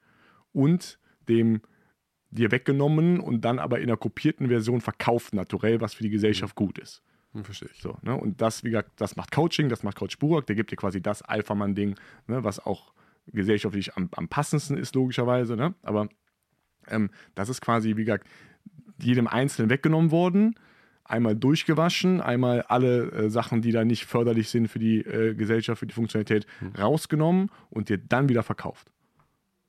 und dem dir weggenommen und dann aber in einer kopierten Version verkauften Naturell, was für die Gesellschaft gut ist. Hm, verstehe ich. So, ne? Und das, wie gesagt, das macht Coaching, das macht Coach Burak, der gibt dir quasi das Alpha-Mann-Ding, ne? was auch gesellschaftlich am, am passendsten ist, logischerweise. Ne? Aber ähm, das ist quasi, wie gesagt, jedem Einzelnen weggenommen worden, einmal durchgewaschen, einmal alle äh, Sachen, die da nicht förderlich sind für die äh, Gesellschaft, für die Funktionalität, rausgenommen und dir dann wieder verkauft.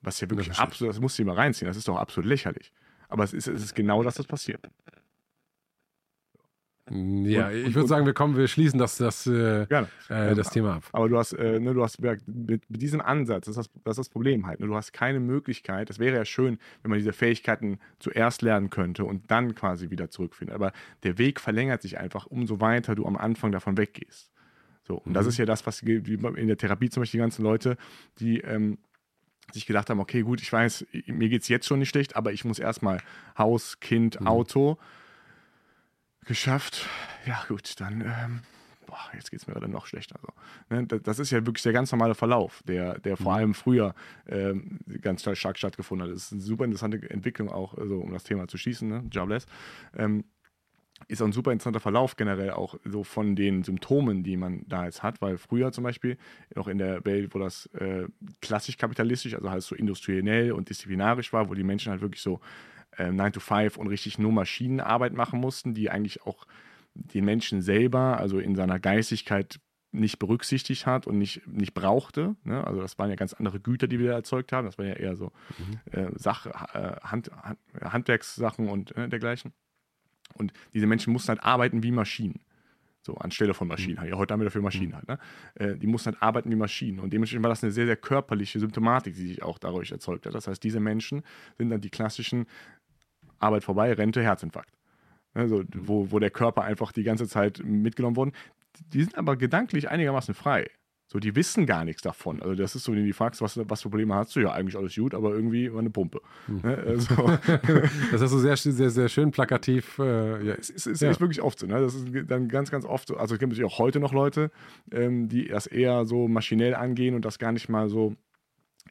Was ja wirklich ich. absolut, das musst du dir mal reinziehen, das ist doch absolut lächerlich. Aber es ist, es ist genau das, was passiert. Ja, Und- ich würde sagen, wir kommen, wir schließen das, das, äh, äh, das Thema ab. Aber du hast, äh, ne, du hast mit, mit diesem Ansatz, das ist das, das ist das Problem halt. Ne? Du hast keine Möglichkeit, es wäre ja schön, wenn man diese Fähigkeiten zuerst lernen könnte und dann quasi wieder zurückfindet. Aber der Weg verlängert sich einfach, umso weiter du am Anfang davon weggehst. So, und das ist ja das, was in der Therapie zum Beispiel die ganzen Leute, die ähm, sich gedacht haben, okay, gut, ich weiß, mir geht es jetzt schon nicht schlecht, aber ich muss erstmal Haus, Kind, Auto geschafft. Ja, gut, dann, ähm, boah, jetzt geht es mir gerade noch schlechter. Also, ne, das, ist ja wirklich der ganz normale Verlauf, der, der vor allem früher ähm, ganz stark, stark stattgefunden hat. Das ist eine super interessante Entwicklung auch, also, um das Thema zu schießen, ne? Jobless. Ähm, ist auch ein super interessanter Verlauf generell auch so von den Symptomen, die man da jetzt hat, weil früher zum Beispiel noch in der Welt, wo das äh, klassisch kapitalistisch, also halt so industriell und disziplinarisch war, wo die Menschen halt wirklich so äh, 9 to 5 und richtig nur Maschinenarbeit machen mussten, die eigentlich auch den Menschen selber, also in seiner Geistigkeit nicht berücksichtigt hat und nicht, nicht brauchte. Ne? Also das waren ja ganz andere Güter, die wir da erzeugt haben. Das waren ja eher so äh, Sach, äh, Hand, Hand, Handwerkssachen und äh, dergleichen. Und diese Menschen mussten halt arbeiten wie Maschinen. So, anstelle von Maschinen. Ja, heute haben wir dafür Maschinen halt. Ne? Äh, die mussten halt arbeiten wie Maschinen. Und dementsprechend war das eine sehr, sehr körperliche Symptomatik, die sich auch dadurch erzeugt hat. Das heißt, diese Menschen sind dann die klassischen Arbeit vorbei, Rente, Herzinfarkt. Also, wo, wo der Körper einfach die ganze Zeit mitgenommen wurde. Die sind aber gedanklich einigermaßen frei. So, die wissen gar nichts davon. Also, das ist so, wenn du die fragst, was, was für Probleme hast du? Ja, eigentlich alles gut, aber irgendwie war eine Pumpe. Ne? [LAUGHS] Also, Das hast du sehr, sehr, sehr schön plakativ. Äh, ja. es ist, es Ja. ist wirklich oft so. Ne? Das ist dann ganz, ganz oft so. Also es gibt natürlich auch heute noch Leute, ähm, die das eher so maschinell angehen und das gar nicht mal so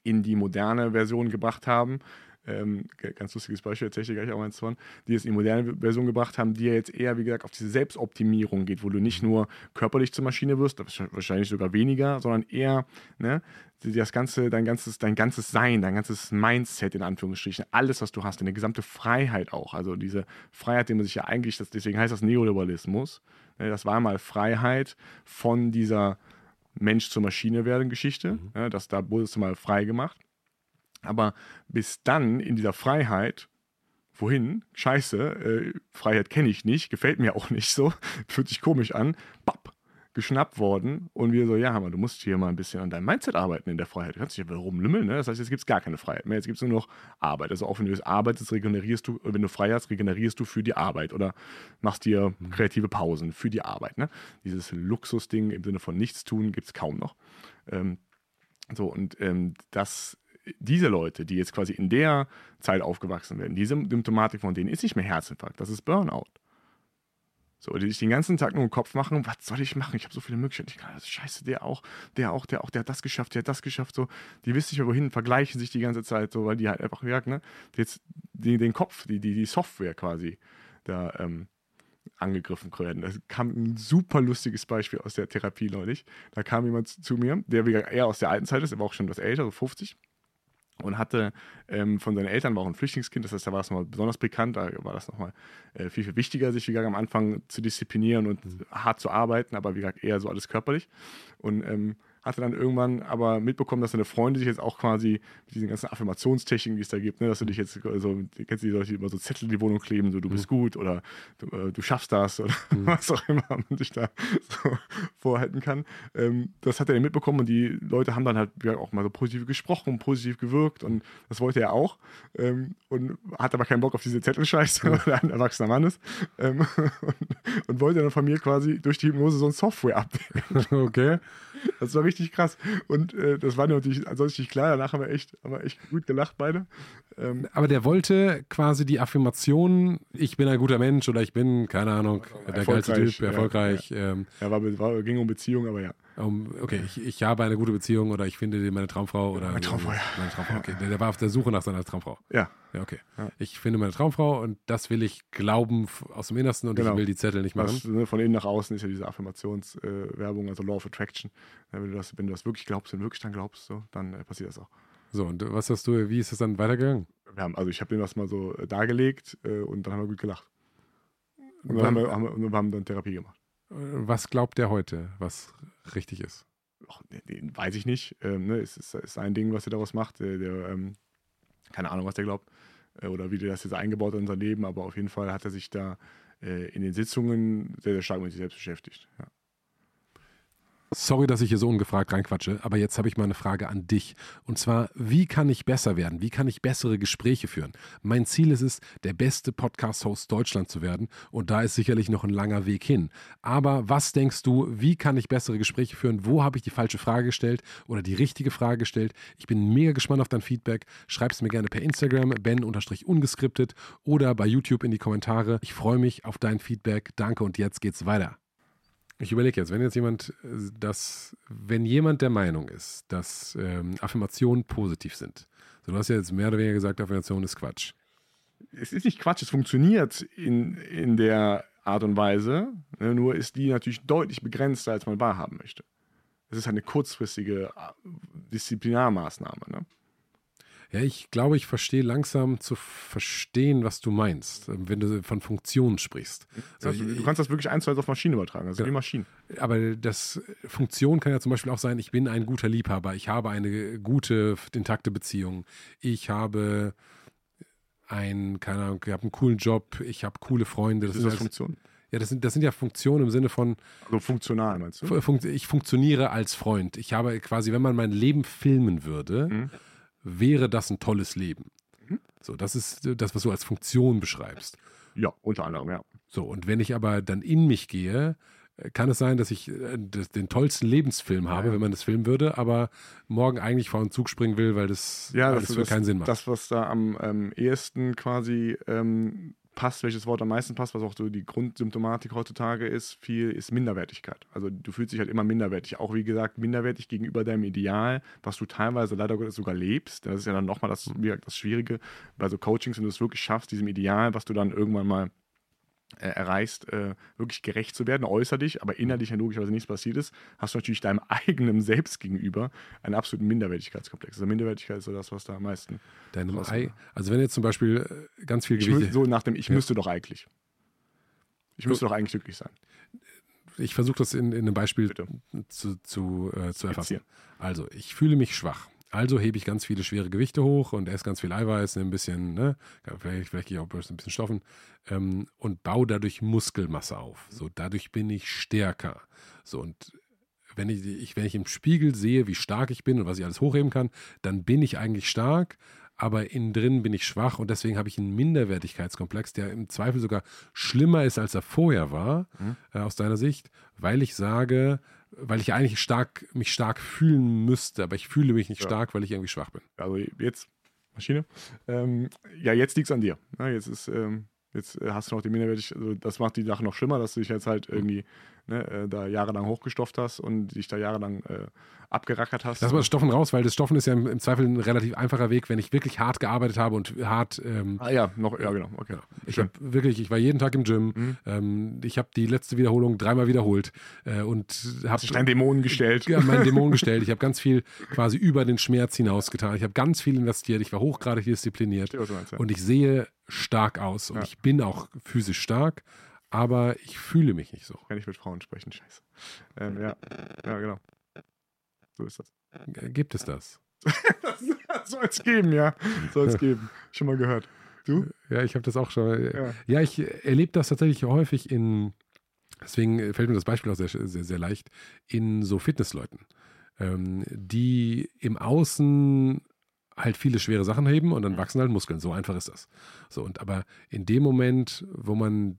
in die moderne Version gebracht haben. Ähm, ganz lustiges Beispiel, erzähle ich gleich auch eins von, die es in die moderne Version gebracht haben, die ja jetzt eher, wie gesagt, auf diese Selbstoptimierung geht, wo du nicht nur körperlich zur Maschine wirst, wahrscheinlich sogar weniger, sondern eher, ne, das ganze, dein ganzes, dein ganzes Sein, dein ganzes Mindset in Anführungsstrichen, alles, was du hast, deine gesamte Freiheit auch, also diese Freiheit, die man sich ja eigentlich, das, deswegen heißt das Neoliberalismus, ne, das war mal Freiheit von dieser Mensch zur Maschine werden Geschichte, ne, das, da wurde es mal frei gemacht. Aber bis dann in dieser Freiheit, wohin? Scheiße, äh, Freiheit kenne ich nicht, gefällt mir [LAUGHS] auch nicht so, fühlt sich komisch an, papp, geschnappt worden und wir so, ja, Hammer, du musst hier mal ein bisschen an deinem Mindset arbeiten in der Freiheit. Du kannst dich ja rumlümmeln, ne? Das heißt, jetzt gibt es gar keine Freiheit mehr, jetzt gibt es nur noch Arbeit. Also auch wenn du jetzt arbeitest, regenerierst du, wenn du frei hast, regenerierst du für die Arbeit oder machst dir kreative Pausen für die Arbeit, ne? Dieses Luxusding im Sinne von nichts tun gibt es kaum noch. Ähm, so, und ähm, das, diese Leute, die jetzt quasi in der Zeit aufgewachsen werden, diese Symptomatik von denen ist nicht mehr Herzinfarkt, das ist Burnout. So, die sich den ganzen Tag nur im Kopf machen, was soll ich machen? Ich habe so viele Möglichkeiten. Ich kann das, scheiße, der auch, der auch, der auch, der hat das geschafft, der hat das geschafft. So, die wissen nicht mehr wohin, vergleichen sich die ganze Zeit, so, weil die halt einfach, ja, ne, jetzt die, den Kopf, die, die, die Software quasi da ähm, angegriffen werden. Da kam ein super lustiges Beispiel aus der Therapie neulich. Da kam jemand zu, mir, der eher aus der alten Zeit ist, er war auch schon etwas älter, so 50 und hatte ähm, von seinen Eltern, war auch ein Flüchtlingskind, das heißt, da war es nochmal besonders bekannt, da war das nochmal äh, viel, viel wichtiger, sich wie gesagt am Anfang zu disziplinieren und hart zu arbeiten, aber wie gesagt eher so alles körperlich. Und ähm, hatte dann irgendwann aber mitbekommen, dass seine Freunde sich jetzt auch quasi mit diesen ganzen Affirmationstechniken, die es da gibt, ne, dass du dich jetzt so, kennst du die Leute, die immer so Zettel in die Wohnung kleben, so du bist mhm. gut oder du, äh, du, schaffst das oder [LAUGHS] mhm. was auch immer man sich da [LAUGHS] so vorhalten kann. Ähm, das hat er mitbekommen und die Leute haben dann halt auch mal so positiv gesprochen, positiv gewirkt und das wollte er auch ähm, und hat aber keinen Bock auf diese Zettelscheiße, [LAUGHS] weil er ein erwachsener Mann ist ähm, und, und, wollte dann von mir quasi durch die Hypnose so ein Software-Update. Okay. Das war richtig krass und äh, das war natürlich ansonsten nicht klar, danach haben wir echt, haben wir echt gut gelacht beide. Ähm, aber der wollte quasi die Affirmation, ich bin ein guter Mensch oder ich bin, keine Ahnung, der geilste Typ, erfolgreich. Ja, ja. Ähm, ja war, war, ging um Beziehung, aber ja. Um, okay, ich, ich habe eine gute Beziehung oder ich finde meine Traumfrau oder. Meine Traumfrau, ja. Meine Traumfrau, okay. Der, der, war auf der Suche nach seiner Traumfrau. Ja. Ja, okay. Ja. Ich finde meine Traumfrau und das will ich glauben aus dem Innersten und genau. ich will die Zettel nicht machen. Was, ne, von innen nach außen ist ja diese Affirmationswerbung, äh, also Law of Attraction. wenn, du das, wenn du das wirklich glaubst, wenn du wirklich dann glaubst, so, dann äh, passiert das auch. So, und was hast du, wie ist es dann weitergegangen? Wir haben, also ich habe ihm das mal so äh, dargelegt äh, und dann haben wir gut gelacht. Und dann haben wir, haben, wir, haben dann Therapie gemacht. Was glaubt der heute, was richtig ist? Den weiß ich nicht. Ähm, ne? Es ist, ist, ein Ding, was er daraus macht. Der, der ähm, keine Ahnung, was der glaubt. Äh, oder wie der das jetzt eingebaut hat in sein Leben. Aber auf jeden Fall hat er sich da äh, in den Sitzungen sehr, sehr stark mit sich selbst beschäftigt. Ja. Sorry, dass ich hier so ungefragt reinquatsche, aber jetzt habe ich mal eine Frage an dich. Und zwar, wie kann ich besser werden? Wie kann ich bessere Gespräche führen? Mein Ziel ist es, der beste Podcast-Host Deutschland zu werden. Und da ist sicherlich noch ein langer Weg hin. Aber was denkst du, wie kann ich bessere Gespräche führen? Wo habe ich die falsche Frage gestellt oder die richtige Frage gestellt? Ich bin mega gespannt auf dein Feedback. Schreib es mir gerne per Instagram, ben-ungeskriptet oder bei YouTube in die Kommentare. Ich freue mich auf dein Feedback. Danke und jetzt geht's weiter. Ich überlege jetzt, wenn jetzt jemand äh, das, wenn jemand der Meinung ist, dass ähm, Affirmationen positiv sind, so du hast ja jetzt mehr oder weniger gesagt, Affirmation ist Quatsch. Es ist nicht Quatsch, es funktioniert in, in der Art und Weise, ne, nur ist die natürlich deutlich begrenzter, als man wahrhaben möchte. Es ist eine kurzfristige äh, Disziplinarmaßnahme. Ne? Ja, ich glaube, ich verstehe langsam zu verstehen, was du meinst, ähm, wenn du von Funktionen sprichst. Also, du kannst das wirklich eins zu eins auf Maschine übertragen, also ja, wie Maschinen. Aber das Funktion kann ja zum Beispiel auch sein, ich bin ein guter Liebhaber, ich habe eine gute, intakte Beziehung, ich habe ein, keine Ahnung, ich habe einen coolen Job, ich habe coole Freunde. Das ist das Funktion? Ja, das sind, das sind ja Funktionen im Sinne von. Also funktional meinst du? Fun ich funktioniere als Freund. Ich habe quasi, wenn man mein Leben filmen würde, mhm wäre das ein tolles Leben. Mhm. So, das ist das, was du als Funktion beschreibst. Ja, unter anderem, ja. So, und wenn ich aber dann in mich gehe, äh, kann es sein, dass ich äh, den tollsten Lebensfilm habe, ja, ja. wenn man das filmen würde, aber morgen eigentlich vor einen Zug springen will, weil das, ja, das, das keinen Sinn macht. Das, was da am ähm, ehesten quasi ähm, passt, welches Wort am meisten passt, was auch so die Grundsymptomatik heutzutage ist, viel ist Minderwertigkeit. Also du fühlst dich halt immer minderwertig. Auch wie gesagt, minderwertig gegenüber deinem Ideal, was du teilweise leider Gottes sogar lebst. Das ist ja dann nochmal das, das Schwierige bei so Coachings, wenn du es wirklich schaffst, diesem Ideal, was du dann irgendwann mal erreichst, äh, wirklich gerecht zu werden, äußerlich, aber innerlich ja logischerweise nichts passiert ist, hast du natürlich deinem [LAUGHS] eigenen Selbst gegenüber einen absoluten Minderwertigkeitskomplex. Also Minderwertigkeit ist so das, was da am meisten. Deinem Ei, also wenn jetzt zum Beispiel äh, ganz viel Gewicht. So nach dem, ich ja. müsste doch eigentlich. Ich müsste doch eigentlich glücklich sein. Ich versuche das in, in einem Beispiel Bitte. zu, zu, äh, zu erfassen. Also, ich fühle mich schwach. Also hebe ich ganz viele schwere Gewichte hoch und esse ganz viel Eiweiß, ein bisschen, ne, vielleicht, vielleicht gehe ich auch ein bisschen Stoffen ähm, und baue dadurch Muskelmasse auf. So, dadurch bin ich stärker. So, und wenn ich, ich, wenn ich im Spiegel sehe, wie stark ich bin und was ich alles hochheben kann, dann bin ich eigentlich stark, aber innen drin bin ich schwach und deswegen habe ich einen Minderwertigkeitskomplex, der im Zweifel sogar schlimmer ist, als er vorher war, mhm. äh, aus deiner Sicht, weil ich sage, weil ich eigentlich stark, mich stark fühlen müsste, aber ich fühle mich nicht ja. stark, weil ich irgendwie schwach bin. Also jetzt, Maschine. Ähm, ja, jetzt liegt es an dir. Ja, jetzt ist, ähm, jetzt äh, hast du noch die Minderwertigkeit, also das macht die Sache noch schlimmer, dass du dich jetzt halt irgendwie ne, äh, da jahrelang hochgestofft hast und dich da jahrelang äh, abgerackert hast. Lass mal das Stoffen raus, weil das Stoffen ist ja im, im, Zweifel ein relativ einfacher Weg, wenn ich wirklich hart gearbeitet habe und hart. Ähm, ah ja, noch, ja genau, okay. Ich habe wirklich, ich war jeden Tag im Gym. Mhm. Ähm, ich habe die letzte Wiederholung dreimal wiederholt äh, und habe deinen Dämonen gestellt. Ja, meinen Dämonen gestellt. Ich habe ganz viel quasi über den Schmerz hinaus getan. Ich habe ganz viel investiert. Ich war hochgradig diszipliniert ich meinst, ja. und ich sehe stark aus und ja. ich bin auch physisch stark aber ich fühle mich nicht so. Kann ich mit Frauen sprechen, scheiße. Ähm, ja. ja, genau. So ist das. Gibt es das? [LAUGHS] Soll es geben, ja. Soll es [LAUGHS] geben. Schon mal gehört. Du? Ja, ich habe das auch schon. Ja, Ja. ja ich erlebe das tatsächlich häufig in, deswegen fällt mir das Beispiel auch sehr, sehr, sehr leicht, in so Fitnessleuten, ähm, die im Außen halt viele schwere Sachen heben und dann wachsen halt Muskeln. So einfach ist das. So, und aber in dem Moment, wo man,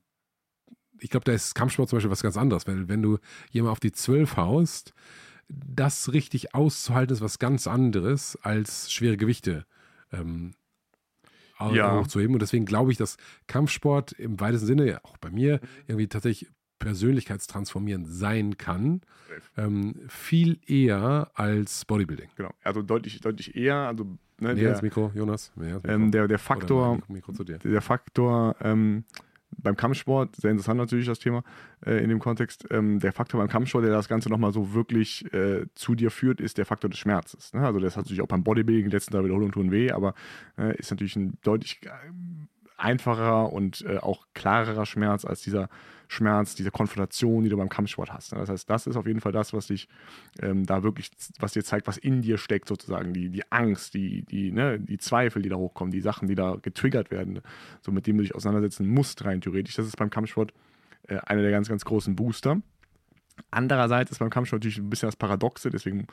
ich glaube, da ist Kampfsport zum Beispiel was ganz anderes, weil wenn du jemand auf die Zwölf haust, das richtig auszuhalten ist was ganz anderes als schwere Gewichte ähm, Ja. hochzuheben. Und deswegen glaube ich, dass Kampfsport im weitesten Sinne, ja, auch bei mir, irgendwie tatsächlich persönlichkeitstransformierend sein kann, ähm, viel eher als Bodybuilding. Genau. Also deutlich, deutlich eher. Also, ne, der, Mikro, Jonas. Näher ins Mikro. ähm, der, der Faktor, Mikro zu dir. der Faktor ähm, beim Kampfsport, sehr interessant natürlich das Thema äh, in dem Kontext, ähm, der Faktor beim Kampfsport, der das Ganze nochmal so wirklich äh, zu dir führt, ist der Faktor des Schmerzes. Ne? Also das hat natürlich auch beim Bodybuilding, die letzten drei Wiederholungen tun weh, aber äh, ist natürlich ein deutlich einfacherer und äh, auch klarerer Schmerz als dieser Schmerz, diese Konfrontation, die du beim Kampfsport hast. Ne? Das heißt, das ist auf jeden Fall das, was dich ähm, da wirklich, was dir zeigt, was in dir steckt sozusagen, die, die Angst, die, die, ne, die Zweifel, die da hochkommen, die Sachen, die da getriggert werden, so mit dem du dich auseinandersetzen musst rein theoretisch. Das ist beim Kampfsport äh, einer der ganz, ganz großen Booster. Andererseits ist beim Kampfsport natürlich ein bisschen das Paradoxe, deswegen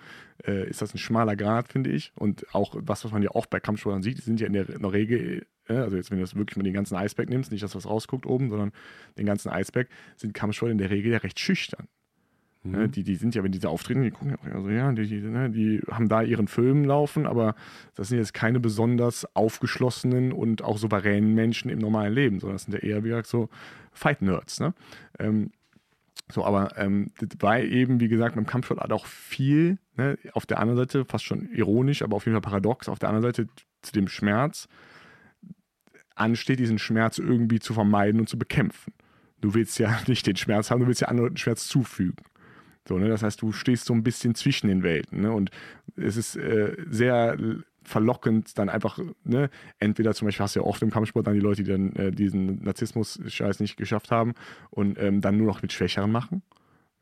äh, ist das ein schmaler Grad, finde ich. Und auch was, was man ja auch bei Kampfsportlern sieht, die sind ja in der, in der Regel, äh, also jetzt, wenn du das wirklich mal den ganzen Eisberg nimmst, nicht das, was rausguckt oben, sondern den ganzen Eisberg, sind Kampfsportler in der Regel ja recht schüchtern. Ne, die, die sind ja, wenn diese auftreten, die gucken ja auch so, ja, die, die, ne, die haben da ihren Film laufen, aber das sind jetzt keine besonders aufgeschlossenen und auch souveränen Menschen im normalen Leben, sondern das sind ja eher, wie gesagt, so Fight-Nerds. Ne? Ähm, so, aber ähm, das war eben, wie gesagt, beim Kampfsport hat auch viel, ne, auf der anderen Seite, fast schon ironisch, aber auf jeden Fall paradox, auf der anderen Seite zu dem Schmerz ansteht, diesen Schmerz irgendwie zu vermeiden und zu bekämpfen. Du willst ja [LAUGHS] nicht den Schmerz haben, du willst ja anderen Schmerz zufügen. So, ne? Das heißt, du stehst so ein bisschen zwischen den Welten. Ne? Und es ist äh, sehr verlockend, dann einfach, ne, entweder zum Beispiel hast du ja oft im Kampfsport dann die Leute, die dann äh, diesen Narzissmus-Scheiß nicht geschafft haben und ähm, dann nur noch mit Schwächeren machen.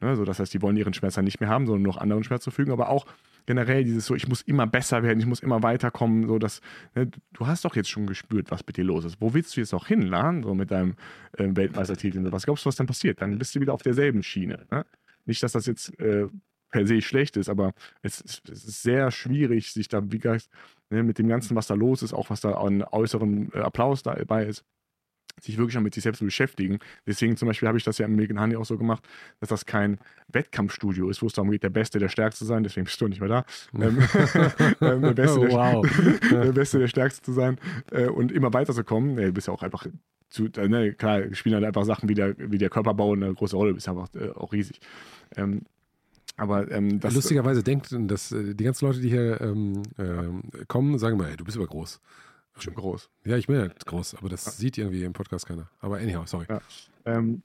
Ne? So, das heißt, die wollen ihren Schmerz dann nicht mehr haben, sondern nur noch anderen Schmerz zufügen, aber auch generell dieses so, ich muss immer besser werden, ich muss immer weiterkommen, so dass, ne, du hast doch jetzt schon gespürt, was mit dir los ist. Wo willst du jetzt auch hinladen, so mit deinem äh, Weltmeistertitel? Was glaubst du, was dann passiert? Dann bist du wieder auf derselben Schiene. Ne? Nicht, dass das jetzt äh, per se schlecht ist, aber es, ist- es ist sehr schwierig, sich da, wie gesagt, ne, mit dem Ganzen, was da los ist, auch was da an äußeren äh, Applaus dabei ist, sich wirklich mit sich selbst zu beschäftigen. Deswegen zum Beispiel habe ich das ja im Megan Honey auch so gemacht, dass das kein Wettkampfstudio ist, wo es darum geht, der Beste, der Stärkste zu sein. Deswegen bist du nicht mehr da. [LAUGHS] ähm, [LAUGHS] ähm, der, Beste, der, Wow. [LAUGHS] der Beste, der Stärkste zu sein äh, und immer weiterzukommen. Nee, du bist ja auch einfach zu, äh, ne, klar, spielen halt einfach Sachen wie der, wie der Körperbau eine große Rolle, du bist einfach äh, auch riesig. Ähm, aber ähm, das, Lustigerweise denkt, dass äh, die ganzen Leute, die hier ähm, ähm, kommen, sagen immer, ey, du bist aber groß. schon groß. Ja, ich bin ja groß, aber das sieht irgendwie im Podcast keiner. Aber anyhow, sorry. Ja. Ähm,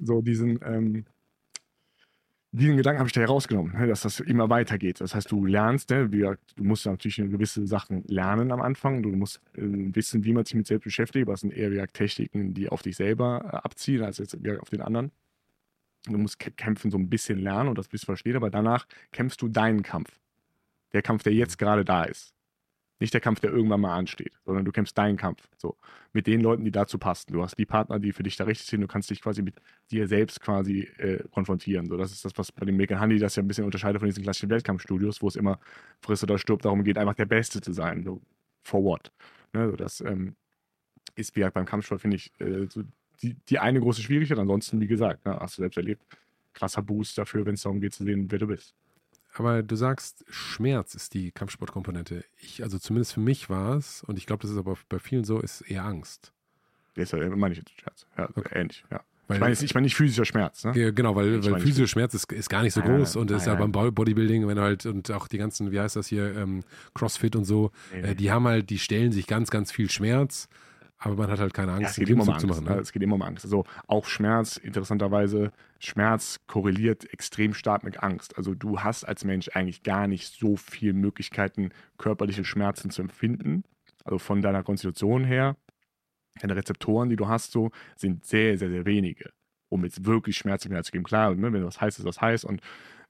so diesen, ähm, diesen Gedanken habe ich da herausgenommen, ne, dass das immer weitergeht. Das heißt, du lernst, ne, du musst natürlich gewisse Sachen lernen am Anfang. Du musst äh, wissen, wie man sich mit selbst beschäftigt. Es sind eher Techniken, die auf dich selber äh, abziehen, als jetzt auf den anderen. Du musst kä- kämpfen, so ein bisschen lernen und das bisschen verstehen, aber danach kämpfst du deinen Kampf. Der Kampf, der jetzt gerade da ist. Nicht der Kampf, der irgendwann mal ansteht, sondern du kämpfst deinen Kampf. So. Mit den Leuten, die dazu passen. Du hast die Partner, die für dich da richtig sind. Du kannst dich quasi mit dir selbst quasi äh, konfrontieren. So, das ist das, was bei dem Megan Honey das ja ein bisschen unterscheidet von diesen klassischen Weltkampfstudios, wo es immer frisst oder stirbt darum geht, einfach der Beste zu sein. So, for what? Ne, so, das ähm, ist wie gesagt beim Kampfsport, finde ich, äh, so die, die eine große Schwierigkeit. Ansonsten, wie gesagt, ne, hast du selbst erlebt, krasser Boost dafür, wenn es darum geht zu sehen, wer du bist. Aber du sagst, Schmerz ist die Kampfsportkomponente. Ich, also zumindest für mich war es, und ich glaube, das ist aber bei vielen so, ist eher Angst. Das äh, meine ich jetzt Scherz. Ja, Okay. ähnlich, ja. Weil, Ich meine jetzt- ich meine nicht physischer Schmerz, ne? Ja, Genau, weil, weil physischer Schmerz ist, ist gar nicht so Nein, nein, groß nein, und ist nein, ja beim Bo- Bodybuilding, wenn du halt und auch die ganzen, wie heißt das hier, ähm, Crossfit und so, Nee, äh, die haben halt, die stellen sich ganz, ganz viel Schmerz, aber man hat halt keine Ja, Angst, es geht immer um Angst. zu machen. ne? Es geht immer um Angst. Also auch Schmerz, interessanterweise, Schmerz korreliert extrem stark mit Angst. Also du hast als Mensch eigentlich gar nicht so viele Möglichkeiten, körperliche Schmerzen zu empfinden. Also von deiner Konstitution her, deine Rezeptoren, die du hast, so, sind sehr, sehr, sehr wenige, um jetzt wirklich Schmerzen mehr zu geben. Klar, ne, wenn was heiß ist, was heiß und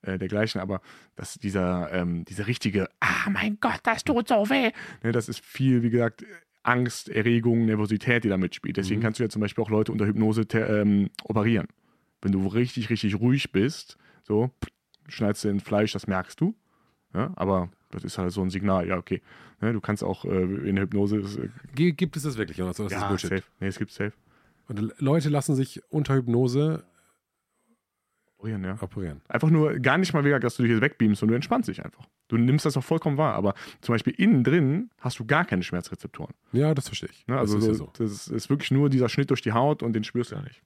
äh, dergleichen, aber dass dieser, ähm, diese richtige, ah mein Gott, das tut so weh, ne, das ist viel, wie gesagt, Angst, Erregung, Nervosität, die da mitspielt. Deswegen Mhm. kannst du ja zum Beispiel auch Leute unter Hypnose ähm, operieren. Wenn du richtig, richtig ruhig bist, so, schneidest du in Fleisch, das merkst du. Ja, aber das ist halt so ein Signal, ja, okay. Ne, du kannst auch äh, in der Hypnose. Äh, Gibt es das wirklich, Jonas? Oder ist das ja, Bullshit? safe. Nee, es gibt safe. Und Leute lassen sich unter Hypnose Operieren, ja. operieren. Einfach nur, gar nicht mal, wie gesagt, dass du dich jetzt wegbeamst und du entspannst dich einfach. Du nimmst das auch vollkommen wahr. Aber zum Beispiel innen drin hast du gar keine Schmerzrezeptoren. Ja, das verstehe ich. Ne? Also das ist so, ja so. das ist, ist wirklich nur dieser Schnitt durch die Haut und den spürst du ja nicht.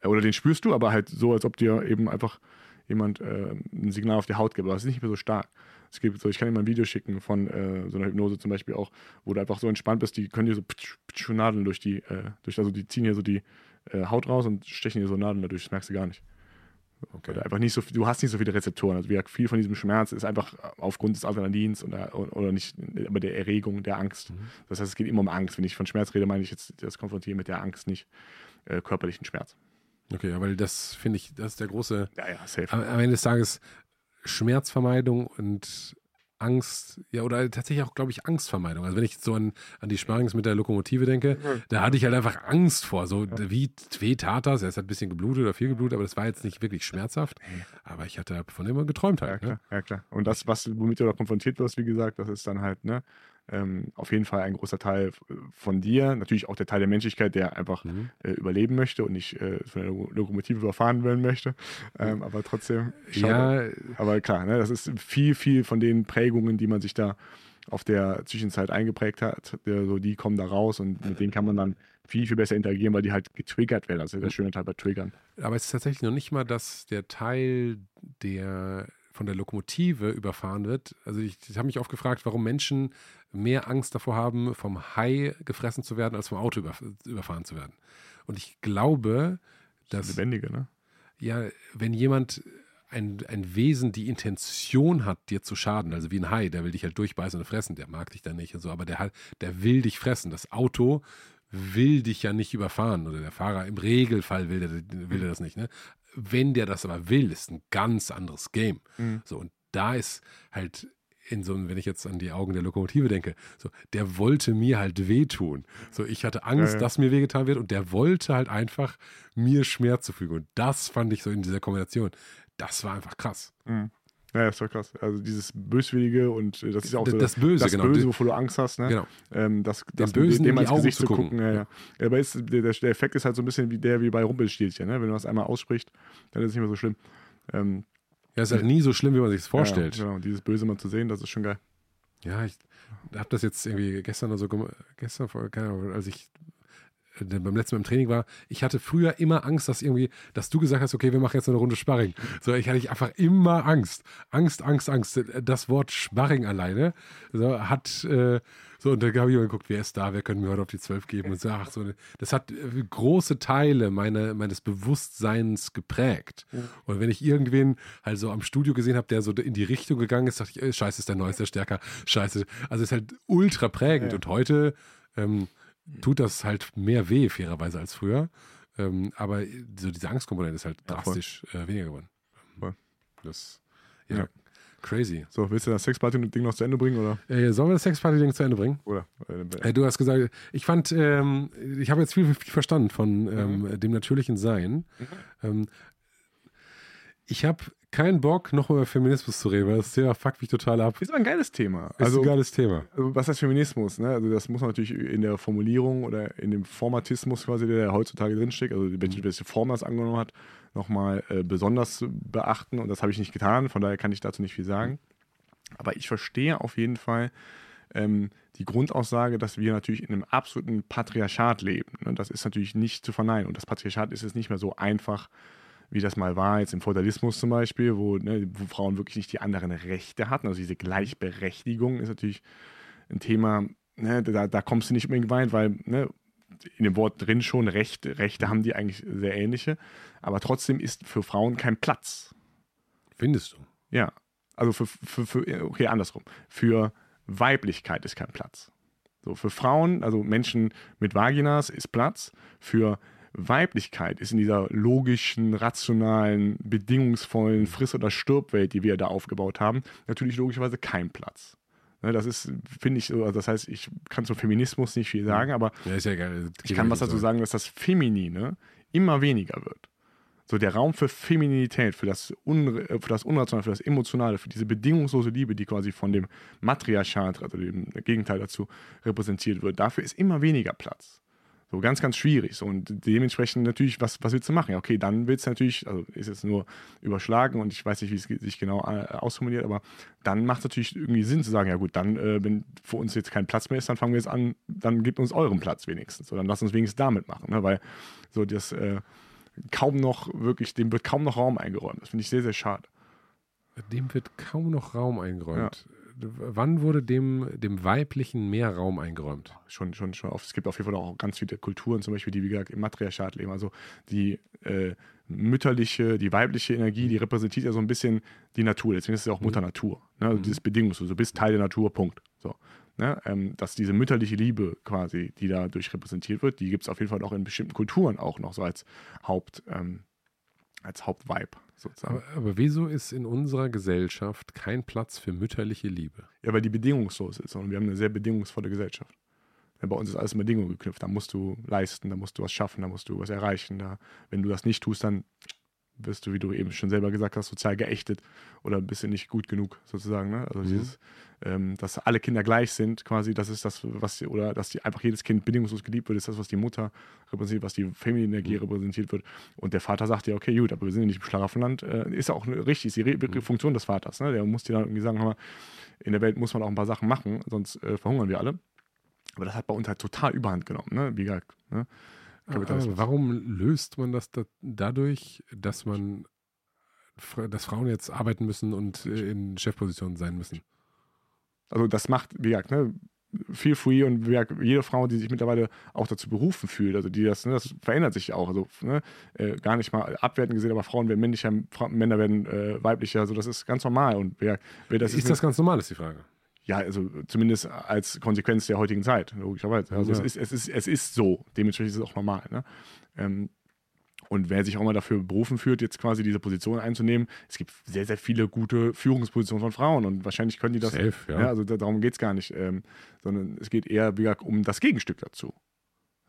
Äh, Oder den spürst du, aber halt so, als ob dir eben einfach jemand äh, ein Signal auf die Haut gibt. Aber es ist nicht mehr so stark. Es gibt so, ich kann dir mal ein Video schicken von äh, so einer Hypnose zum Beispiel auch, wo du einfach so entspannt bist, die können dir so ptsch, ptsch, Nadeln durch die, äh, durch, also die ziehen hier so die äh, Haut raus und stechen dir so Nadeln dadurch, das merkst du gar nicht. Weil du einfach nicht so du hast nicht so viele Rezeptoren. Also viel von diesem Schmerz ist einfach aufgrund des Adrenalins oder, oder nicht, aber der Erregung, der Angst. Mhm. Das heißt, es geht immer um Angst. Wenn ich von Schmerz rede, meine ich jetzt das Konfrontieren mit der Angst, nicht äh, körperlichen Schmerz. Okay, ja, weil das finde ich, das ist der große, Ja, ja, safe. am, am Ende des Tages Schmerzvermeidung und Angst, ja, oder tatsächlich auch, glaube ich, Angstvermeidung. Also wenn ich so an, an die Sparrings mit der Lokomotive denke, da hatte ich halt einfach Angst vor. So, wie weh tat das? Es hat ein bisschen geblutet oder viel geblutet, aber das war jetzt nicht wirklich schmerzhaft. Aber ich hatte von dem immer geträumt Ja, halt. klar, ne? ja, klar. Und das, was, womit du da konfrontiert wirst, wie gesagt, das ist dann halt, ne, ähm, auf jeden Fall ein großer Teil äh, von dir. Natürlich auch der Teil der Menschlichkeit, der einfach Mhm. äh, überleben möchte und nicht äh, von der Lo- Lokomotive überfahren werden möchte. Ähm, aber trotzdem. Ja, Aber klar, ne, das ist viel, viel von den Prägungen, die man sich da auf der Zwischenzeit eingeprägt hat, der, so, die kommen da raus und mit denen kann man dann viel, viel besser interagieren, weil die halt getriggert werden. Das ist der schöne Teil bei Triggern. aber es ist tatsächlich noch nicht mal, dass der Teil, der von der Lokomotive überfahren wird. Also ich, ich habe mich oft gefragt, warum Menschen mehr Angst davor haben, vom Hai gefressen zu werden, als vom Auto überf überfahren zu werden. Und ich glaube, dass Lebendige, ne? ja, wenn jemand ein, ein Wesen die Intention hat, dir zu schaden, also wie ein Hai, der will dich halt durchbeißen und fressen, der mag dich dann nicht und so, aber der, der will dich fressen. Das Auto will dich ja nicht überfahren oder der Fahrer im Regelfall will der, will der das nicht. Ne? Wenn der das aber will, ist ein ganz anderes Game. Mhm. So, und da ist halt in so einem, wenn ich jetzt an die Augen der Lokomotive denke, so, der wollte mir halt wehtun. So, ich hatte Angst, Ja, ja. dass mir wehgetan wird und der wollte halt einfach mir Schmerz zufügen. Und das fand ich so in dieser Kombination, das war einfach krass. Mhm. Ja, das war krass. Also dieses Böswillige und äh, das ist auch Das- so das Böse, das genau. Böse, wovor du Angst hast, ne? Genau. Ähm, das, das Bösen dem in die ans Augen Gesicht zu zu gucken. gucken. Ja, ja. ja. Aber ist, der, der Effekt ist halt so ein bisschen wie der wie bei Rumpelstilzchen, ne? Wenn du das einmal aussprichst, dann ist es nicht mehr so schlimm. Ähm, Ja, ist halt nie so schlimm, wie man sich das vorstellt. Ja, genau. Dieses Böse mal zu sehen, das ist schon geil. Ja, ich habe das jetzt irgendwie gestern oder so, gestern, vor- keine Ahnung, als ich beim letzten Mal im Training war, ich hatte früher immer Angst, dass irgendwie, dass du gesagt hast, okay, wir machen jetzt eine Runde Sparring. So, ich hatte einfach immer Angst. Angst, Angst, Angst. Das Wort Sparring alleine so, hat, äh, so, und da habe ich mal geguckt, wer ist da, wer können mir heute auf die 12 geben und so, ach, so, das hat äh, große Teile meine, meines Bewusstseins geprägt. Und wenn ich irgendwen halt so am Studio gesehen habe, der so in die Richtung gegangen ist, dachte ich, äh, scheiße, ist der Neueste stärker, scheiße. Also es ist halt ultra prägend. Ja. Und heute ähm, tut das halt mehr weh, fairerweise, als früher. Ähm, aber so diese Angstkomponente ist halt Ja, drastisch äh, weniger geworden. Voll. Das, ja, Ja. crazy. So, willst du das Sexparty-Ding noch zu Ende bringen? Oder? Äh, sollen wir das Sexparty-Ding zu Ende bringen? oder äh, Äh, du hast gesagt, ich fand, ähm, ich habe jetzt viel, viel verstanden von Mhm. ähm, dem natürlichen Sein. Ähm, ich habe keinen Bock, noch über Feminismus zu reden, weil das Thema fuckt mich total ab. ist aber ein geiles Thema. Ist Also, ein geiles Thema. also, was heißt Feminismus? Ne? Also, das muss man natürlich in der Formulierung oder in dem Formatismus quasi, der heutzutage drinsteckt, also welche, welche Form das angenommen hat, nochmal äh, besonders beachten. Und das habe ich nicht getan, von daher kann ich dazu nicht viel sagen. Aber ich verstehe auf jeden Fall ähm, die Grundaussage, dass wir natürlich in einem absoluten Patriarchat leben. Ne? Das ist natürlich nicht zu verneinen. Und das Patriarchat ist jetzt nicht mehr so einfach, wie das mal war, jetzt im Feudalismus zum Beispiel, wo, ne, wo Frauen wirklich nicht die anderen Rechte hatten. Also diese Gleichberechtigung ist natürlich ein Thema, ne, da, da kommst du nicht unbedingt weit, weil ne, in dem Wort drin schon Recht, Rechte haben die eigentlich sehr ähnliche. Aber trotzdem ist für Frauen kein Platz. Findest du? Ja, also für, für, für, okay, andersrum. Für Weiblichkeit ist kein Platz. So, für Frauen, also Menschen mit Vaginas, ist Platz. Für Weiblichkeit ist in dieser logischen, rationalen, bedingungsvollen Friss- oder Stirb-Welt, die wir da aufgebaut haben, natürlich logischerweise kein Platz. Ne, das ist, finde ich, also das heißt, ich kann zum Feminismus nicht viel sagen, aber Ja, ja geil. ich kann was dazu sagen, dass das Feminine immer weniger wird. So der Raum für Femininität, für das, Un für das Unrationale, für das Emotionale, für diese bedingungslose Liebe, die quasi von dem Matriarchat, also dem Gegenteil dazu, repräsentiert wird, dafür ist immer weniger Platz. So ganz, ganz schwierig. So, und dementsprechend natürlich, was, was willst du machen? Ja, okay, dann willst du natürlich, also ist jetzt nur überschlagen und ich weiß nicht, wie es sich genau äh, ausformuliert, aber dann macht es natürlich irgendwie Sinn zu sagen, ja gut, dann, äh, wenn für uns jetzt kein Platz mehr ist, dann fangen wir jetzt an, dann gebt uns euren Platz wenigstens. So, dann lass uns wenigstens damit machen, ne? weil so das äh, kaum noch wirklich, dem wird kaum noch Raum eingeräumt. Das finde ich sehr, sehr schade. Dem wird kaum noch Raum eingeräumt. Wann wurde dem, dem Weiblichen mehr Raum eingeräumt? Schon, schon, schon oft. Es gibt auf jeden Fall auch ganz viele Kulturen, zum Beispiel, die, wie gesagt, im Matriarchat leben. Also die äh, mütterliche, die weibliche Energie, die repräsentiert ja so ein bisschen die Natur. Deswegen ist es ja auch Mutter Natur. Ne? Also dieses Bedingungslose. Du bist Teil der Natur, Punkt. So. Ne? Ähm, dass diese mütterliche Liebe quasi, die dadurch repräsentiert wird, die gibt es auf jeden Fall auch in bestimmten Kulturen auch noch so als Haupt, ähm, als Hauptvibe sozusagen. Aber, aber wieso ist in unserer Gesellschaft kein Platz für mütterliche Liebe? Ja, weil die bedingungslos ist und wir haben eine sehr bedingungsvolle Gesellschaft. Ja, bei uns ist alles mit Bedingungen geknüpft. Da musst du leisten, da musst du was schaffen, da musst du was erreichen. Da, wenn du das nicht tust, dann wirst du, wie du eben schon selber gesagt hast, sozial geächtet oder bist du nicht gut genug sozusagen. Ne? Also Mhm. dieses, ähm, dass alle Kinder gleich sind, quasi, das ist das, was die, oder dass die einfach jedes Kind bedingungslos geliebt wird, ist das, was die Mutter repräsentiert, was die feminine Energie repräsentiert wird. Und der Vater sagt ja, okay, gut, aber wir sind ja nicht im Schlaraffenland, äh, ist auch eine, richtig, ist die Re Funktion des Vaters. Ne? Der muss dir dann irgendwie sagen, mal, in der Welt muss man auch ein paar Sachen machen, sonst äh, verhungern wir alle. Aber das hat bei uns halt total überhand genommen, ne? Wie gesagt, ne? Kapitalismus. Aber warum löst man das da, dadurch, dass man dass Frauen jetzt arbeiten müssen und äh, in Chefpositionen sein müssen? Also das macht, wie gesagt, ne, feel free und wie gesagt, jede Frau, die sich mittlerweile auch dazu berufen fühlt, also die das, ne, das verändert sich auch. Also ne, äh, gar nicht mal abwertend gesehen, aber Frauen werden männlicher, Fra Männer werden äh, weiblicher, also das ist ganz normal. Und wer, wer das ist, das ganz normal, ist die Frage. Ja, also zumindest als Konsequenz der heutigen Zeit, logischerweise. Also Ja. es, ist, es, ist, es ist so, dementsprechend ist es auch normal. Ne? Ähm, und wer sich auch mal dafür berufen fühlt, jetzt quasi diese Position einzunehmen, es gibt sehr, sehr viele gute Führungspositionen von Frauen und wahrscheinlich können die das. Safe, ja. Ja, also da, darum geht es gar nicht, ähm, sondern es geht eher wie gesagt, um das Gegenstück dazu.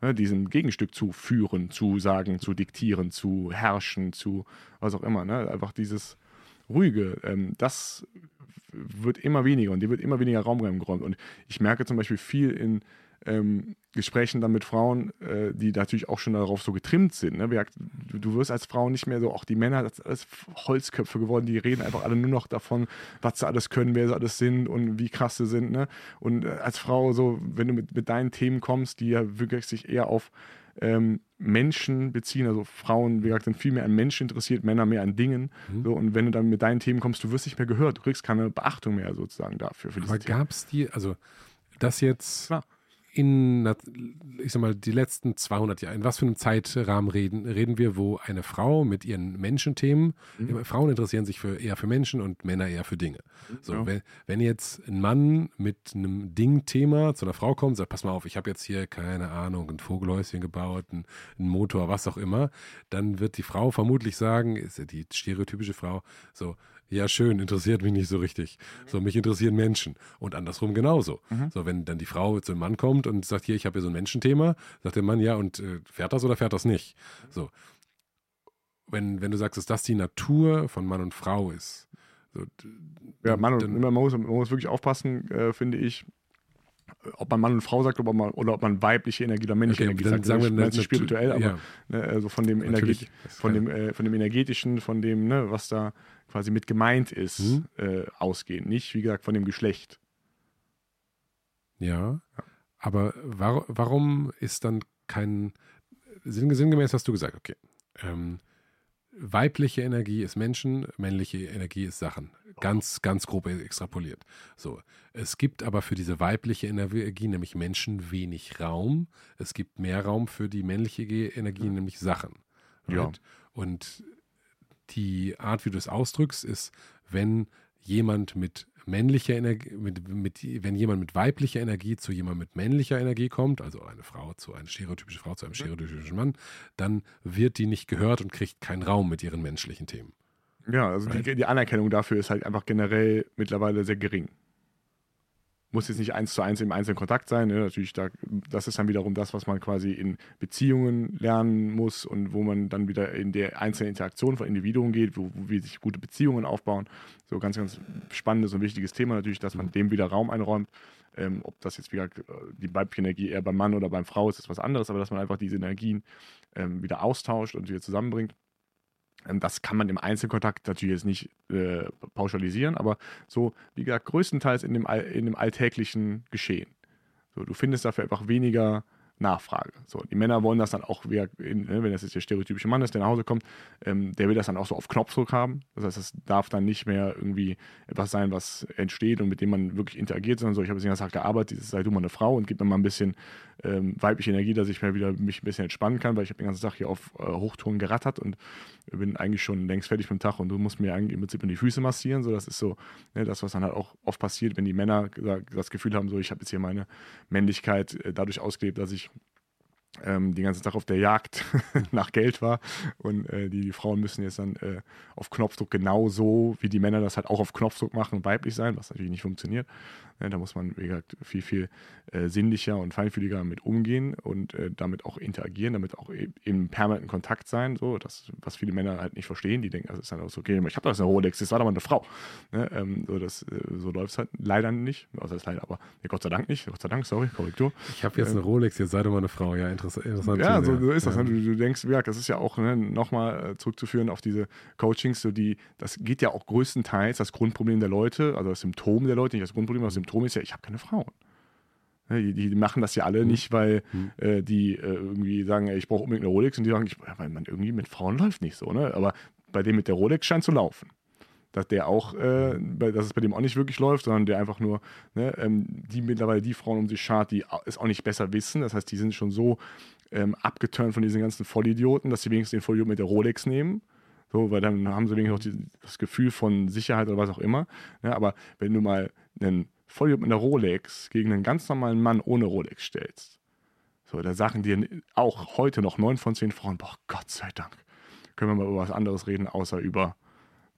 Ja, diesen Gegenstück zu führen, zu sagen, zu diktieren, zu herrschen, zu was auch immer. Ne? Einfach dieses Ruhige, ähm, das wird immer weniger und dir wird immer weniger Raum eingeräumt. Und ich merke zum Beispiel viel in ähm, Gesprächen dann mit Frauen, äh, die natürlich auch schon darauf so getrimmt sind. Ne? Du, du wirst als Frau nicht mehr so, auch die Männer, das sind alles Holzköpfe geworden, die reden einfach alle nur noch davon, was sie alles können, wer sie alles sind und wie krass sie sind. Ne? Und äh, als Frau, so, wenn du mit, mit deinen Themen kommst, die ja wirklich sich eher auf ähm, Menschen beziehen, also Frauen, wie gesagt, sind viel mehr an Menschen interessiert, Männer mehr an Dingen. So, und wenn du dann mit deinen Themen kommst, du wirst nicht mehr gehört, du kriegst keine Beachtung mehr sozusagen dafür. Für Aber gab es die, also das jetzt Klar. In, ich sag mal, die letzten 200 Jahre, in was für einem Zeitrahmen reden, reden wir, wo eine Frau mit ihren Menschenthemen, Mhm. Frauen interessieren sich für, eher für Menschen und Männer eher für Dinge. So, Ja. wenn, wenn jetzt ein Mann mit einem Ding-Thema zu einer Frau kommt, und sagt, pass mal auf, ich habe jetzt hier, keine Ahnung, ein Vogelhäuschen gebaut, ein, ein Motor, was auch immer, dann wird die Frau vermutlich sagen, ist ja die stereotypische Frau, so, ja, schön, interessiert mich nicht so richtig. So, mich interessieren Menschen. Und andersrum genauso. So, wenn dann die Frau zu einem Mann kommt und sagt, hier, ich habe hier so ein Menschenthema, sagt der Mann, ja, und äh, fährt das oder fährt das nicht? So. Wenn, wenn du sagst, dass das die Natur von Mann und Frau ist. So, Ja, Mann und, dann- man, muss, man muss wirklich aufpassen, äh, finde ich, ob man Mann und Frau sagt oder ob man, oder ob man weibliche Energie oder männliche Okay, Energie sagt. sagen wir es ist spirituell, aber ja. ne, also von dem, Natürlich. Energet Das ist von, dem, äh, von dem energetischen, von dem, ne, was da quasi mit gemeint ist, Mhm. äh, ausgehen. Nicht, wie gesagt, von dem Geschlecht. Ja, aber war, warum ist dann kein, sinn, sinngemäß hast du gesagt, okay, ähm, weibliche Energie ist Menschen, männliche Energie ist Sachen. Ganz, ganz grob extrapoliert. So. Es gibt aber für diese weibliche Energie, nämlich Menschen, wenig Raum. Es gibt mehr Raum für die männliche Energie, nämlich Sachen. Ja. Right? Und die Art, wie du es ausdrückst, ist, wenn jemand mit männlicher Energie, mit, mit, wenn jemand mit weiblicher Energie zu jemandem mit männlicher Energie kommt, also eine Frau zu einer stereotypische Frau zu einem stereotypischen Mann, dann wird die nicht gehört und kriegt keinen Raum mit ihren menschlichen Themen. Ja, also die, die Anerkennung dafür ist halt einfach generell mittlerweile sehr gering muss jetzt nicht eins zu eins im einzelnen Kontakt sein. Ne? Natürlich, da, das ist dann wiederum das, was man quasi in Beziehungen lernen muss und wo man dann wieder in der einzelnen Interaktion von Individuen geht, wo, wo wir sich gute Beziehungen aufbauen. So ganz, ganz spannendes und wichtiges Thema natürlich, dass man dem wieder Raum einräumt. Ähm, ob das jetzt wieder die weibliche Energie eher beim Mann oder beim Frau ist, ist was anderes, aber dass man einfach diese Energien ähm, wieder austauscht und wieder zusammenbringt. Ähm, das kann man im Einzelkontakt natürlich jetzt nicht äh, pauschalisieren, aber so, wie gesagt, größtenteils in dem, in dem alltäglichen Geschehen. So, du findest dafür einfach weniger Nachfrage. So, die Männer wollen das dann auch, ne, wenn das jetzt der stereotypische Mann ist, der nach Hause kommt, ähm, der will das dann auch so auf Knopfdruck haben. Das heißt, es darf dann nicht mehr irgendwie etwas sein, was entsteht und mit dem man wirklich interagiert, sondern so, ich habe jetzt den ganzen Tag gearbeitet, sei du mal eine Frau und gib mir mal ein bisschen ähm, weibliche Energie, dass ich mir wieder mich ein bisschen entspannen kann, weil ich habe den ganzen Tag hier auf äh, Hochtouren gerattert und bin eigentlich schon längst fertig mit dem Tag und du musst mir eigentlich im Prinzip in die Füße massieren. So, das ist so ne, das, was dann halt auch oft passiert, wenn die Männer das Gefühl haben, so ich habe jetzt hier meine Männlichkeit äh, dadurch ausgelebt, dass ich ähm, den ganzen Tag auf der Jagd [LAUGHS] nach Geld war. Und äh, die, die, Frauen müssen jetzt dann äh, auf Knopfdruck genauso, wie die Männer das halt auch auf Knopfdruck machen, weiblich sein, was natürlich nicht funktioniert. Ja, da muss man, wie gesagt, viel, viel äh, sinnlicher und feinfühliger mit umgehen und äh, damit auch interagieren, damit auch e im permanenten Kontakt sein, so, das, was viele Männer halt nicht verstehen. Die denken, das ist dann auch so, okay, ich habe doch eine Rolex, das war doch mal eine Frau. Ne? Ähm, so äh, so läuft es halt leider nicht. Also das ist leider, aber nee, Gott sei Dank nicht. Gott sei Dank, sorry, Korrektur. Ich habe jetzt ähm, eine Rolex, jetzt sei doch mal eine Frau. Ja, interessant. interessant ja, so, so, ist das. Ne? Du, du, denkst, ja, das ist ja auch ne, nochmal äh, zurückzuführen auf diese Coachings, so die, das geht ja auch größtenteils das Grundproblem der Leute, also das Symptom der Leute, nicht das Grundproblem, das Symptom ist ja, ich habe keine Frauen. Die, die, machen das ja alle mhm. nicht, weil mhm. äh, die äh, irgendwie sagen, ey, ich brauche unbedingt eine Rolex und die sagen, ich, ja, weil man irgendwie mit Frauen läuft nicht so, ne? Aber bei dem mit der Rolex scheint zu laufen. Dass der auch, äh, dass es bei dem auch nicht wirklich läuft, sondern der einfach nur, ne, ähm, die mittlerweile die Frauen um sich schart, die es auch nicht besser wissen. Das heißt, die sind schon so ähm, abgeturnt von diesen ganzen Vollidioten, dass sie wenigstens den Vollidioten mit der Rolex nehmen. So, weil dann haben sie wenigstens auch die, das Gefühl von Sicherheit oder was auch immer. Ja, aber wenn du mal einen Vollidiot mit einer Rolex gegen einen ganz normalen Mann ohne Rolex stellst, so, da sagen dir auch heute noch neun von zehn Frauen, boah, Gott sei Dank, können wir mal über was anderes reden, außer über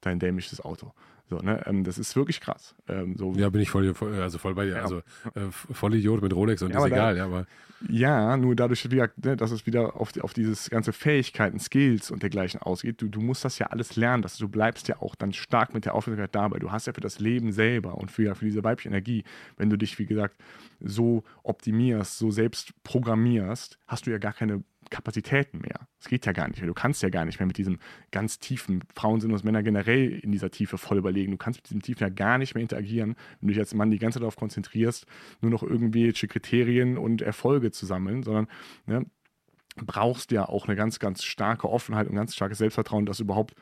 dein dämliches Auto. So, ne? Ähm, das ist wirklich krass. Ähm, so. Ja, bin ich voll, also voll bei dir. Ja. Also äh, voll Idiot mit Rolex und ja, ist egal, da, ja, aber. Ja, nur dadurch, ne, dass es wieder auf, auf dieses ganze Fähigkeiten, Skills und dergleichen ausgeht. Du, du musst das ja alles lernen. Dass du bleibst ja auch dann stark mit der Aufmerksamkeit dabei. Du hast ja für das Leben selber und für, für diese weibliche Energie, wenn du dich, wie gesagt, so optimierst, so selbst programmierst, hast du ja gar keine Kapazitäten mehr. Es geht ja gar nicht mehr. Du kannst ja gar nicht mehr mit diesem ganz tiefen, Frauen sind uns Männer generell in dieser Tiefe voll überlegen. Du kannst mit diesem Tiefen ja gar nicht mehr interagieren, wenn du dich als Mann die ganze Zeit darauf konzentrierst, nur noch irgendwelche Kriterien und Erfolge zu sammeln, sondern ne, brauchst ja auch eine ganz, ganz starke Offenheit und ganz starkes Selbstvertrauen, dass überhaupt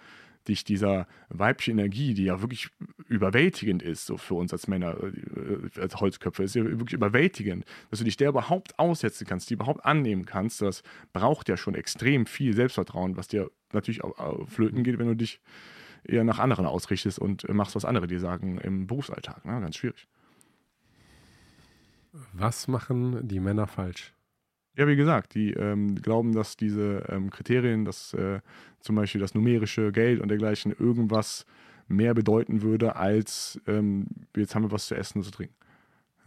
dich dieser weiblichen Energie, die ja wirklich überwältigend ist, so für uns als Männer, äh, als Holzköpfe, ist ja wirklich überwältigend, dass du dich der überhaupt aussetzen kannst, die überhaupt annehmen kannst, das braucht ja schon extrem viel Selbstvertrauen, was dir natürlich auch flöten geht, wenn du dich eher nach anderen ausrichtest und machst, was andere dir sagen im Berufsalltag. Ne? Ganz schwierig. Was machen die Männer falsch? Ja, wie gesagt, die ähm, glauben, dass diese ähm, Kriterien, dass äh, zum Beispiel das numerische Geld und dergleichen irgendwas mehr bedeuten würde, als ähm, jetzt haben wir was zu essen und zu trinken.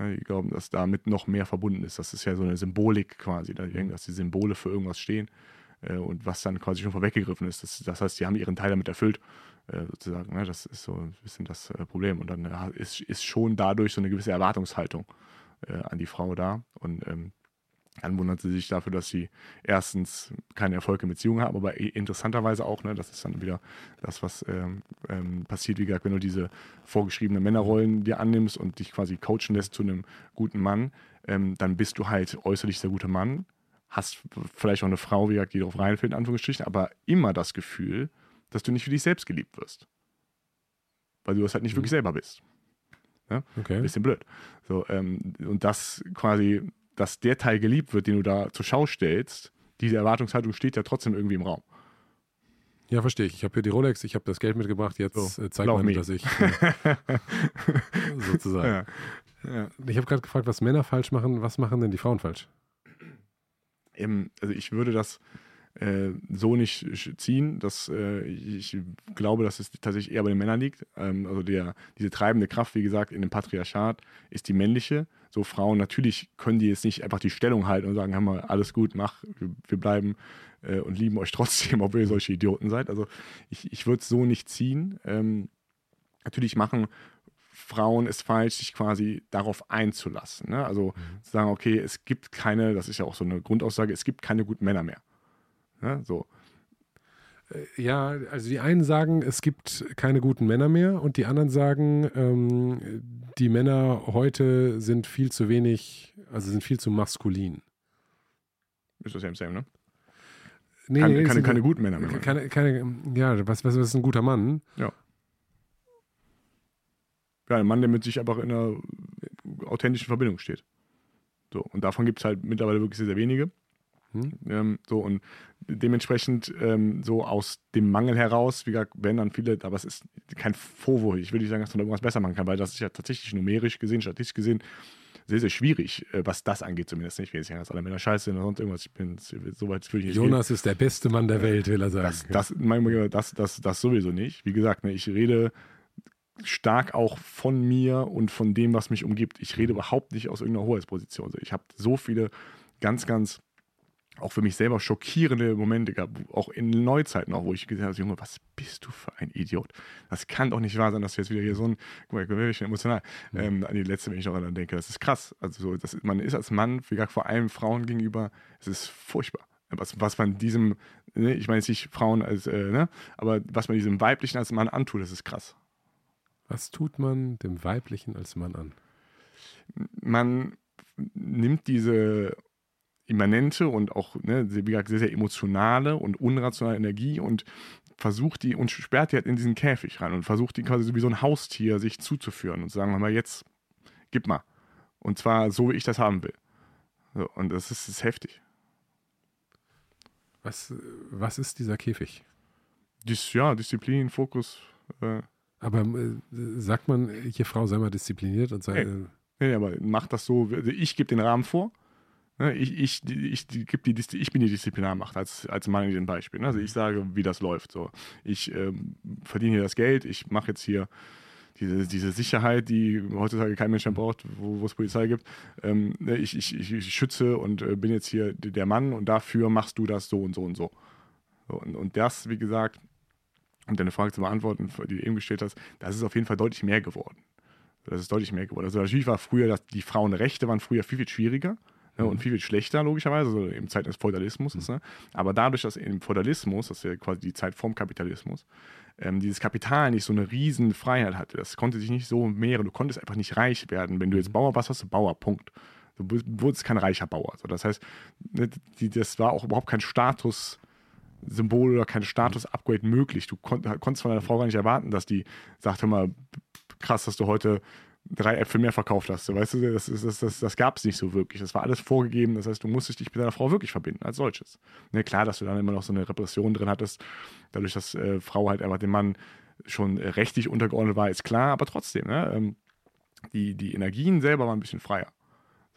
Ja, die glauben, dass damit noch mehr verbunden ist. Das ist ja so eine Symbolik quasi, dass die Symbole für irgendwas stehen äh, und was dann quasi schon vorweggegriffen ist. Das, das heißt, sie haben ihren Teil damit erfüllt, äh, sozusagen. Ne? Das ist so ein bisschen das äh, Problem. Und dann äh, ist, ist schon dadurch so eine gewisse Erwartungshaltung äh, an die Frau da. Und ähm, dann wundert sie sich dafür, dass sie erstens keine Erfolge in Beziehungen haben, aber interessanterweise auch, ne, das ist dann wieder das, was ähm, ähm, passiert, wie gesagt, wenn du diese vorgeschriebenen Männerrollen dir annimmst und dich quasi coachen lässt zu einem guten Mann, ähm, dann bist du halt äußerlich der gute Mann, hast vielleicht auch eine Frau, wie gesagt, die darauf reinfällt, in Anführungsstrichen, aber immer das Gefühl, dass du nicht für dich selbst geliebt wirst. Weil du das halt nicht mhm. wirklich selber bist. Ja? Okay. Bisschen blöd. So, ähm, und das quasi dass der Teil geliebt wird, den du da zur Schau stellst, diese Erwartungshaltung steht ja trotzdem irgendwie im Raum. Ja, verstehe ich. Ich habe hier die Rolex, ich habe das Geld mitgebracht, jetzt So, äh, zeig glaub mal, me. dass ich [LAUGHS] äh, sozusagen. Ja. ja. Ich habe gerade gefragt, was Männer falsch machen, was machen denn die Frauen falsch? Eben, also ich würde das äh, so nicht ziehen. Dass, äh, ich ich glaube, dass es tatsächlich eher bei den Männern liegt. Ähm, also der, diese treibende Kraft, wie gesagt, in dem Patriarchat ist die männliche. So Frauen, natürlich können die jetzt nicht einfach die Stellung halten und sagen, hör mal, alles gut, mach, wir, wir bleiben äh, und lieben euch [LAUGHS] trotzdem, obwohl ihr solche Idioten seid. Also ich, ich würde es so nicht ziehen. Ähm, natürlich machen Frauen es falsch, sich quasi darauf einzulassen. Ne? Also zu sagen, okay, es gibt keine, das ist ja auch so eine Grundaussage, es gibt keine guten Männer mehr. Ne? So. Ja, also die einen sagen, es gibt keine guten Männer mehr und die anderen sagen, ähm, die Männer heute sind viel zu wenig, also sind viel zu maskulin. Ist das same, same, ne? Nee, Keine, nee, keine, keine guten Männer mehr. keine, keine, ja, was, was, was ist ein guter Mann? Ja, ein Mann, der mit sich einfach in einer authentischen Verbindung steht. So, und davon gibt es halt mittlerweile wirklich sehr, sehr wenige. Hm? Ähm, so, und dementsprechend ähm, so aus dem Mangel heraus, wie gesagt, werden dann viele, aber es ist kein Vorwurf. Ich will nicht sagen, dass man irgendwas besser machen kann, weil das ist ja tatsächlich numerisch gesehen, statistisch gesehen, sehr, sehr schwierig, äh, was das angeht, zumindest nicht. Ich will nicht sagen, dass alle Männer scheiße sind oder sonst irgendwas. Ich bin so weit würde ich nicht gehen. Jonas ist der beste Mann der Welt, will er sagen. Das, das, mein, das, das, das sowieso nicht. Wie gesagt, ne, ich rede stark auch von mir und von dem, was mich umgibt. Ich rede überhaupt nicht aus irgendeiner Hoheitsposition. Ich habe so viele ganz, ganz auch für mich selber schockierende Momente gehabt, auch in Neuzeiten auch, wo ich gesagt habe, Junge, was bist du für ein Idiot? Das kann doch nicht wahr sein, dass du jetzt wieder hier so ein, guck mal, ich bin wirklich emotional, ähm, an die letzte, wenn ich noch daran denke, das ist krass. Also so, das, man ist als Mann, wie gesagt, vor allem Frauen gegenüber, es ist furchtbar. Was, was man diesem, ne, ich meine jetzt nicht Frauen als, äh, ne, aber was man diesem Weiblichen als Mann antut, das ist krass. Was tut man dem Weiblichen als Mann an? man nimmt diese immanente und auch, ne, wie gesagt, sehr, sehr emotionale und unrationale Energie und versucht die und sperrt die halt in diesen Käfig rein und versucht die quasi so wie so ein Haustier sich zuzuführen und zu sagen, mal, jetzt gib mal. Und zwar so, wie ich das haben will. So, und das ist, das ist heftig. Was, was ist dieser Käfig? Dis, ja, Disziplin, Fokus. Äh, Aber äh, sagt man, hier Frau, sei mal diszipliniert und sei. Hey. Äh, nee, aber mach das so. Also ich gebe den Rahmen vor. Ne, Ich, ich, ich, geb die, ich bin die Disziplinarmacht als, als Mann in diesem Beispiel. ne? Also ich sage, wie das läuft. So. Ich ähm, verdiene hier das Geld, ich mache jetzt hier diese, diese Sicherheit, die heutzutage kein Mensch mehr braucht, wo, es Polizei gibt. Ähm, ne, ich, ich, ich, schütze und äh, bin jetzt hier der Mann und dafür machst du das so und so und so. so und, und das, wie gesagt, um deine Frage zu beantworten, die du eben gestellt hast, das ist auf jeden Fall deutlich mehr geworden. Das ist deutlich mehr geworden. Also natürlich war früher, dass die Frauenrechte waren früher viel, viel schwieriger ne, und viel, viel schlechter, logischerweise, also im Zeit des Feudalismus. ist, Ne? Aber dadurch, dass im Feudalismus, das ist ja quasi die Zeit vorm Kapitalismus, ähm, dieses Kapital nicht so eine riesen Freiheit hatte, das konnte sich nicht so mehren, du konntest einfach nicht reich werden. Wenn du jetzt Bauer warst, hast du Bauer, Punkt. Du wurdest kein reicher Bauer. So, das heißt, ne, das war auch überhaupt kein Status. Symbol oder kein Status-Upgrade möglich. Du kon konntest von deiner Frau gar nicht erwarten, dass die sagt, hör mal, krass, dass du heute drei Äpfel mehr verkauft hast. Weißt du, das, das, das, das gab es nicht so wirklich. Das war alles vorgegeben. Das heißt, du musstest dich mit deiner Frau wirklich verbinden, als solches. Ne, klar, dass du dann immer noch so eine Repression drin hattest, dadurch, dass äh, Frau halt einfach dem Mann schon äh, rechtlich untergeordnet war, ist klar, aber trotzdem, ne, ähm, die, die Energien selber waren ein bisschen freier.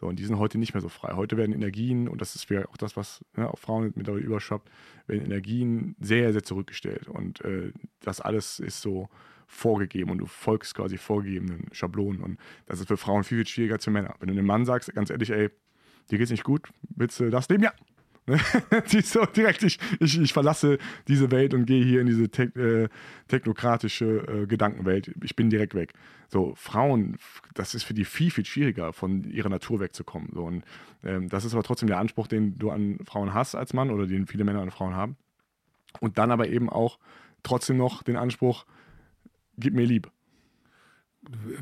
So, und die sind heute nicht mehr so frei. Heute werden Energien, und das ist auch das, was ne, auf Frauen mittlerweile überschwappt, werden Energien sehr, sehr zurückgestellt. Und äh, das alles ist so vorgegeben und du folgst quasi vorgegebenen Schablonen. Und das ist für Frauen viel, viel schwieriger als für Männer. Wenn du einem Mann sagst, ganz ehrlich, ey, dir geht's nicht gut, willst du das leben? Ja. Ne? Die ist so direkt, ich, ich, ich verlasse diese Welt und gehe hier in diese te äh, technokratische äh, Gedankenwelt. Ich bin direkt weg. So, Frauen, das ist für die viel, viel schwieriger, von ihrer Natur wegzukommen. So, und ähm, das ist aber trotzdem der Anspruch, den du an Frauen hast als Mann oder den viele Männer an Frauen haben. Und dann aber eben auch trotzdem noch den Anspruch, gib mir Liebe.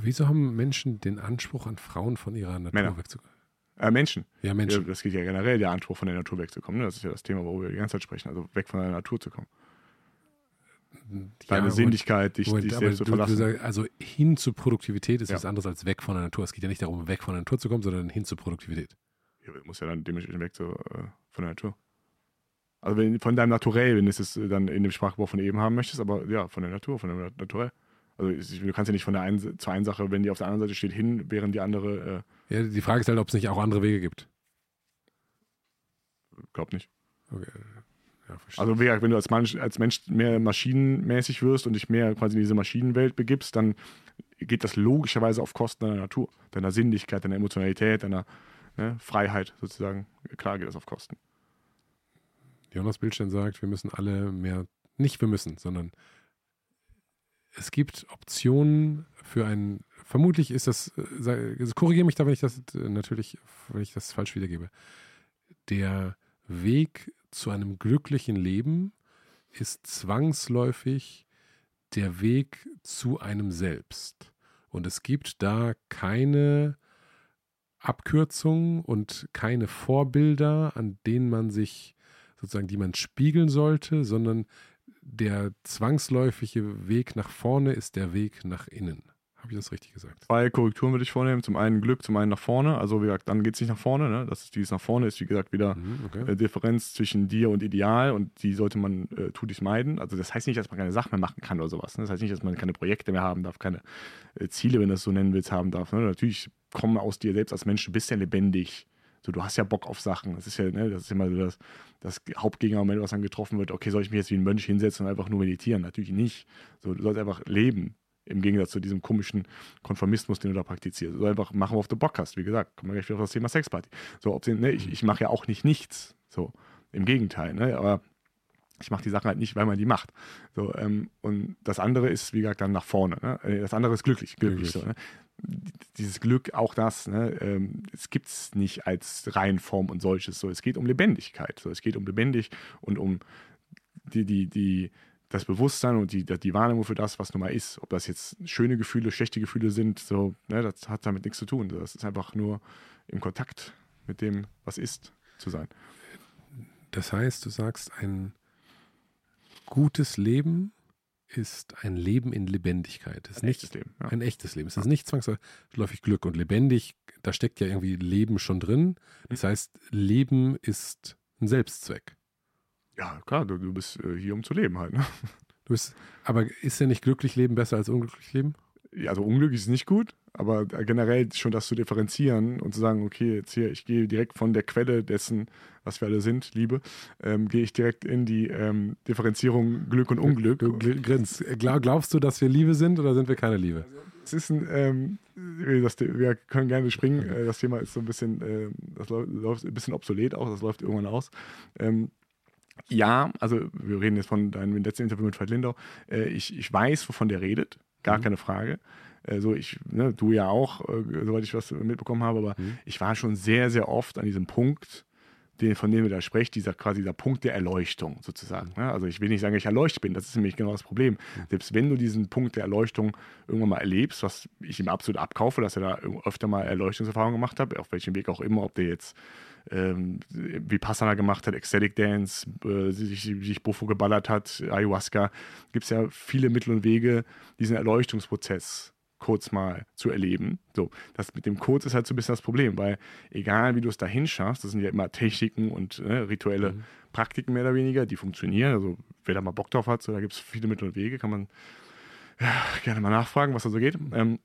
wieso haben Menschen den Anspruch an Frauen von ihrer Natur Männer. wegzukommen? Äh, Menschen. Ja, Menschen. das geht ja generell der Anspruch, von der Natur wegzukommen. Ne? Das ist ja das Thema, worüber wir die ganze Zeit sprechen. Also weg von der Natur zu kommen. Deine Ja, Sinnlichkeit, dich, Moment, dich selbst zu du, du verlassen. sagst, also hin zur Produktivität ist Ja. was anderes als weg von der Natur. Es geht ja nicht darum, weg von der Natur zu kommen, sondern hin zur Produktivität. Ja, muss ja dann dementsprechend weg zu, äh, von der Natur. Also wenn, von deinem Naturell, wenn du es dann in dem Sprachgebrauch von eben haben möchtest, aber ja, von der Natur, von dem Naturell. Also du kannst ja nicht von der einen zur einen Sache, wenn die auf der anderen Seite steht, hin, während die andere. Äh ja, die Frage ist halt, ob es nicht auch andere Wege gibt. Glaub nicht. Okay. Ja, also wenn du als Mensch, als Mensch mehr maschinenmäßig wirst und dich mehr quasi in diese Maschinenwelt begibst, dann geht das logischerweise auf Kosten deiner Natur, deiner Sinnlichkeit, deiner Emotionalität, deiner ne, Freiheit sozusagen. Klar geht das auf Kosten. Jonas Bildstein sagt, wir müssen alle mehr, nicht wir müssen, sondern es gibt Optionen für ein, vermutlich ist das, äh, korrigiere mich da, wenn ich das natürlich, wenn ich das falsch wiedergebe. Der Weg zu einem glücklichen Leben ist zwangsläufig der Weg zu einem selbst. Und es gibt da keine Abkürzungen und keine Vorbilder, an denen man sich sozusagen, die man spiegeln sollte, sondern der zwangsläufige Weg nach vorne ist der Weg nach innen. Habe ich das richtig gesagt? Zwei Korrekturen würde ich vornehmen. Zum einen Glück, zum einen nach vorne. Also wie gesagt, dann geht es nicht nach vorne. Ne? Das ist dieses nach vorne ist, wie gesagt, wieder mhm, okay. äh, Differenz zwischen dir und Ideal und die sollte man äh, tunlich meiden. Also das heißt nicht, dass man keine Sachen mehr machen kann oder sowas. Ne? Das heißt nicht, dass man keine Projekte mehr haben darf, keine äh, Ziele, wenn du es so nennen willst, haben darf. Ne? Natürlich kommen aus dir selbst als Mensch, du bist ja lebendig. So, du hast ja Bock auf Sachen. Das ist ja, ne, das ist immer so das, das Hauptgegenargument, was dann getroffen wird. Okay, soll ich mich jetzt wie ein Mönch hinsetzen und einfach nur meditieren? Natürlich nicht. So, du sollst einfach leben. Im Gegensatz zu diesem komischen Konformismus, den du da praktizierst. So einfach machen, worauf du Bock hast. Wie gesagt, kommen wir gleich wieder auf das Thema Sexparty. So, ob sie, ne, ich, ich mache ja auch nicht nichts. So, im Gegenteil, ne, aber ich mache die Sachen halt nicht, weil man die macht. So, ähm, und das andere ist, wie gesagt, dann nach vorne. Ne? Äh, das andere ist glücklich. glücklich, So, ne? Dieses Glück, auch das, ne? ähm, es gibt es nicht als Reihenform und solches. So, es geht um Lebendigkeit. So, es geht um lebendig und um die, die, die, das Bewusstsein und die, die Wahrnehmung für das, was nun mal ist. Ob das jetzt schöne Gefühle, schlechte Gefühle sind, so, ne, das hat damit nichts zu tun. Das ist einfach nur im Kontakt mit dem, was ist, zu sein. Das heißt, du sagst, ein gutes Leben ist ein Leben in Lebendigkeit. Ist ein nicht echtes Leben. Ja. Ein echtes Leben. Es ist nicht zwangsläufig Glück und lebendig. Da steckt ja irgendwie Leben schon drin. Das mhm. heißt, Leben ist ein Selbstzweck. Ja, klar, du, du bist äh, hier, um zu leben halt. Ne? Du bist, aber ist ja nicht glücklich leben besser als unglücklich leben? Also unglücklich ist nicht gut, aber generell schon das zu differenzieren und zu sagen, okay, jetzt hier, ich gehe direkt von der Quelle dessen, was wir alle sind, Liebe, ähm, gehe ich direkt in die ähm, Differenzierung Glück und Unglück. Du, du grinst. Glaubst du, dass wir Liebe sind oder sind wir keine Liebe? Es ist ein, ähm, das, wir können gerne springen. Äh, das Thema ist so ein bisschen, äh, das läuft ein bisschen obsolet auch, das läuft irgendwann aus. Ähm, ja, also wir reden jetzt von deinem letzten Interview mit Veit Lindau. Äh, ich, ich weiß, wovon der redet, gar mhm. keine Frage. Äh, so ich, ne, du ja auch, äh, soweit ich was mitbekommen habe, aber mhm. ich war schon sehr, sehr oft an diesem Punkt, den, von dem ihr da sprecht, dieser quasi dieser Punkt der Erleuchtung sozusagen. Ne? Also ich will nicht sagen, ich erleuchtet bin, das ist nämlich genau das Problem. Mhm. Selbst wenn du diesen Punkt der Erleuchtung irgendwann mal erlebst, was ich ihm absolut abkaufe, dass er da öfter mal Erleuchtungserfahrungen gemacht hat, auf welchem Weg auch immer, ob der jetzt ähm, wie Passana gemacht hat, Ecstatic Dance, äh, sich, sich Buffo geballert hat, Ayahuasca, gibt es ja viele Mittel und Wege, diesen Erleuchtungsprozess kurz mal zu erleben. So, das mit dem Kurz ist halt so ein bisschen das Problem, weil egal wie du es dahin schaffst, das sind ja immer Techniken und ne, rituelle mhm. Praktiken mehr oder weniger, die funktionieren. Also wer da mal Bock drauf hat, so, da gibt es viele Mittel und Wege, kann man ja, gerne mal nachfragen, was da so geht. Ähm,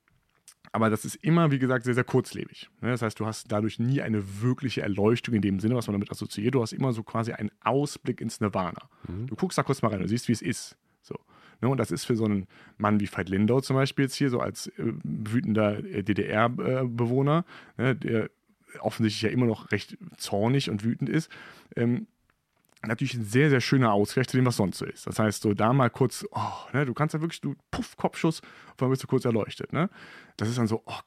aber das ist immer, wie gesagt, sehr, sehr kurzlebig. Ne? Das heißt, du hast dadurch nie eine wirkliche Erleuchtung in dem Sinne, was man damit assoziiert. Du hast immer so quasi einen Ausblick ins Nirvana. Mhm. Du guckst da kurz mal rein, du siehst, wie es ist. So. Ne? Und das ist für so einen Mann wie Veit Lindau zum Beispiel jetzt hier, so als äh, wütender äh, DDR-Bewohner, ne? der offensichtlich ja immer noch recht zornig und wütend ist, ähm, natürlich ein sehr, sehr schöner Ausgleich zu dem, was sonst so ist. Das heißt, so da mal kurz, oh, ne, du kannst ja wirklich, du puff, Kopfschuss, und dann bist du kurz erleuchtet. Ne? Das ist dann so, oh,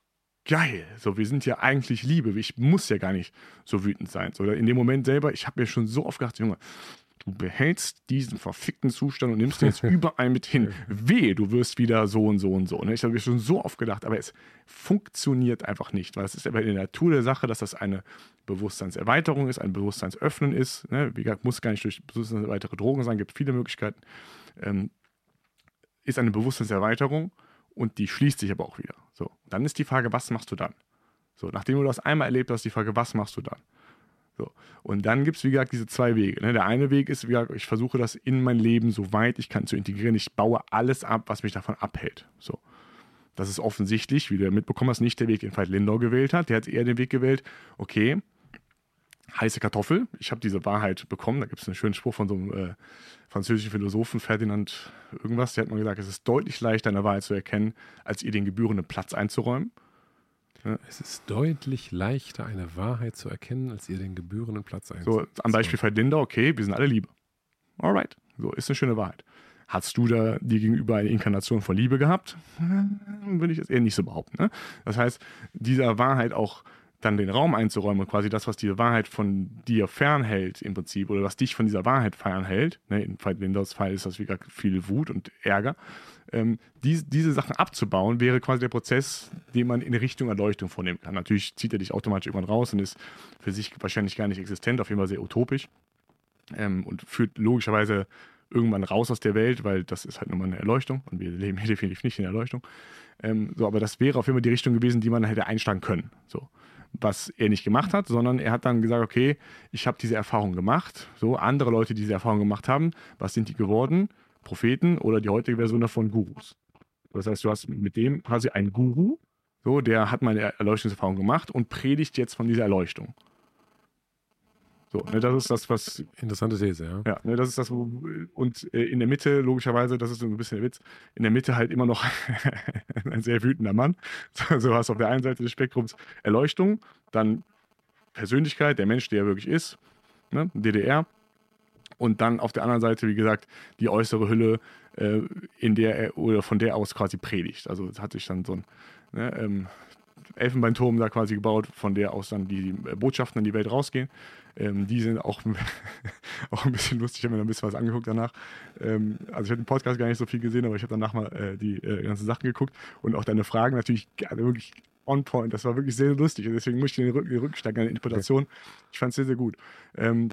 geil, so, wir sind ja eigentlich Liebe, ich muss ja gar nicht so wütend sein. So, in dem Moment selber, ich habe mir schon so oft gedacht, Junge, du behältst diesen verfickten Zustand und nimmst den jetzt [LAUGHS] überall mit hin. Wehe, du wirst wieder so und so und so. Ne? Ich habe mir schon so oft gedacht, aber es funktioniert einfach nicht, weil es ist aber in der Natur der Sache, dass das eine Bewusstseinserweiterung ist, ein Bewusstseinsöffnen ist. Ne? Wie gesagt, muss gar nicht durch weitere Drogen sein, gibt viele Möglichkeiten. Ähm, ist eine Bewusstseinserweiterung und die schließt sich aber auch wieder. So, dann ist die Frage, was machst du dann? So, nachdem du das einmal erlebt hast, die Frage, was machst du dann? So. Und dann gibt es, wie gesagt, diese zwei Wege. Ne? Der eine Weg ist, wie gesagt, ich versuche das in mein Leben so weit ich kann zu integrieren. Ich baue alles ab, was mich davon abhält. So. Das ist offensichtlich, wie du mitbekommen hast, nicht der Weg, den Veit Lindau gewählt hat. Der hat eher den Weg gewählt, okay, heiße Kartoffel. Ich habe diese Wahrheit bekommen. Da gibt es einen schönen Spruch von so einem äh, französischen Philosophen, Ferdinand irgendwas. Der hat mal gesagt, es ist deutlich leichter, eine Wahrheit zu erkennen, als ihr den gebührenden Platz einzuräumen. Ja. Es ist deutlich leichter, eine Wahrheit zu erkennen, als ihr den gebührenden Platz einzuräumen. So, am Beispiel Veit Lindau, okay, wir sind alle Liebe. Alright, so ist eine schöne Wahrheit. Hast du da dir gegenüber eine Inkarnation von Liebe gehabt? Würde ich jetzt eher nicht so behaupten. Ne? Das heißt, dieser Wahrheit auch dann den Raum einzuräumen und quasi das, was diese Wahrheit von dir fernhält im Prinzip oder was dich von dieser Wahrheit fernhält, ne, in Windows Fall ist das wie gesagt viel Wut und Ärger, ähm, die, diese Sachen abzubauen, wäre quasi der Prozess, den man in Richtung Erleuchtung vornehmen kann. Natürlich zieht er dich automatisch irgendwann raus und ist für sich wahrscheinlich gar nicht existent, auf jeden Fall sehr utopisch ähm, und führt logischerweise irgendwann raus aus der Welt, weil das ist halt nun mal eine Erleuchtung und wir leben hier [LAUGHS] definitiv nicht in der Erleuchtung. Ähm, so, aber das wäre auf jeden Fall die Richtung gewesen, die man hätte einschlagen können. So was er nicht gemacht hat, sondern er hat dann gesagt, okay, ich habe diese Erfahrung gemacht. So, andere Leute, die diese Erfahrung gemacht haben, was sind die geworden? Propheten oder die heutige Version davon Gurus. Das heißt, du hast mit dem quasi einen Guru, so, der hat meine Erleuchtungserfahrung gemacht und predigt jetzt von dieser Erleuchtung. So, ne, das ist das, was. Interessante These, ja. Ja, ne, das ist das, wo, und äh, in der Mitte, logischerweise, das ist so ein bisschen der Witz, in der Mitte halt immer noch [LAUGHS] ein sehr wütender Mann. So, [LAUGHS] so hast du auf der einen Seite des Spektrums Erleuchtung, dann Persönlichkeit, der Mensch, der er wirklich ist, ne, DDR. Und dann auf der anderen Seite, wie gesagt, die äußere Hülle, äh, in der er oder von der aus quasi predigt. Also es hat sich dann so ein ne, ähm, Elfenbeinturm da quasi gebaut, von der aus dann die Botschaften in die Welt rausgehen. Ähm, die sind auch, [LAUGHS] auch ein bisschen lustig. Ich habe mir da ein bisschen was angeguckt danach. Ähm, also ich habe den Podcast gar nicht so viel gesehen, aber ich habe danach mal äh, die äh, ganzen Sachen geguckt und auch deine Fragen natürlich also wirklich on point. Das war wirklich sehr lustig und deswegen musste ich den, Rück den Rücksteigen an der Interpretation. Ich fand es sehr, sehr gut. Ähm,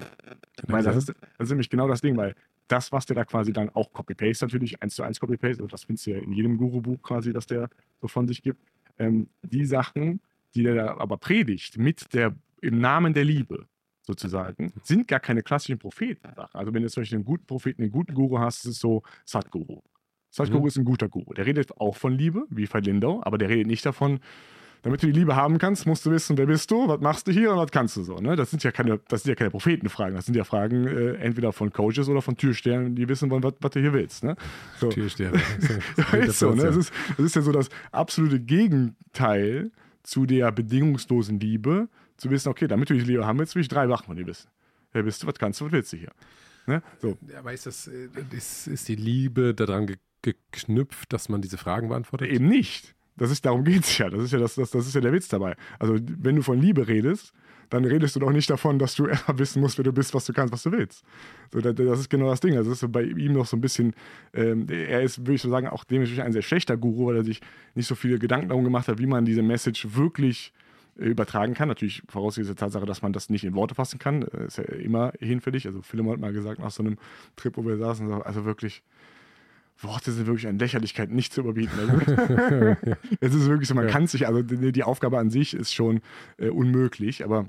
weil das ist, das ist nämlich genau das Ding, weil das, was der da quasi dann auch Copy-Paste natürlich, eins zu eins Copy-Paste, also das findest du ja in jedem Guru-Buch quasi, dass der so von sich gibt, ähm, die Sachen, die der da aber predigt, mit der, im Namen der Liebe, sozusagen, sind gar keine klassischen Propheten. Also wenn du zum Beispiel einen guten Propheten, einen guten Guru hast, ist es so Sadhguru. Sadhguru mhm. ist ein guter Guru. Der redet auch von Liebe, wie Lindau, aber der redet nicht davon, damit du die Liebe haben kannst, musst du wissen, wer bist du, was machst du hier und was kannst du so. Ne? Das, sind ja keine, das sind ja keine Prophetenfragen, das sind ja Fragen äh, entweder von Coaches oder von Türstern, die wissen wollen, was, was du hier willst. Ne? So. [LAUGHS] Türsterne. Das [LAUGHS] so, ne? das, ist, das ist ja so das absolute Gegenteil zu der bedingungslosen Liebe, zu wissen, okay, damit du die Liebe haben willst, will ich drei Sachen von dir wissen. Wer bist du, was kannst du, was willst du hier? Ne? So. Aber ist, das, äh, ist, ist die Liebe daran geknüpft, dass man diese Fragen beantwortet? Eben nicht. Das ist, darum geht es ja. Das ist ja, das, das, das ist ja der Witz dabei. Also, wenn du von Liebe redest, dann redest du doch nicht davon, dass du [LAUGHS] wissen musst, wer du bist, was du kannst, was du willst. So, das, das ist genau das Ding. Also das ist bei ihm noch so ein bisschen, ähm, er ist, würde ich so sagen, auch dementsprechend ein sehr schlechter Guru, weil er sich nicht so viele Gedanken darum gemacht hat, wie man diese Message wirklich äh, übertragen kann. Natürlich vorausgesetzt Tatsache, dass man das nicht in Worte fassen kann. Das äh, ist ja immer hinfällig. Also Philemon hat mal gesagt, nach so einem Trip, wo wir saßen, also wirklich, Worte sind wirklich an Lächerlichkeit nicht zu überbieten. Also, [LAUGHS] es ist wirklich so, man ja. kann sich, also die, die, Aufgabe an sich ist schon äh, unmöglich, aber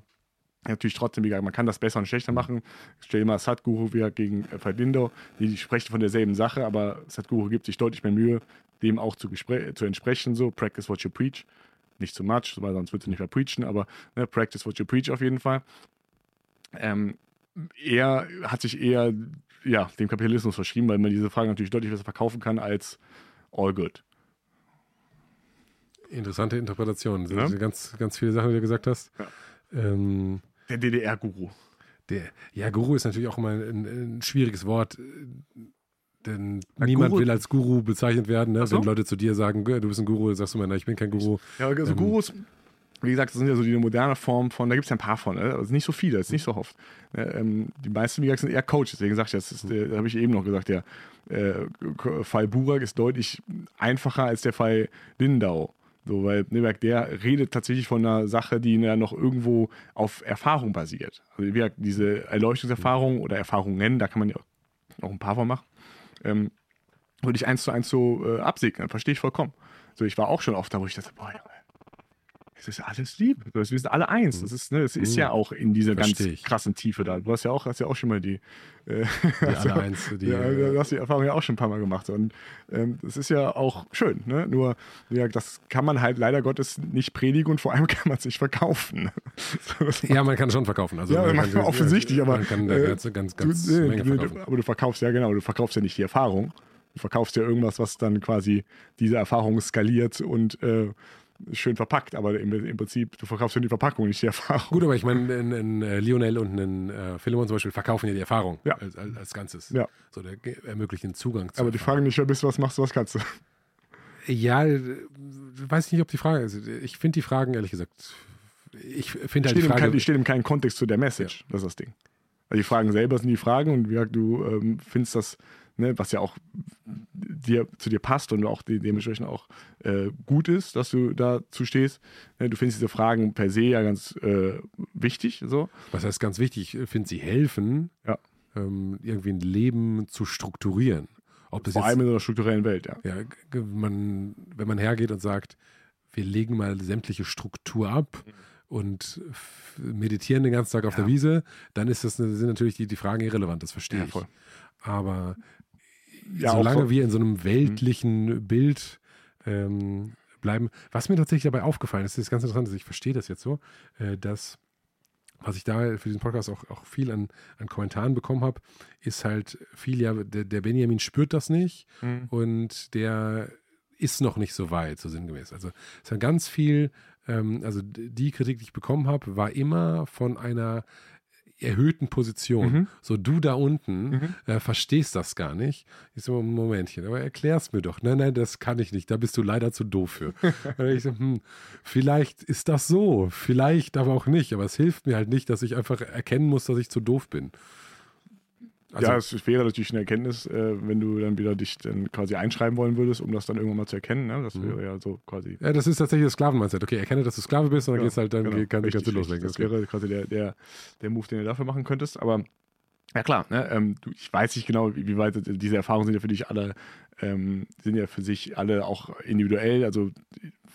natürlich trotzdem, wie gesagt, man kann das besser und schlechter machen. Stell dir mal Sadhguru wieder gegen äh, Verdindo, die, die sprechen von derselben Sache, aber Sadhguru gibt sich deutlich mehr Mühe, dem auch zu, zu entsprechen, so practice what you preach. Nicht zu much, weil sonst würdest du nicht mehr preachen, aber ne, practice what you preach auf jeden Fall. Ähm, er hat sich eher ja, dem Kapitalismus verschrieben, weil man diese Frage natürlich deutlich besser verkaufen kann als all good. Interessante Interpretation. Ja? Ganz, ganz viele Sachen, die du gesagt hast. Ja. Ähm, der DDR-Guru. ja, Guru ist natürlich auch immer ein, ein schwieriges Wort. Denn Na, niemand Guru, will als Guru bezeichnet werden. Ne? So? Wenn Leute zu dir sagen, du bist ein Guru, sagst du mal, ich bin kein Guru. Ja, also ähm, Gurus wie gesagt, das sind ja so die moderne Form von, da gibt es ja ein paar von, ne? also nicht so viele, das ist nicht so oft. Ne? Ähm, die meisten, wie gesagt, sind eher Coaches, deswegen sage ich das, das habe ich eben noch gesagt, der äh, Fall Burak ist deutlich einfacher als der Fall Lindau. So, weil Neberg, der redet tatsächlich von einer Sache, die ja noch irgendwo auf Erfahrung basiert. Also wie gesagt, diese Erleuchtungserfahrung oder Erfahrungen, da kann man ja auch ein paar von machen, ähm, würde ich eins zu eins so äh, absegnen, verstehe ich vollkommen. So, ich war auch schon oft da, wo ich dachte, boah, es ist alles lieb. Wir sind alle eins. Das ist, ne, es ist Mhm. ja auch in dieser Versteh ganz ich. krassen Tiefe da. Du hast ja auch, hast ja auch schon mal die, äh, Die hast alle eins, die, ja, du hast die Erfahrung ja auch schon ein paar Mal gemacht. Und ähm, das ist ja auch schön. Ne? Nur, ja, das kann man halt leider Gottes nicht predigen und vor allem [LAUGHS] kann man es nicht verkaufen. [LAUGHS] So, das ja, man kann schon verkaufen. Also ja, man kann, offensinnlich, aber, man kann äh, ganz, ganz, du, ganz Menge du, verkaufen. aber du verkaufst ja genau, du verkaufst ja nicht die Erfahrung. Du verkaufst ja irgendwas, was dann quasi diese Erfahrung skaliert und äh, schön verpackt. Aber im, im Prinzip, du verkaufst ja die Verpackung, nicht die Erfahrung. Gut, aber ich meine, ein, äh, Lionel und ein äh, Philemon zum Beispiel verkaufen ja die Erfahrung Ja. als, als, Ganzes. Ja. So, der ermöglicht den Zugang zu aber die fragen nicht, wer bist du, was machst du, was kannst du. Ja, äh, weiß ich nicht, ob die Frage ist. Ich finde die Fragen, ehrlich gesagt, ich finde halt die kein, Frage. die stehen im keinen Kontext zu der Message. Das ist das Ding. Also die Fragen selber sind die Fragen und wie gesagt, du ähm, findest das, ne, was ja auch dir, zu dir passt und auch de dementsprechend auch äh, gut ist, dass du dazu stehst. Ne, du findest diese Fragen per se ja ganz äh, wichtig. So. was heißt ganz wichtig, ich finde, sie helfen, Ja. ähm, irgendwie ein Leben zu strukturieren. Ob das Vor jetzt allem in einer strukturellen Welt, ja. ja, man, wenn man hergeht und sagt, wir legen mal sämtliche Struktur ab und meditieren den ganzen Tag auf Ja. der Wiese, dann ist das, sind natürlich die, die Fragen irrelevant, das verstehe Ja, ich. voll. Aber Ja, solange voll- wir in so einem weltlichen Bild ähm, bleiben, was mir tatsächlich dabei aufgefallen ist, ist ganz interessant, ich verstehe das jetzt so, äh, dass was ich da für diesen Podcast auch, auch viel an, an Kommentaren bekommen habe, ist halt viel, ja, der, der Benjamin spürt das nicht Mhm. und der ist noch nicht so weit, so sinngemäß. Also es hat ganz viel, ähm, also die Kritik, die ich bekommen habe, war immer von einer erhöhten Position. Mhm. So, du da unten Mhm. äh, verstehst das gar nicht. Ich so, Momentchen, aber erklär's mir doch. Nein, nein, das kann ich nicht. Da bist du leider zu doof für. [LAUGHS] Und ich so, hm, vielleicht ist das so, vielleicht aber auch nicht. Aber es hilft mir halt nicht, dass ich einfach erkennen muss, dass ich zu doof bin. Also, ja, es wäre natürlich eine Erkenntnis, äh, wenn du dann wieder dich dann quasi einschreiben wollen würdest, um das dann irgendwann mal zu erkennen. Ne? Das Mhm. wäre ja so quasi. ja, das ist tatsächlich das Sklaven-Mindset. Okay, erkenne, dass du Sklave bist und dann Ja, geht's halt, dann genau. kann, Richtig, du richtig. loslegen. Das Okay. wäre quasi der, der, der Move, den du dafür machen könntest. Aber ja klar, ne, ähm, du, ich weiß nicht genau, wie, wie weit diese Erfahrungen sind ja für dich alle, ähm, sind ja für sich alle auch individuell. Also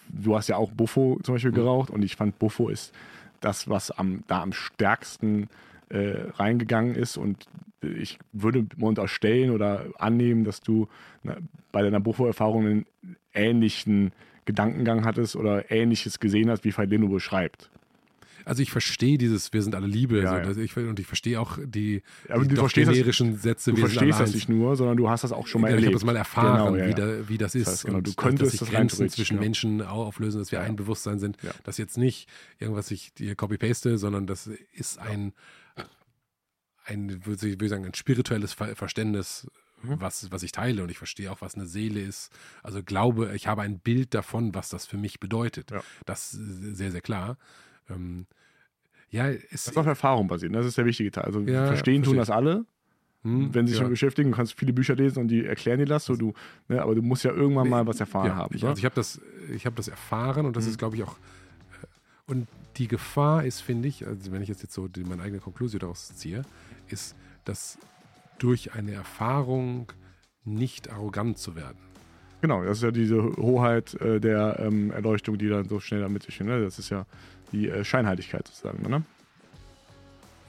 du hast ja auch Buffo zum Beispiel Mhm. geraucht und ich fand Buffo ist das, was am, da am stärksten äh, reingegangen ist und ich würde mal unterstellen oder annehmen, dass du bei deiner Buffo-Erfahrung einen ähnlichen Gedankengang hattest oder ähnliches gesehen hast, wie Faileno beschreibt. Also ich verstehe dieses, wir sind alle Liebe. Ja, so, ja. dass ich, und ich verstehe auch die, Aber die du doch verstehst das- generischen Sätze, Du verstehst das nicht nur, sondern du hast das auch schon mal Ja, ich habe erlebt. das mal erfahren, Genau, ja, wie, ja. da, wie das ist. heißt, genau, und du dass- könntest dass sich das Grenzen zwischen. Menschen au- auflösen, dass wir Ja. ein Bewusstsein sind. Ja. Das jetzt nicht irgendwas ich dir copy-paste, sondern das ist ein, ein würde ich sagen, ein spirituelles Ver Verständnis, Mhm. was, was ich teile. Und ich verstehe auch, was eine Seele ist. Also glaube, ich habe ein Bild davon, was das für mich bedeutet. Ja. Das ist sehr, sehr klar. Ähm, ja, es Das ist auf Erfahrung basiert. Das ist der wichtige Teil. Also Ja, verstehen tun verstehe das alle, hm, wenn sie sich ja. damit beschäftigen. Du kannst viele Bücher lesen und die erklären dir das. So, du, ne, aber du musst ja irgendwann mal was erfahren Ja, haben. ich, ne? also ich habe das, ich habe das erfahren und das Mhm. ist, glaube ich, auch. äh, Und die Gefahr ist, finde ich, also wenn ich jetzt, jetzt so die, meine eigene Konklusion daraus ziehe, ist, dass durch eine Erfahrung nicht arrogant zu werden. Genau, das ist ja diese Hoheit äh, der ähm, Erleuchtung, die dann so schnell damit sich. Ne? Das ist ja die äh, Scheinheiligkeit sozusagen. Ne?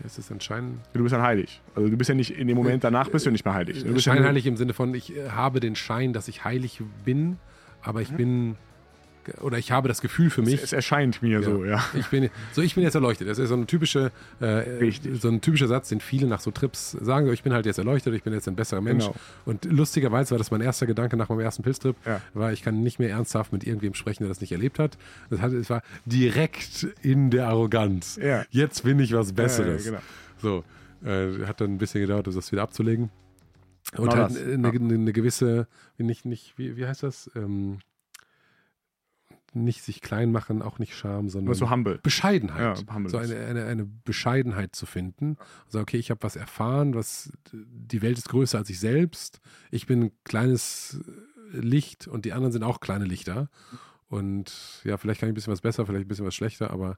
Ist das anscheinend Du bist dann heilig. Also du bist ja nicht in dem Moment danach bist du nicht mehr heilig. Du bist ja scheinheilig im Sinne von, ich äh, habe den Schein, dass ich heilig bin, aber ich bin oder ich habe das Gefühl für mich, Es erscheint mir so, ja. Ich bin, so, ich bin jetzt erleuchtet. Das ist so eine typische, äh, so ein typischer Satz, den viele nach so Trips sagen. So, ich bin halt jetzt erleuchtet, ich bin jetzt ein besserer Mensch. Genau. Und lustigerweise war das mein erster Gedanke nach meinem ersten Pilztrip, Ja. war, ich kann nicht mehr ernsthaft mit irgendwem sprechen, der das nicht erlebt hat. Das hat es war direkt in der Arroganz. Ja. Jetzt bin ich was Besseres. Ja, genau. So, äh, hat dann ein bisschen gedauert, das wieder abzulegen. Und halt das, eine, ja. eine, eine gewisse, nicht, nicht, wie, wie heißt das? Ähm, nicht sich klein machen, auch nicht Scham, sondern so humble. Bescheidenheit. Ja, humble so eine, eine, eine Bescheidenheit zu finden. Also, okay, ich habe was erfahren, was die Welt ist größer als ich selbst. Ich bin ein kleines Licht und die anderen sind auch kleine Lichter. Und ja, vielleicht kann ich ein bisschen was besser, vielleicht ein bisschen was schlechter, aber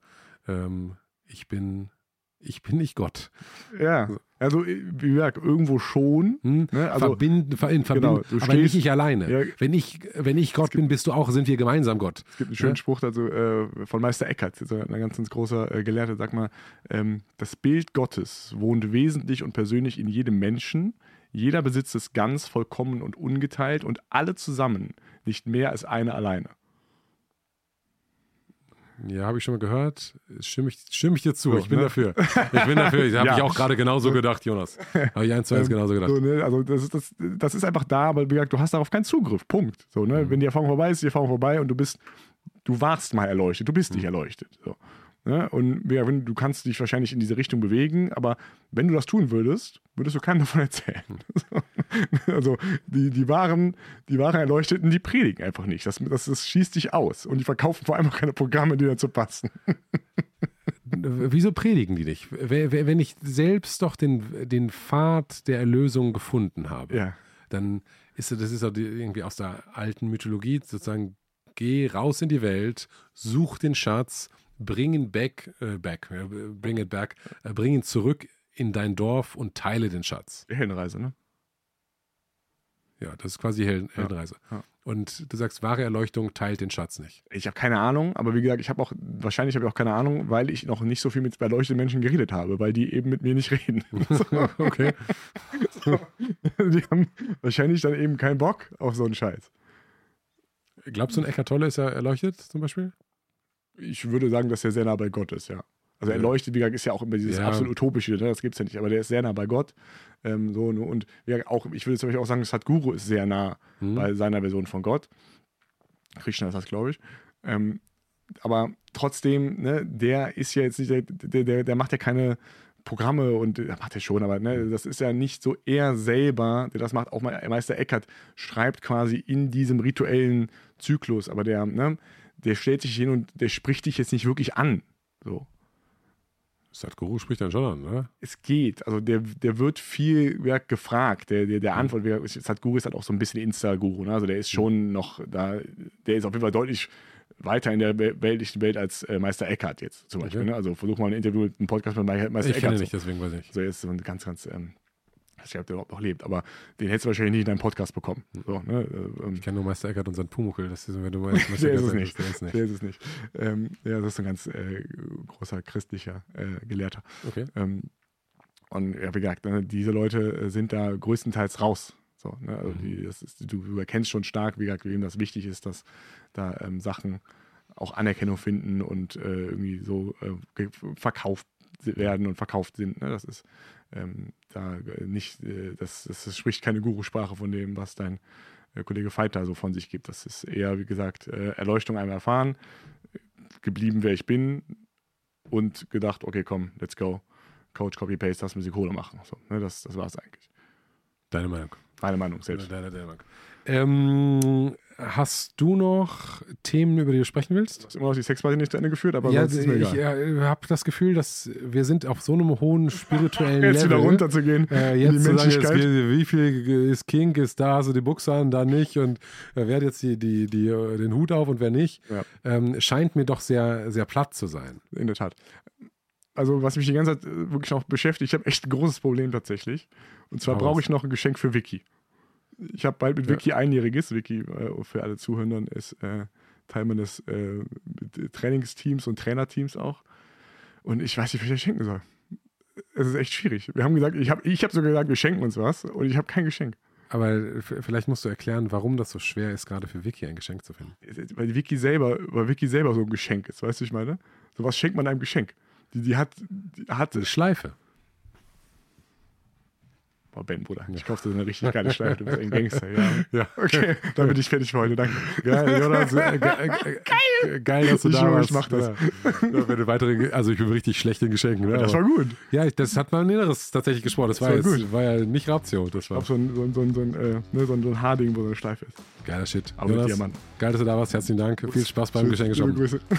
ähm, ich bin ich bin nicht Gott. Ja, also wie gesagt, irgendwo schon. Hm? Ne? Also, verbinden, ver in genau, Verbindung, du aber nicht ich alleine. Ja. Wenn, ich, wenn ich Gott bin, bist du auch, sind wir gemeinsam Gott. Es gibt einen schönen Spruch dazu äh, von Meister Eckhart, so ein ganz, ganz großer äh, Gelehrter, sag mal, ähm, das Bild Gottes wohnt wesentlich und persönlich in jedem Menschen. Jeder besitzt es ganz, vollkommen und ungeteilt und alle zusammen nicht mehr als eine alleine. Ja, habe ich schon mal gehört. Stimme ich, stimme ich dir zu. So, ich bin ne? dafür. Ich bin dafür. Das [LAUGHS] habe Ja. ich auch gerade genauso gedacht, Jonas. Habe ich eins zu eins Ähm, genauso gedacht. So, ne? Also das ist, das, das ist einfach da, aber wie gesagt, du hast darauf keinen Zugriff. Punkt. So, ne? Wenn die Erfahrung vorbei ist, die Erfahrung vorbei und du bist, du warst mal erleuchtet, du bist nicht erleuchtet. So. Ne? Und gesagt, wenn- du kannst dich wahrscheinlich in diese Richtung bewegen, aber wenn du das tun würdest, würdest du keinem [LAUGHS] davon erzählen. So. [LAUGHS] Also die, die, wahren, die wahren Erleuchteten, die predigen einfach nicht. Das, das, das schießt dich aus. Und die verkaufen vor allem auch keine Programme, die dazu passen. [LAUGHS] Wieso predigen die nicht? Wenn ich selbst doch den, den Pfad der Erlösung gefunden habe, Ja. dann ist das ist irgendwie aus der alten Mythologie sozusagen, geh raus in die Welt, such den Schatz, bring ihn back, äh, back, bring it back, äh, bring ihn zurück in dein Dorf und teile den Schatz. Heldenreise, ne? Ja, das ist quasi Helden, Heldenreise. ja. Und du sagst, wahre Erleuchtung teilt den Schatz nicht. Ich habe keine Ahnung, aber wie gesagt, ich habe auch, wahrscheinlich habe ich auch keine Ahnung, weil ich noch nicht so viel mit erleuchteten Menschen geredet habe, weil die eben mit mir nicht reden. [LAUGHS] okay. die haben wahrscheinlich dann eben keinen Bock auf so einen Scheiß. Glaubst du, ein Eckart Tolle ist ja erleuchtet zum Beispiel? Ich würde sagen, dass er sehr nah bei Gott ist, ja. Also Ja. erleuchtet, wie gesagt, ist ja auch immer dieses Ja. absolut utopische, ne? das gibt es ja nicht, aber der ist sehr nah bei Gott. Ähm, so, ne? Und gesagt, auch, ich würde zum Beispiel auch sagen, Sadhguru ist sehr nah Hm? bei seiner Version von Gott. Krishna ist das, glaube ich. Ähm, aber trotzdem, ne, der ist ja jetzt nicht, der, der, der, der macht ja keine Programme und der macht er schon, aber ne, das ist ja nicht so er selber, der das macht. Auch Me- Meister Eckhart schreibt quasi in diesem rituellen Zyklus, aber der, ne, der stellt sich hin und der spricht dich jetzt nicht wirklich an. So. Sadhguru spricht dann schon an, oder? Es geht. Also der, der wird viel ja, gefragt. Der, der, der Antwort, wer- Sadhguru ist halt auch so ein bisschen Insta-Guru. Ne? Also der ist schon noch da, der ist auf jeden Fall deutlich weiter in der wel- weltlichen Welt als äh, Meister Eckhart jetzt zum Beispiel. Okay. Ne? Also versuch mal ein Interview, mit einem Podcast mit Me- Meister Ich kenne Eckhart. ihn So. nicht, deswegen weiß ich so, er ist so ein ganz, ganz, ähm, ich weiß nicht, ob der überhaupt noch lebt, aber den hättest du wahrscheinlich nicht in deinem Podcast bekommen. So, ne? äh, ähm, Ich kenne nur Meister Eckert und seinen Pumuckel. Das ist, wenn du [LAUGHS] meinst, Meister der ist es nicht. Der ist nicht. Der ist es nicht. Ähm, ja, das ist ein ganz äh, großer christlicher äh, Gelehrter. Okay. Ähm, und ja, wie gesagt, ne, diese Leute äh, sind da größtenteils raus. So, ne? also Mhm. die, ist, du, erkennst schon stark, wie gesagt, wem das wichtig ist, dass da ähm, Sachen auch Anerkennung finden und äh, irgendwie so äh, verkauft werden und verkauft sind. Ne? Das ist ähm, da äh, nicht, äh, das, das, das spricht keine Guru-Sprache von dem, was dein äh, Kollege Veit da so von sich gibt. Das ist eher, wie gesagt, äh, Erleuchtung einmal erfahren, geblieben, wer ich bin und gedacht, okay, komm, let's go. Coach, Copy-Paste, lass mir die Kohle machen. So, ne, das, das war es eigentlich. Deine Meinung. Meine Meinung selbst. Deine, deine Meinung. Ähm, hast du noch Themen, über die du sprechen willst? Du hast immer noch die Sexparty nicht zu Ende geführt, aber ja, sonst ist mir ich äh, habe das Gefühl, dass wir sind auf so einem hohen spirituellen [LAUGHS] Jetzt Level. wieder runterzugehen. Äh, jetzt die zu sagen, jetzt, Menschlichkeit. geht- wie viel ist Kink, ist da, so die Buchse an, da nicht und äh, wer hat jetzt die, die, die, äh, den Hut auf und wer nicht, Ja. ähm, scheint mir doch sehr, sehr platt zu sein. In der Tat. Also, was mich die ganze Zeit äh, wirklich noch beschäftigt, ich habe echt ein großes Problem tatsächlich. Und zwar brauche ich noch ein Geschenk für Vicky. Ich habe bald mit Ja. Vicky einjähriges. Vicky, äh, für alle Zuhörer, ist äh, Teil meines äh, Trainingsteams und Trainerteams auch. Und ich weiß nicht, was ich schenken soll. Es ist echt schwierig. Wir haben gesagt, ich habe ich hab sogar gesagt, wir schenken uns was und ich habe kein Geschenk. Aber f- vielleicht musst du erklären, warum das so schwer ist, gerade für Vicky ein Geschenk zu finden. Weil Vicky selber, weil Vicky selber so ein Geschenk ist, weißt du, was ich meine? So was schenkt man einem Geschenk. Die, die hat, die hat Schleife. Boah, Ben, Bruder, ich kaufe dir so eine richtig geile Schleife, du bist ein Gangster, ja. [LAUGHS] Ja. Okay, dann bin ich fertig für heute, danke. Geil, Jonas, äh, ge [LAUGHS] ge ge geil, dass du Ich da warst. ich mach das. Ja. Ja, wenn du weitere, also ich bin richtig schlecht in Geschenken. Ne? Das war gut. Ja, ich- das hat mein Inneres tatsächlich gesprochen. Das, Das war, war jetzt, gut. war ja nicht Ratio. Das Ich war hab so ein, so ein, so ein, so ein, äh, ne, so ein, so ein Haarding, wo so eine Schleife ist. geiler Shit. Aber Jonas, Diamant. geil, dass du da warst. Herzlichen Dank. Viel Spaß beim shoppen. Grüße. [LAUGHS]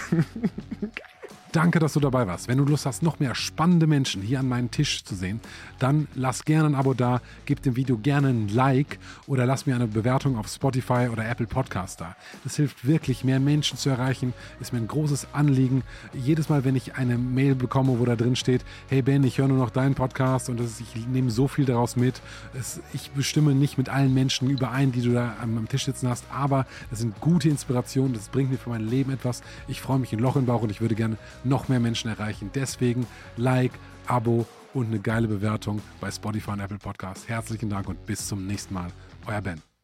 Danke, dass du dabei warst. Wenn du Lust hast, noch mehr spannende Menschen hier an meinem Tisch zu sehen, dann lass gerne ein Abo da, gib dem Video gerne ein Like oder lass mir eine Bewertung auf Spotify oder Apple Podcast da. Das hilft wirklich, mehr Menschen zu erreichen, ist mir ein großes Anliegen. Jedes Mal, wenn ich eine Mail bekomme, wo da drin steht, hey Ben, ich höre nur noch deinen Podcast und ist, ich nehme so viel daraus mit. Es, ich bestimme nicht mit allen Menschen überein, die du da am, am Tisch sitzen hast, aber das sind gute Inspirationen, das bringt mir für mein Leben etwas. Ich freue mich in Loch im Bauch und ich würde gerne noch mehr Menschen erreichen. Deswegen Like, Abo und eine geile Bewertung bei Spotify und Apple Podcast. Herzlichen Dank und bis zum nächsten Mal. Euer Ben.